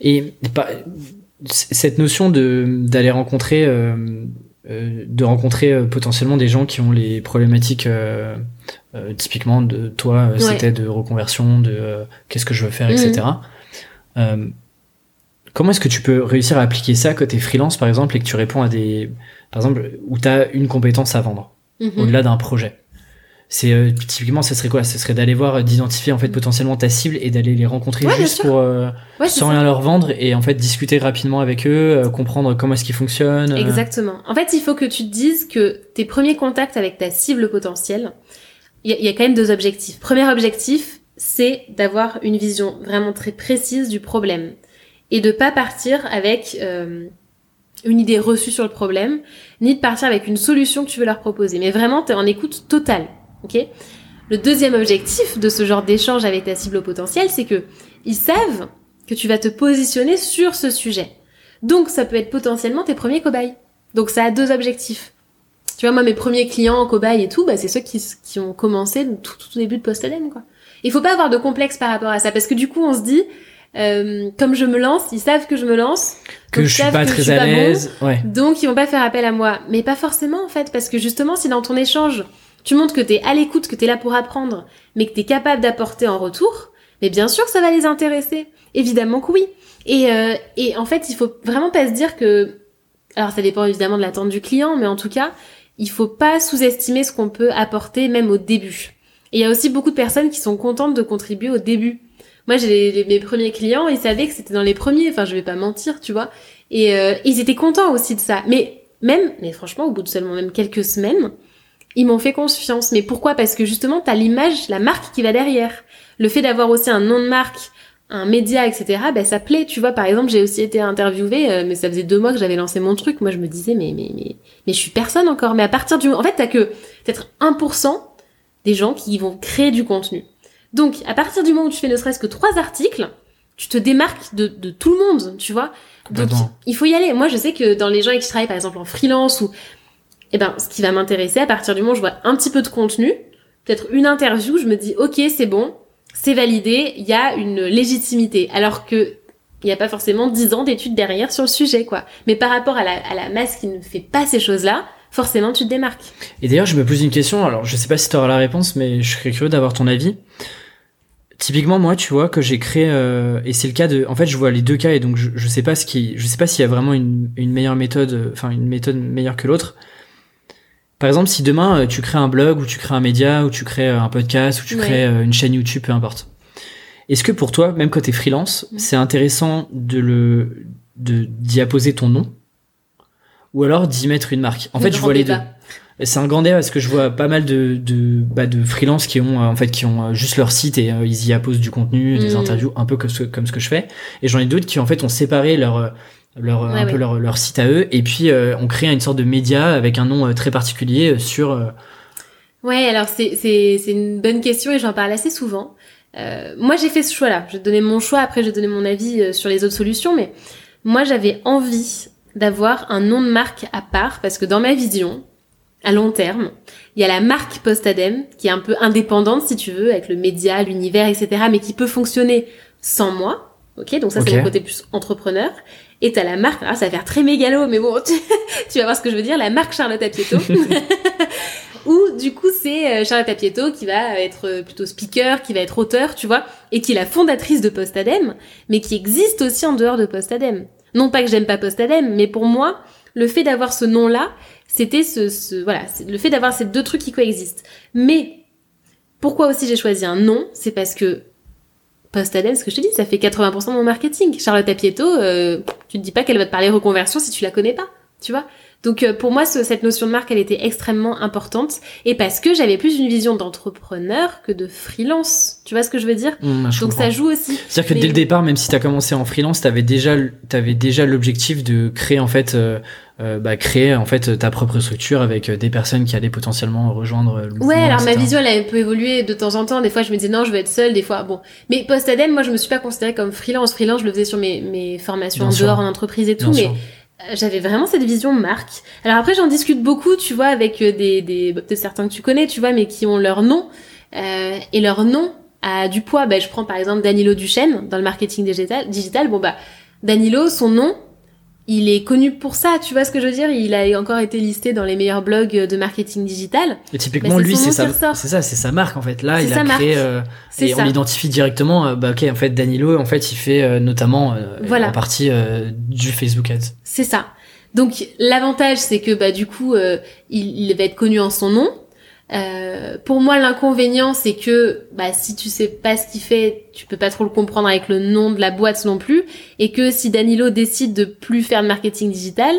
Et cette notion de d'aller rencontrer, euh, euh, de rencontrer euh, potentiellement des gens qui ont les problématiques, typiquement de toi, c'était de reconversion, de qu'est-ce que je veux faire, etc. Mhm. comment est-ce que tu peux réussir à appliquer ça côté freelance, par exemple, et que tu réponds à des par exemple, où tu as une compétence à vendre, mhm. au-delà d'un projet? C'est euh, typiquement, ce serait quoi? Ce serait d'aller voir, d'identifier en fait potentiellement ta cible et d'aller les rencontrer juste pour euh, sans rien leur vendre et en fait discuter rapidement avec eux, euh, comprendre comment est-ce qu'ils fonctionnent. Exactement. En fait, il faut que tu te dises que tes premiers contacts avec ta cible potentielle, il y, y, a quand même deux objectifs. Premier objectif, c'est d'avoir une vision vraiment très précise du problème et de pas partir avec une idée reçue sur le problème, ni de partir avec une solution que tu veux leur proposer. Mais vraiment, tu en écoute totale. Ok Le deuxième objectif de ce genre d'échange avec ta cible au potentiel, c'est que ils savent que tu vas te positionner sur ce sujet. Donc, ça peut être potentiellement tes premiers cobayes. Donc, ça a deux objectifs. Tu vois, moi, mes premiers clients cobayes et tout, bah, c'est ceux qui, qui ont commencé tout, tout au début de post quoi. Il faut pas avoir de complexe par rapport à ça, parce que du coup, on se dit, euh, comme je me lance, ils savent que je me lance. Que je suis pas que très suis à bon, l'aise. Ouais. donc ils vont pas faire appel à moi. Mais pas forcément en fait, parce que justement, si dans ton échange, tu montres que t'es à l'écoute, que t'es là pour apprendre, mais que t'es capable d'apporter en retour, mais bien sûr ça va les intéresser. Évidemment que oui. Et, euh, et en fait, il faut vraiment pas se dire que... Alors ça dépend évidemment de l'attente du client, mais en tout cas, il faut pas sous-estimer ce qu'on peut apporter même au début. Et il y a aussi beaucoup de personnes qui sont contentes de contribuer au début. Moi, j'ai mes premiers clients, ils savaient que c'était dans les premiers. Enfin, je vais pas mentir, tu vois. Et euh, ils étaient contents aussi de ça. Mais même, mais franchement, au bout de seulement même quelques semaines, ils m'ont fait confiance. Mais pourquoi? Parce que justement, t'as l'image, la marque qui va derrière. Le fait d'avoir aussi un nom de marque, un média, etc. Ben ça plaît. Tu vois, par exemple, j'ai aussi été interviewée, euh, mais ça faisait deux mois que j'avais lancé mon truc. Moi, je me disais, mais mais mais mais je suis personne encore. Mais à partir du, en fait, t'as que peut-être 1% des gens qui vont créer du contenu. Donc, à partir du moment où tu fais ne serait-ce que trois articles, tu te démarques de, de tout le monde, tu vois? Donc, Complètement. il faut y aller. Moi, je sais que dans les gens avec qui je travaille, par exemple en freelance ou, eh ben, ce qui va m'intéresser, à partir du moment où je vois un petit peu de contenu, peut-être une interview, je me dis, ok, c'est bon, c'est validé, il y a une légitimité. Alors que, il n'y a pas forcément 10 ans d'études derrière sur le sujet, quoi. Mais par rapport à la, à la masse qui ne fait pas ces choses-là, forcément, tu te démarques. Et d'ailleurs, je me pose une question. Alors, je sais pas si tu auras la réponse, mais je serais curieux d'avoir ton avis. Typiquement, moi, tu vois, que j'ai créé, euh, et c'est le cas de, en fait, je vois les deux cas, et donc je, je sais pas ce qui, je sais pas s'il y a vraiment une, une meilleure méthode, euh, enfin une méthode meilleure que l'autre. Par exemple, si demain euh, tu crées un blog, ou tu crées un média, ou tu crées euh, un podcast, ou tu crées euh, une chaîne YouTube, peu importe. Est-ce que pour toi, même quand t'es freelance, Mm. c'est intéressant de le, de d'y apposer ton nom, ou alors d'y mettre une marque? En Le fait, je vois les deux. C'est un grand débat parce que je vois pas mal de de bah, de freelance qui ont en fait qui ont juste leur site et euh, ils y apposent du contenu, des Mm. interviews, un peu comme ce, comme ce que je fais. Et j'en ai d'autres qui en fait ont séparé leur leur Ouais, un peu leur leur site à eux et puis euh, ont créé une sorte de média avec un nom euh, très particulier euh, sur. euh, Ouais, alors c'est une bonne question et j'en parle assez souvent. Moi, j'ai fait ce choix-là. Je vais donner mon choix. Après, je vais donner mon avis sur les autres solutions. Mais moi, j'avais envie d'avoir un nom de marque à part parce que dans ma vision, à long terme, il y a la marque Postadem qui est un peu indépendante, si tu veux, avec le média, l'univers, etc., mais qui peut fonctionner sans moi. Ok, donc ça c'est mon côté plus entrepreneur. Et t'as la marque, ah, ça va faire très mégalo, mais bon, (laughs) tu, tu vas voir ce que je veux dire, la marque Charlotte Apieto. (laughs) Où du coup c'est euh, Charlotte Apieto qui va être euh, plutôt speaker, qui va être auteur, tu vois, et qui est la fondatrice de Postadem, mais qui existe aussi en dehors de Postadem. Non pas que j'aime pas Postadem, mais pour moi, le fait d'avoir ce nom-là, c'était ce, ce voilà, le fait d'avoir ces deux trucs qui coexistent. Mais pourquoi aussi j'ai choisi un nom, c'est parce que Postadem, ce que je te dis, ça fait 80% de mon marketing. Charlotte Apieto, euh, tu te dis pas qu'elle va te parler reconversion si tu la connais pas, tu vois. Donc euh, pour moi, ce- cette notion de marque, elle était extrêmement importante et parce que j'avais plus une vision d'entrepreneur que de freelance. Tu vois ce que je veux dire hum, je Donc comprends. ça joue aussi. C'est-à-dire que dès le départ, même si t'as commencé en freelance, t'avais déjà t'avais déjà l'objectif de créer en fait euh, euh, bah, créer en fait ta propre structure avec des personnes qui allaient potentiellement rejoindre le. Ouais, alors ma vision elle a un peu évolué de temps en temps. Des fois, je me disais non, je veux être seule. Des fois, bon. Mais post-ADEME, moi, je me suis pas considérée comme freelance. Freelance, je le faisais sur mes, mes formations Bien en sûr. dehors, en entreprise et tout. Bien mais sûr. Euh, j'avais vraiment cette vision marque. Alors après, j'en discute beaucoup, tu vois, avec euh, des, des bah, certains que tu connais, tu vois, mais qui ont leur nom. Euh, et leur nom a du poids. Bah, je prends par exemple Danilo Duchesne dans le marketing digital. digital. Bon, bah, Danilo, son nom, il est connu pour ça, tu vois ce que je veux dire? Il a encore été listé dans les meilleurs blogs de marketing digital. Et typiquement, Bah, c'est lui, c'est sa, c'est ça, c'est sa marque en fait. Là, il a créé euh, et ça. on l'identifie directement. euh, bah ok, en fait, Danilo, en fait, il fait euh, notamment euh, Voilà. en partie euh, du Facebook Ads. C'est ça. Donc l'avantage c'est que bah du coup euh, il, il va être connu en son nom. Euh, pour moi l'inconvénient c'est que bah si tu sais pas ce qu'il fait, tu peux pas trop le comprendre avec le nom de la boîte non plus et que si Danilo décide de plus faire de marketing digital,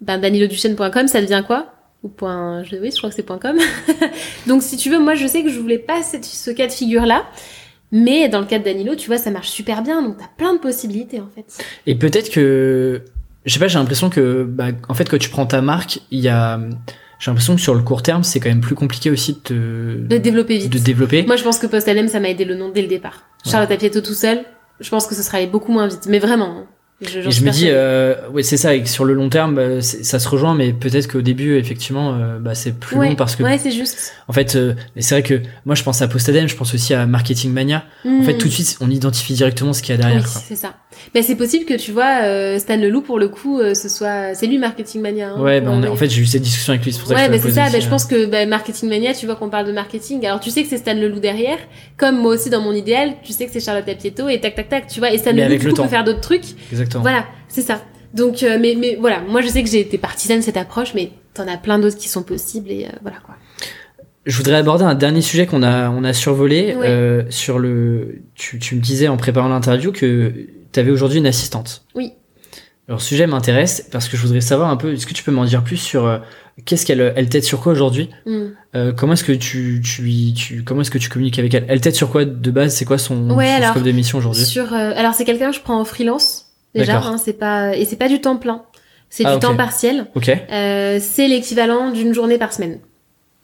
ben daniloduchesne.com ça devient quoi? Ou point je, oui je crois que c'est .com. (laughs) Donc si tu veux moi je sais que je voulais pas ce cas de figure là. Mais dans le cas de Danilo, tu vois, ça marche super bien, donc t'as plein de possibilités en fait. Et peut-être que, je sais pas, j'ai l'impression que, bah, en fait, quand tu prends ta marque, il y a, j'ai l'impression que sur le court terme, c'est quand même plus compliqué aussi de te, De développer vite. de développer. Moi, je pense que Postalem, ça m'a aidé le nom dès le départ. Charlotte Apieto tout seul, je pense que ce serait allé beaucoup moins vite. Mais vraiment. Hein. Je, Et je me dis, euh, ouais, c'est ça, et que sur le long terme, bah, ça se rejoint, mais peut-être qu'au début, effectivement, euh, bah, c'est plus ouais, long parce que, ouais, c'est juste. en fait, euh, c'est vrai que moi, je pense à Postadem, je pense aussi à Marketing Mania. En fait, Hmm. tout de suite, on identifie directement ce qu'il y a derrière. Oui, c'est ça. Mais c'est possible que tu vois euh, Stan Leloup pour le coup, euh, ce soit c'est lui Marketing Mania. hein, Ouais, bah, on a- ouais. en fait, j'ai eu cette discussion avec lui, c'est pour ça que Ouais, je bah c'est ça. aussi, Bah, je euh, pense que bah, Marketing Mania, tu vois qu'on parle de marketing. Alors tu sais que c'est Stan Leloup derrière, comme moi aussi dans mon idéal, tu sais que c'est Charlotte Apieto et tac tac tac, tu vois. Et Stan Mais Leloup du le coup peut faire d'autres trucs. Exactement. Voilà, c'est ça. Donc, euh, mais mais voilà, moi je sais que j'ai été partisane de cette approche, mais t'en as plein d'autres qui sont possibles et euh, voilà quoi. Je voudrais aborder un dernier sujet qu'on a, on a survolé Ouais. euh, sur le. Tu, tu me disais en préparant l'interview que tu avais aujourd'hui une assistante. Oui. Alors, sujet m'intéresse parce que je voudrais savoir un peu. Est-ce que tu peux m'en dire plus sur euh, qu'est-ce qu'elle elle t'aide sur quoi aujourd'hui? Euh, Comment est-ce que tu, tu, tu comment est-ce que tu communiques avec elle? Elle t'aide sur quoi de base? C'est quoi son, Ouais, son alors, scope de mission aujourd'hui? Sur, euh, alors c'est quelqu'un que je prends en freelance déjà, hein, c'est pas et c'est pas du temps plein, c'est Ah, du temps partiel. Ok, Euh, c'est l'équivalent d'une journée par semaine.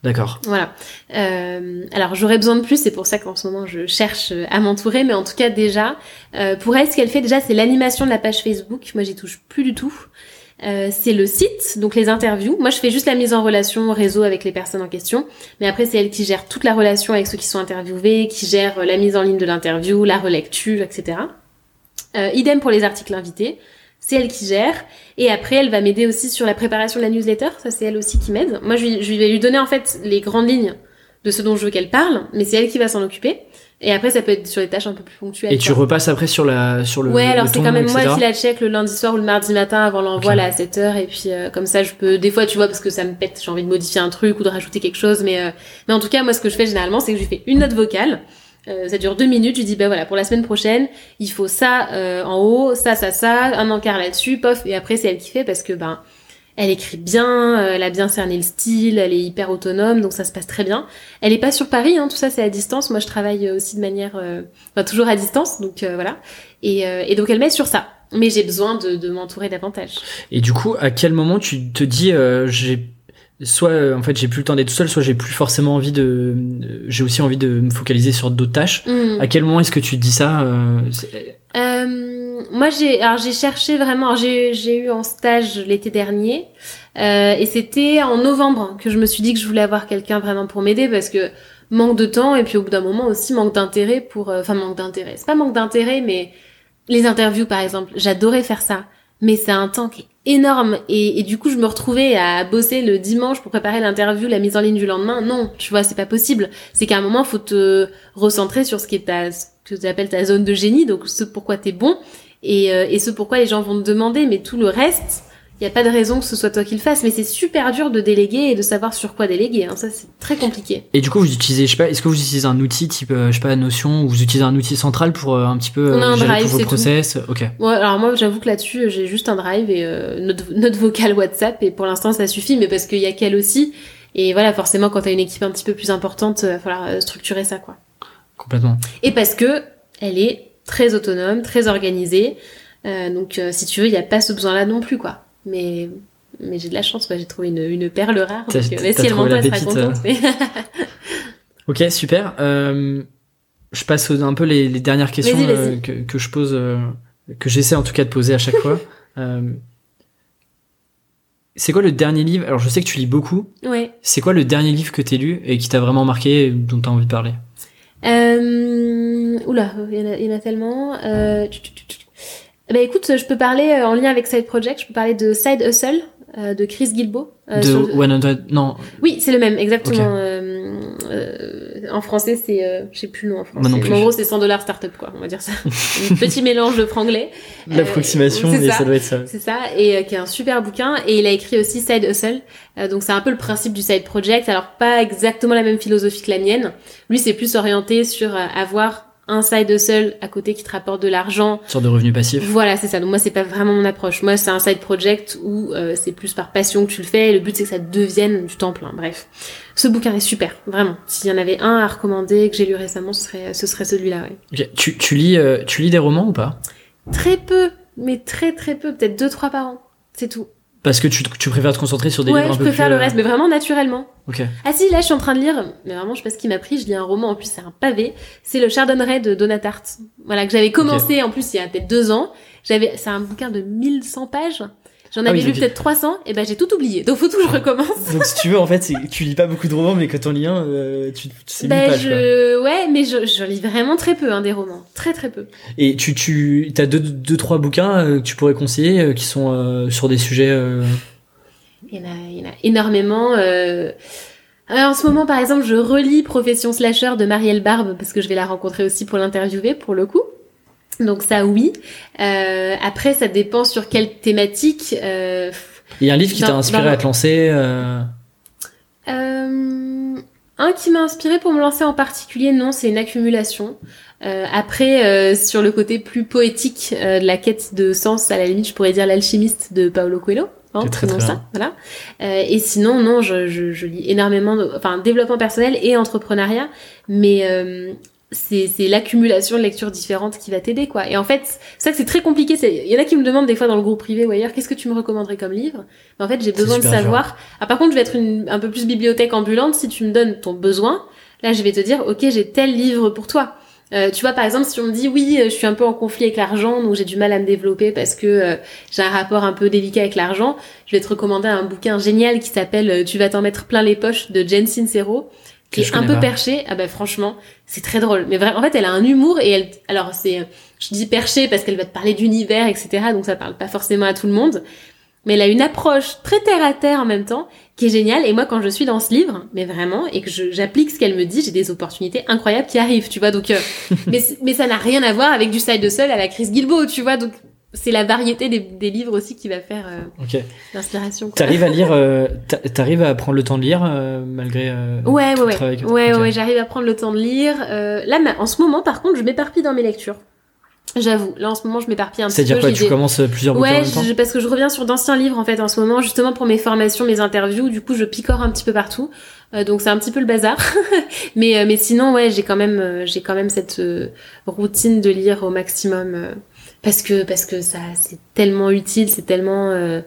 d'accord. Voilà. Euh, alors j'aurais besoin de plus, c'est pour ça qu'en ce moment je cherche euh, à m'entourer, mais en tout cas déjà, euh, pour elle, ce qu'elle fait déjà, c'est l'animation de la page Facebook. Moi, j'y touche plus du tout. Euh, c'est le site, donc les interviews. Moi, je fais juste la mise en relation réseau avec les personnes en question, mais après, c'est elle qui gère toute la relation avec ceux qui sont interviewés, qui gère euh, la mise en ligne de l'interview, la relecture, etc. Euh, idem pour les articles invités. C'est elle qui gère. Et après, elle va m'aider aussi sur la préparation de la newsletter. Ça, c'est elle aussi qui m'aide. Moi, je, vais lui donner en fait les grandes lignes de ce dont je veux qu'elle parle, mais c'est elle qui va s'en occuper. Et après, ça peut être sur des tâches un peu plus ponctuelles. Et tu repasses après sur la sur le. Ouais, alors c'est quand même moi qui la check le lundi soir ou le mardi matin avant l'envoi là à 7h et puis euh, comme ça je peux des fois tu vois parce que ça me pète, j'ai envie de modifier un truc ou de rajouter quelque chose mais euh, mais en tout cas moi ce que je fais généralement c'est que je fais une note vocale euh, ça dure deux minutes, je dis bah voilà pour la semaine prochaine il faut ça euh, en haut, ça ça ça, un encart là-dessus, pof et après c'est elle qui fait parce que ben elle écrit bien, euh, elle a bien cerné le style, elle est hyper autonome, donc ça se passe très bien. Elle est pas sur Paris, hein, tout ça c'est à distance. Moi je travaille aussi de manière, euh, enfin toujours à distance, donc euh, voilà. Et, euh, et donc elle m'aide sur ça. Mais j'ai besoin de, de m'entourer davantage. Et du coup, à quel moment tu te dis, euh, j'ai soit euh, en fait j'ai plus le temps d'être tout seul, soit j'ai plus forcément envie de, euh, j'ai aussi envie de me focaliser sur d'autres tâches. Hmm. À quel moment est-ce que tu dis ça euh, Euh, moi j'ai, alors j'ai cherché vraiment, j'ai, eu en stage l'été dernier, euh, et c'était en novembre que je me suis dit que je voulais avoir quelqu'un vraiment pour m'aider parce que manque de temps et puis au bout d'un moment aussi manque d'intérêt pour, enfin manque d'intérêt, c'est pas manque d'intérêt mais les interviews par exemple, j'adorais faire ça, mais c'est un temps qui est énorme et, du coup je me retrouvais à bosser le dimanche pour préparer l'interview, la mise en ligne du lendemain. Non, tu vois, c'est pas possible. C'est qu'à un moment faut te recentrer sur ce qui est ta, ce que tu appelles ta zone de génie, donc ce pourquoi t'es bon euh, et ce pourquoi les gens vont te demander, mais tout le reste. Il n'y a pas de raison que ce soit toi qui le fasses, mais c'est super dur de déléguer et de savoir sur quoi déléguer. Hein. Ça, c'est très compliqué. Et du coup, vous utilisez, je sais pas, est-ce que vous utilisez un outil type, euh, je sais pas, Notion, ou vous utilisez un outil central pour euh, un petit peu euh, un gérer Drive, tous vos c'est tout. process? Ok. Ouais, alors moi, j'avoue que là-dessus, j'ai juste un drive et euh, notre, notre vocal WhatsApp, et pour l'instant, ça suffit, mais parce qu'il y a qu'elle aussi. Et voilà, forcément, quand t'as une équipe un petit peu plus importante, il va falloir euh, structurer ça, quoi. Complètement. Et parce que elle est très autonome, très organisée. Euh, donc, euh, si tu veux, il n'y a pas ce besoin-là non plus, quoi. Mais, mais j'ai de la chance, quoi. J'ai trouvé une, une perle rare. Donc, euh, mais si elle elle sera contente. mais- Ok, super. Euh, je passe un peu les, les dernières questions euh, que, que je pose, euh, que j'essaie en tout cas de poser à chaque fois. (laughs) C'est quoi le dernier livre? Alors, je sais que tu lis beaucoup. ouais. C'est quoi le dernier livre que t'as lu et qui t'a vraiment marqué et dont t'as envie de parler? Euh... Oula, il y, en a, il y en a tellement. Euh... Bah écoute, je peux parler euh, en lien avec Side Project, je peux parler de Side Hustle euh, de Chris Gilbo. euh, De sur- 100 Non, Oui, c'est le même, exactement. Ok. Euh, euh, en français, c'est, euh, je sais plus le nom en français. Moi non plus. En gros, c'est 100 dollars startup, quoi, on va dire ça. (laughs) un petit mélange de franglais. l'approximation, mais ça. ça doit être ça. C'est ça, et euh, qui est un super bouquin. Et il a écrit aussi Side Hustle. Euh, donc c'est un peu le principe du Side Project. Alors pas exactement la même philosophie que la mienne. Lui, c'est plus orienté sur euh, avoir un side hustle à côté qui te rapporte de l'argent. Une sorte de revenu passif. Voilà, c'est ça. Donc moi, c'est pas vraiment mon approche. Moi, c'est un side project où euh, c'est plus par passion que tu le fais. Et le but, c'est que ça devienne du temps plein. Bref, ce bouquin est super, vraiment. S'il y en avait un à recommander que j'ai lu récemment, ce serait, ce serait celui-là. Ouais. Tu, tu, lis, euh, tu lis des romans ou pas? Très peu, mais très très peu, peut-être deux trois par an. C'est tout. Parce que tu, tu préfères te concentrer sur des ouais, livres un je peu préfère plus, le euh, reste, mais vraiment naturellement. Ok. Ah si, là je suis en train de lire, mais vraiment je sais pas ce qui m'a pris, je lis un roman, en plus c'est un pavé, c'est le Chardonneret de Donatart. Voilà, que j'avais commencé en plus il y a peut-être deux ans. J'avais, c'est un bouquin de 1100 pages. J'en Ah avais lu peut-être 300, et ben j'ai tout oublié. Donc faut tout que je recommence. Donc si tu veux, en fait, tu lis pas beaucoup de romans, mais quand t'en lis un, euh, tu, c'est Ben pages. quoi. je, ouais, mais je, je lis vraiment très peu hein, des romans, très très peu. Et tu, tu, t'as deux, deux, trois bouquins euh, que tu pourrais conseiller euh, qui sont sur des sujets. Il y en a, il y en a énormément. Alors, en ce moment, par exemple, je relis Profession Slasher de Marielle Barbe parce que je vais la rencontrer aussi pour l'interviewer, pour le coup. Donc ça, oui. Euh, après, ça dépend sur quelle thématique. Euh... Il y a un livre qui t'a inspiré à te lancer. euh, un qui m'a inspiré pour me lancer en particulier, non, c'est une accumulation. Après, sur le côté plus poétique de la quête de sens, à la limite, je pourrais dire l'alchimiste de Paolo Coelho. Hein, très, très ça, voilà. Euh, et sinon, non, je, je, je lis énormément, de, enfin, développement personnel et entrepreneuriat, mais euh, c'est c'est l'accumulation de lectures différentes qui va t'aider, quoi. Et en fait, c'est ça que c'est très compliqué. Il y en a qui me demandent des fois dans le groupe privé ou ailleurs, qu'est-ce que tu me recommanderais comme livre? Mais En fait, j'ai besoin de savoir. Ah, par contre, je vais être une, un peu plus bibliothèque ambulante. Si tu me donnes ton besoin, là, je vais te dire, ok, j'ai tel livre pour toi. Euh, tu vois, par exemple, si on me dit oui, euh, je suis un peu en conflit avec l'argent, donc j'ai du mal à me développer parce que euh, j'ai un rapport un peu délicat avec l'argent, je vais te recommander un bouquin génial qui s'appelle euh, Tu vas t'en mettre plein les poches de Jen Sincero, qui est un peu pas. perché. Ah bah franchement, c'est très drôle. Mais vraiment, en fait, elle a un humour et elle, alors c'est, je dis perché parce qu'elle va te parler d'univers, etc. Donc ça parle pas forcément à tout le monde. Mais elle a une approche très terre à terre en même temps, qui est géniale. Et moi, quand je suis dans ce livre, mais vraiment, et que j'applique ce qu'elle me dit, j'ai des opportunités incroyables qui arrivent, tu vois. Donc, euh, (laughs) mais, ça n'a rien à voir avec du side de seul à la Chris Guilbeault, tu vois. Donc, c'est la variété des, des livres aussi qui va faire euh, Ok. l'inspiration. T'arrives à lire, (laughs) euh, t'arrives à prendre le temps de lire euh, malgré. euh, Ouais, ouais, ouais. travail que- Ouais, ouais, j'arrive à prendre le temps de lire. Euh, là, en ce moment, par contre, je m'éparpille dans mes lectures. J'avoue. Là, en ce moment, je m'éparpille un petit peu. C'est-à-dire quoi Tu des- commences plusieurs bouquins en Ouais, même temps je- parce que je reviens sur d'anciens livres en fait en ce moment, justement pour mes formations, mes interviews. Du coup, je picore un petit peu partout, Euh, donc c'est un petit peu le bazar. (laughs) mais euh, mais sinon, ouais, j'ai quand même euh, j'ai quand même cette routine de lire au maximum parce que parce que ça c'est tellement utile, c'est tellement euh,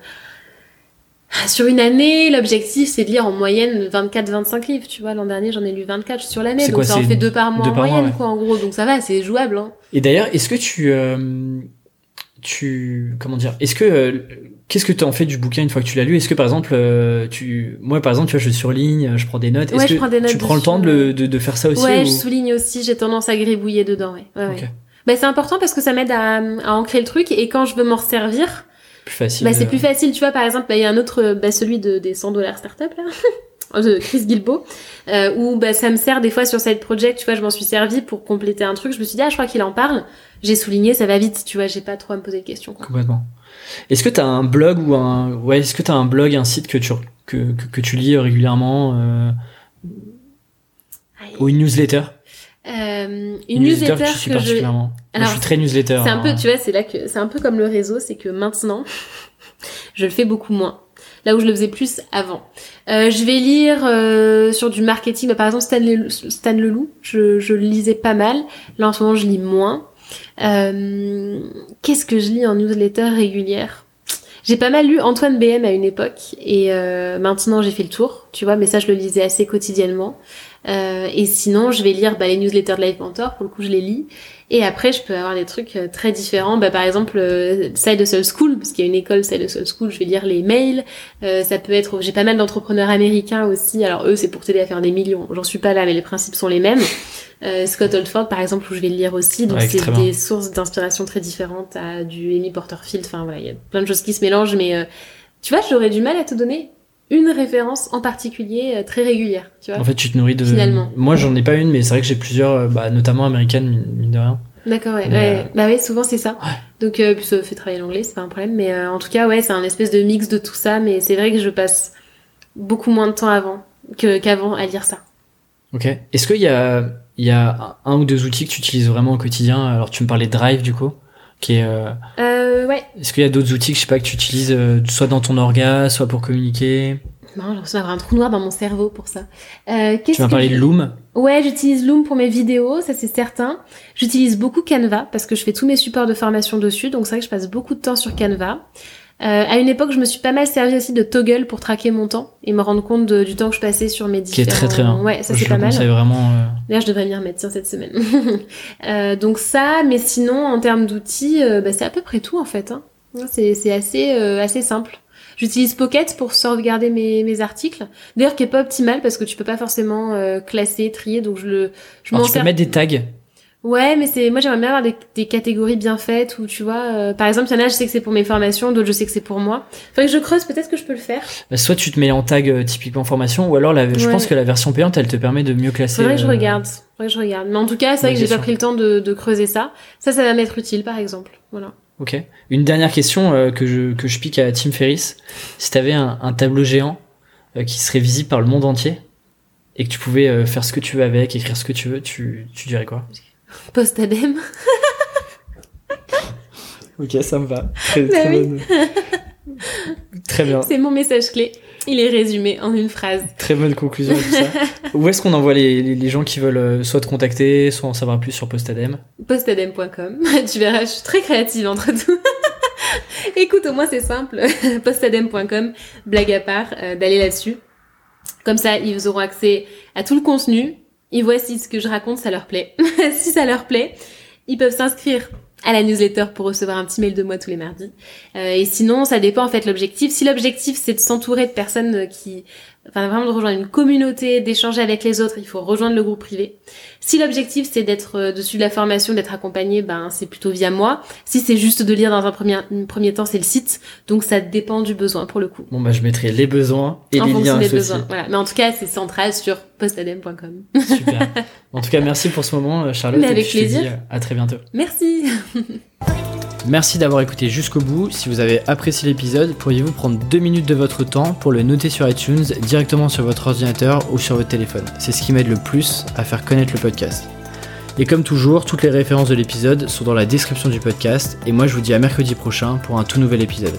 sur une année, l'objectif c'est de lire en moyenne 24-25 livres. Tu vois, l'an dernier j'en ai lu 24 sur l'année, donc ça en fait deux par mois deux en par mois, moyenne ouais. quoi en gros. Donc ça va, c'est jouable. Hein. Et d'ailleurs, est-ce que tu, euh, tu, comment dire, est-ce que, euh, qu'est-ce que tu en fais du bouquin une fois que tu l'as lu? Est-ce que par exemple, euh, tu, moi par exemple, tu vois, je surligne, je prends des notes. Est-ce Ouais, que je prends des notes tu prends le temps de, de, de faire ça aussi ouais, ou- je souligne aussi, j'ai tendance à gribouiller dedans, ouais. ouais, ouais. Bah, c'est important parce que ça m'aide à, à ancrer le truc et quand je veux m'en Plus facile. bah, c'est euh, plus facile. Tu vois, par exemple, bah, il y a un autre, bah, celui de, des 100 dollars startup, là, (laughs) de Chris Guilbeault, euh, où bah, ça me sert des fois sur Side Project, tu vois, je m'en suis servi pour compléter un truc. Je me suis dit, ah, je crois qu'il en parle. J'ai souligné, ça va vite, tu vois, j'ai pas trop à me poser de questions. Quoi. Complètement. Est-ce que tu as un blog ou un, ouais, est-ce que tu as un blog, un site que tu, que, que, que tu lis régulièrement, euh, ou une newsletter? Euh, une newsletter que suis que je, particulièrement. Moi, Alors, je suis très newsletter. C'est un peu, hein. tu vois, c'est là que c'est un peu comme le réseau, c'est que maintenant, je le fais beaucoup moins. Là où je le faisais plus avant. Euh, je vais lire euh, sur du marketing, bah, par exemple Stan, Le- Stan Leloup, je, je le lisais pas mal. Là en ce moment, je lis moins. Qu'est-ce que je lis en newsletter régulière? J'ai pas mal lu Antoine BM à une époque et euh, maintenant j'ai fait le tour, tu vois, mais ça je le lisais assez quotidiennement. Euh, et sinon, je vais lire bah, les newsletters de Life Mentor, pour le coup je les lis. Et après, je peux avoir des trucs euh, très différents. Bah, par exemple, euh, Side Hustle School, parce qu'il y a une école Side Hustle School, je vais lire les mails. Euh, ça peut être, j'ai pas mal d'entrepreneurs américains aussi. Alors eux, c'est pour t'aider à faire des millions. J'en suis pas là, mais les principes sont les mêmes. Euh, Scott Oldford, par exemple, où je vais le lire aussi. Donc Ouais, c'est des sources d'inspiration très différentes à du Amy Porterfield. Enfin voilà, il y a plein de choses qui se mélangent, mais euh, tu vois, j'aurais du mal à te donner une référence en particulier euh, très régulière. Tu vois. En fait, tu te nourris de. Finalement. Moi, j'en ai pas une, mais c'est vrai que j'ai plusieurs, euh, bah, notamment américaines, mine de rien. D'accord, ouais. Euh, Bah ouais, souvent c'est ça. Donc, euh, puis ça fait travailler l'anglais, c'est pas un problème. Mais euh, en tout cas, ouais, c'est un espèce de mix de tout ça. Mais c'est vrai que je passe beaucoup moins de temps avant que qu'avant à lire ça. Ok. Est-ce qu'il y a, il y a un ou deux outils que tu utilises vraiment au quotidien? Alors, tu me parlais de Drive, du coup. Qui est, euh, Euh, ouais. Est-ce qu'il y a d'autres outils que je sais pas que tu utilises, euh, soit dans ton orga, soit pour communiquer? Non, j'ai l'impression d'avoir un trou noir dans mon cerveau pour ça. Euh, Tu m'as parlé de Loom? Ouais, j'utilise Loom pour mes vidéos, ça c'est certain. J'utilise beaucoup Canva parce que je fais tous mes supports de formation dessus, donc c'est vrai que je passe beaucoup de temps sur Canva. Euh, à une époque, je me suis pas mal servi aussi de Toggle pour traquer mon temps et me rendre compte de- du temps que je passais sur mes différents... Qui est très très bien. Ouais, ça c'est pas mal. vraiment. euh, D'ailleurs, je devrais m'y remettre tiens, cette semaine. (laughs) Euh, donc ça, mais sinon, en termes d'outils, euh, bah, c'est à peu près tout en fait. Hein. C'est assez, euh, assez simple. J'utilise Pocket pour sauvegarder mes, mes articles. D'ailleurs, qui est pas optimal parce que tu peux pas forcément euh, classer, trier, donc je le, je alors, tu peux mettre des tags. Ouais, mais c'est, moi j'aimerais bien avoir des, des catégories bien faites où tu vois, euh, par exemple, il y en a, je sais que c'est pour mes formations, d'autres je sais que c'est pour moi. Faudrait que je creuse, peut-être que je peux le faire. Bah, soit tu te mets en tag euh, typiquement formation, ou alors la, je Ouais. pense que la version payante, elle te permet de mieux classer. Faudrait que je euh, regarde. Faudrait que je regarde. Mais en tout cas, c'est vrai que j'ai pas pris le temps de, de creuser ça. Ça, ça va m'être utile, par exemple. Voilà. Ok. Une dernière question euh, que je que je pique à Tim Ferriss. Si t'avais un, un tableau géant euh, qui serait visible par le monde entier et que tu pouvais euh, faire ce que tu veux avec, écrire ce que tu veux, tu tu dirais quoi? Post-adem. (laughs) Ok, ça me va. Très, Bah très oui. bonne. très bien. C'est mon message clé. Il est résumé en une phrase. Très bonne conclusion à tout ça. (laughs) Où est-ce qu'on envoie les, les, les gens qui veulent euh, soit te contacter, soit en savoir plus sur Postadem? Postadem.com. (laughs) tu verras, je suis très créative entre tout. Écoute, au moins c'est simple. Postadem.com. Blague à part, euh, d'aller là-dessus. Comme ça, ils auront accès à tout le contenu. Voient si ce que je raconte, ça leur plaît. (laughs) si ça leur plaît, ils peuvent s'inscrire à la newsletter pour recevoir un petit mail de moi tous les mardis. Euh, et sinon, ça dépend en fait l'objectif. Si l'objectif c'est de s'entourer de personnes qui, enfin vraiment de rejoindre une communauté, d'échanger avec les autres, il faut rejoindre le groupe privé. Si l'objectif c'est d'être euh, dessus de la formation, d'être accompagné, ben c'est plutôt via moi. Si c'est juste de lire dans un premier, un premier temps, c'est le site. Donc ça dépend du besoin pour le coup. Bon bah je mettrai les besoins et en les liens des besoins. Voilà. Mais en tout cas, c'est central sur postadem.com. Super. En tout cas, merci pour ce moment, euh, Charlotte. Mais et avec puis je te plaisir. dis, euh, à très bientôt. Merci. (laughs) Merci d'avoir écouté jusqu'au bout. Si vous avez apprécié l'épisode, pourriez-vous prendre deux minutes de votre temps pour le noter sur iTunes directement sur votre ordinateur ou sur votre téléphone? C'est ce qui m'aide le plus à faire connaître le podcast. Et comme toujours, toutes les références de l'épisode sont dans la description du podcast. Et moi, je vous dis à mercredi prochain pour un tout nouvel épisode.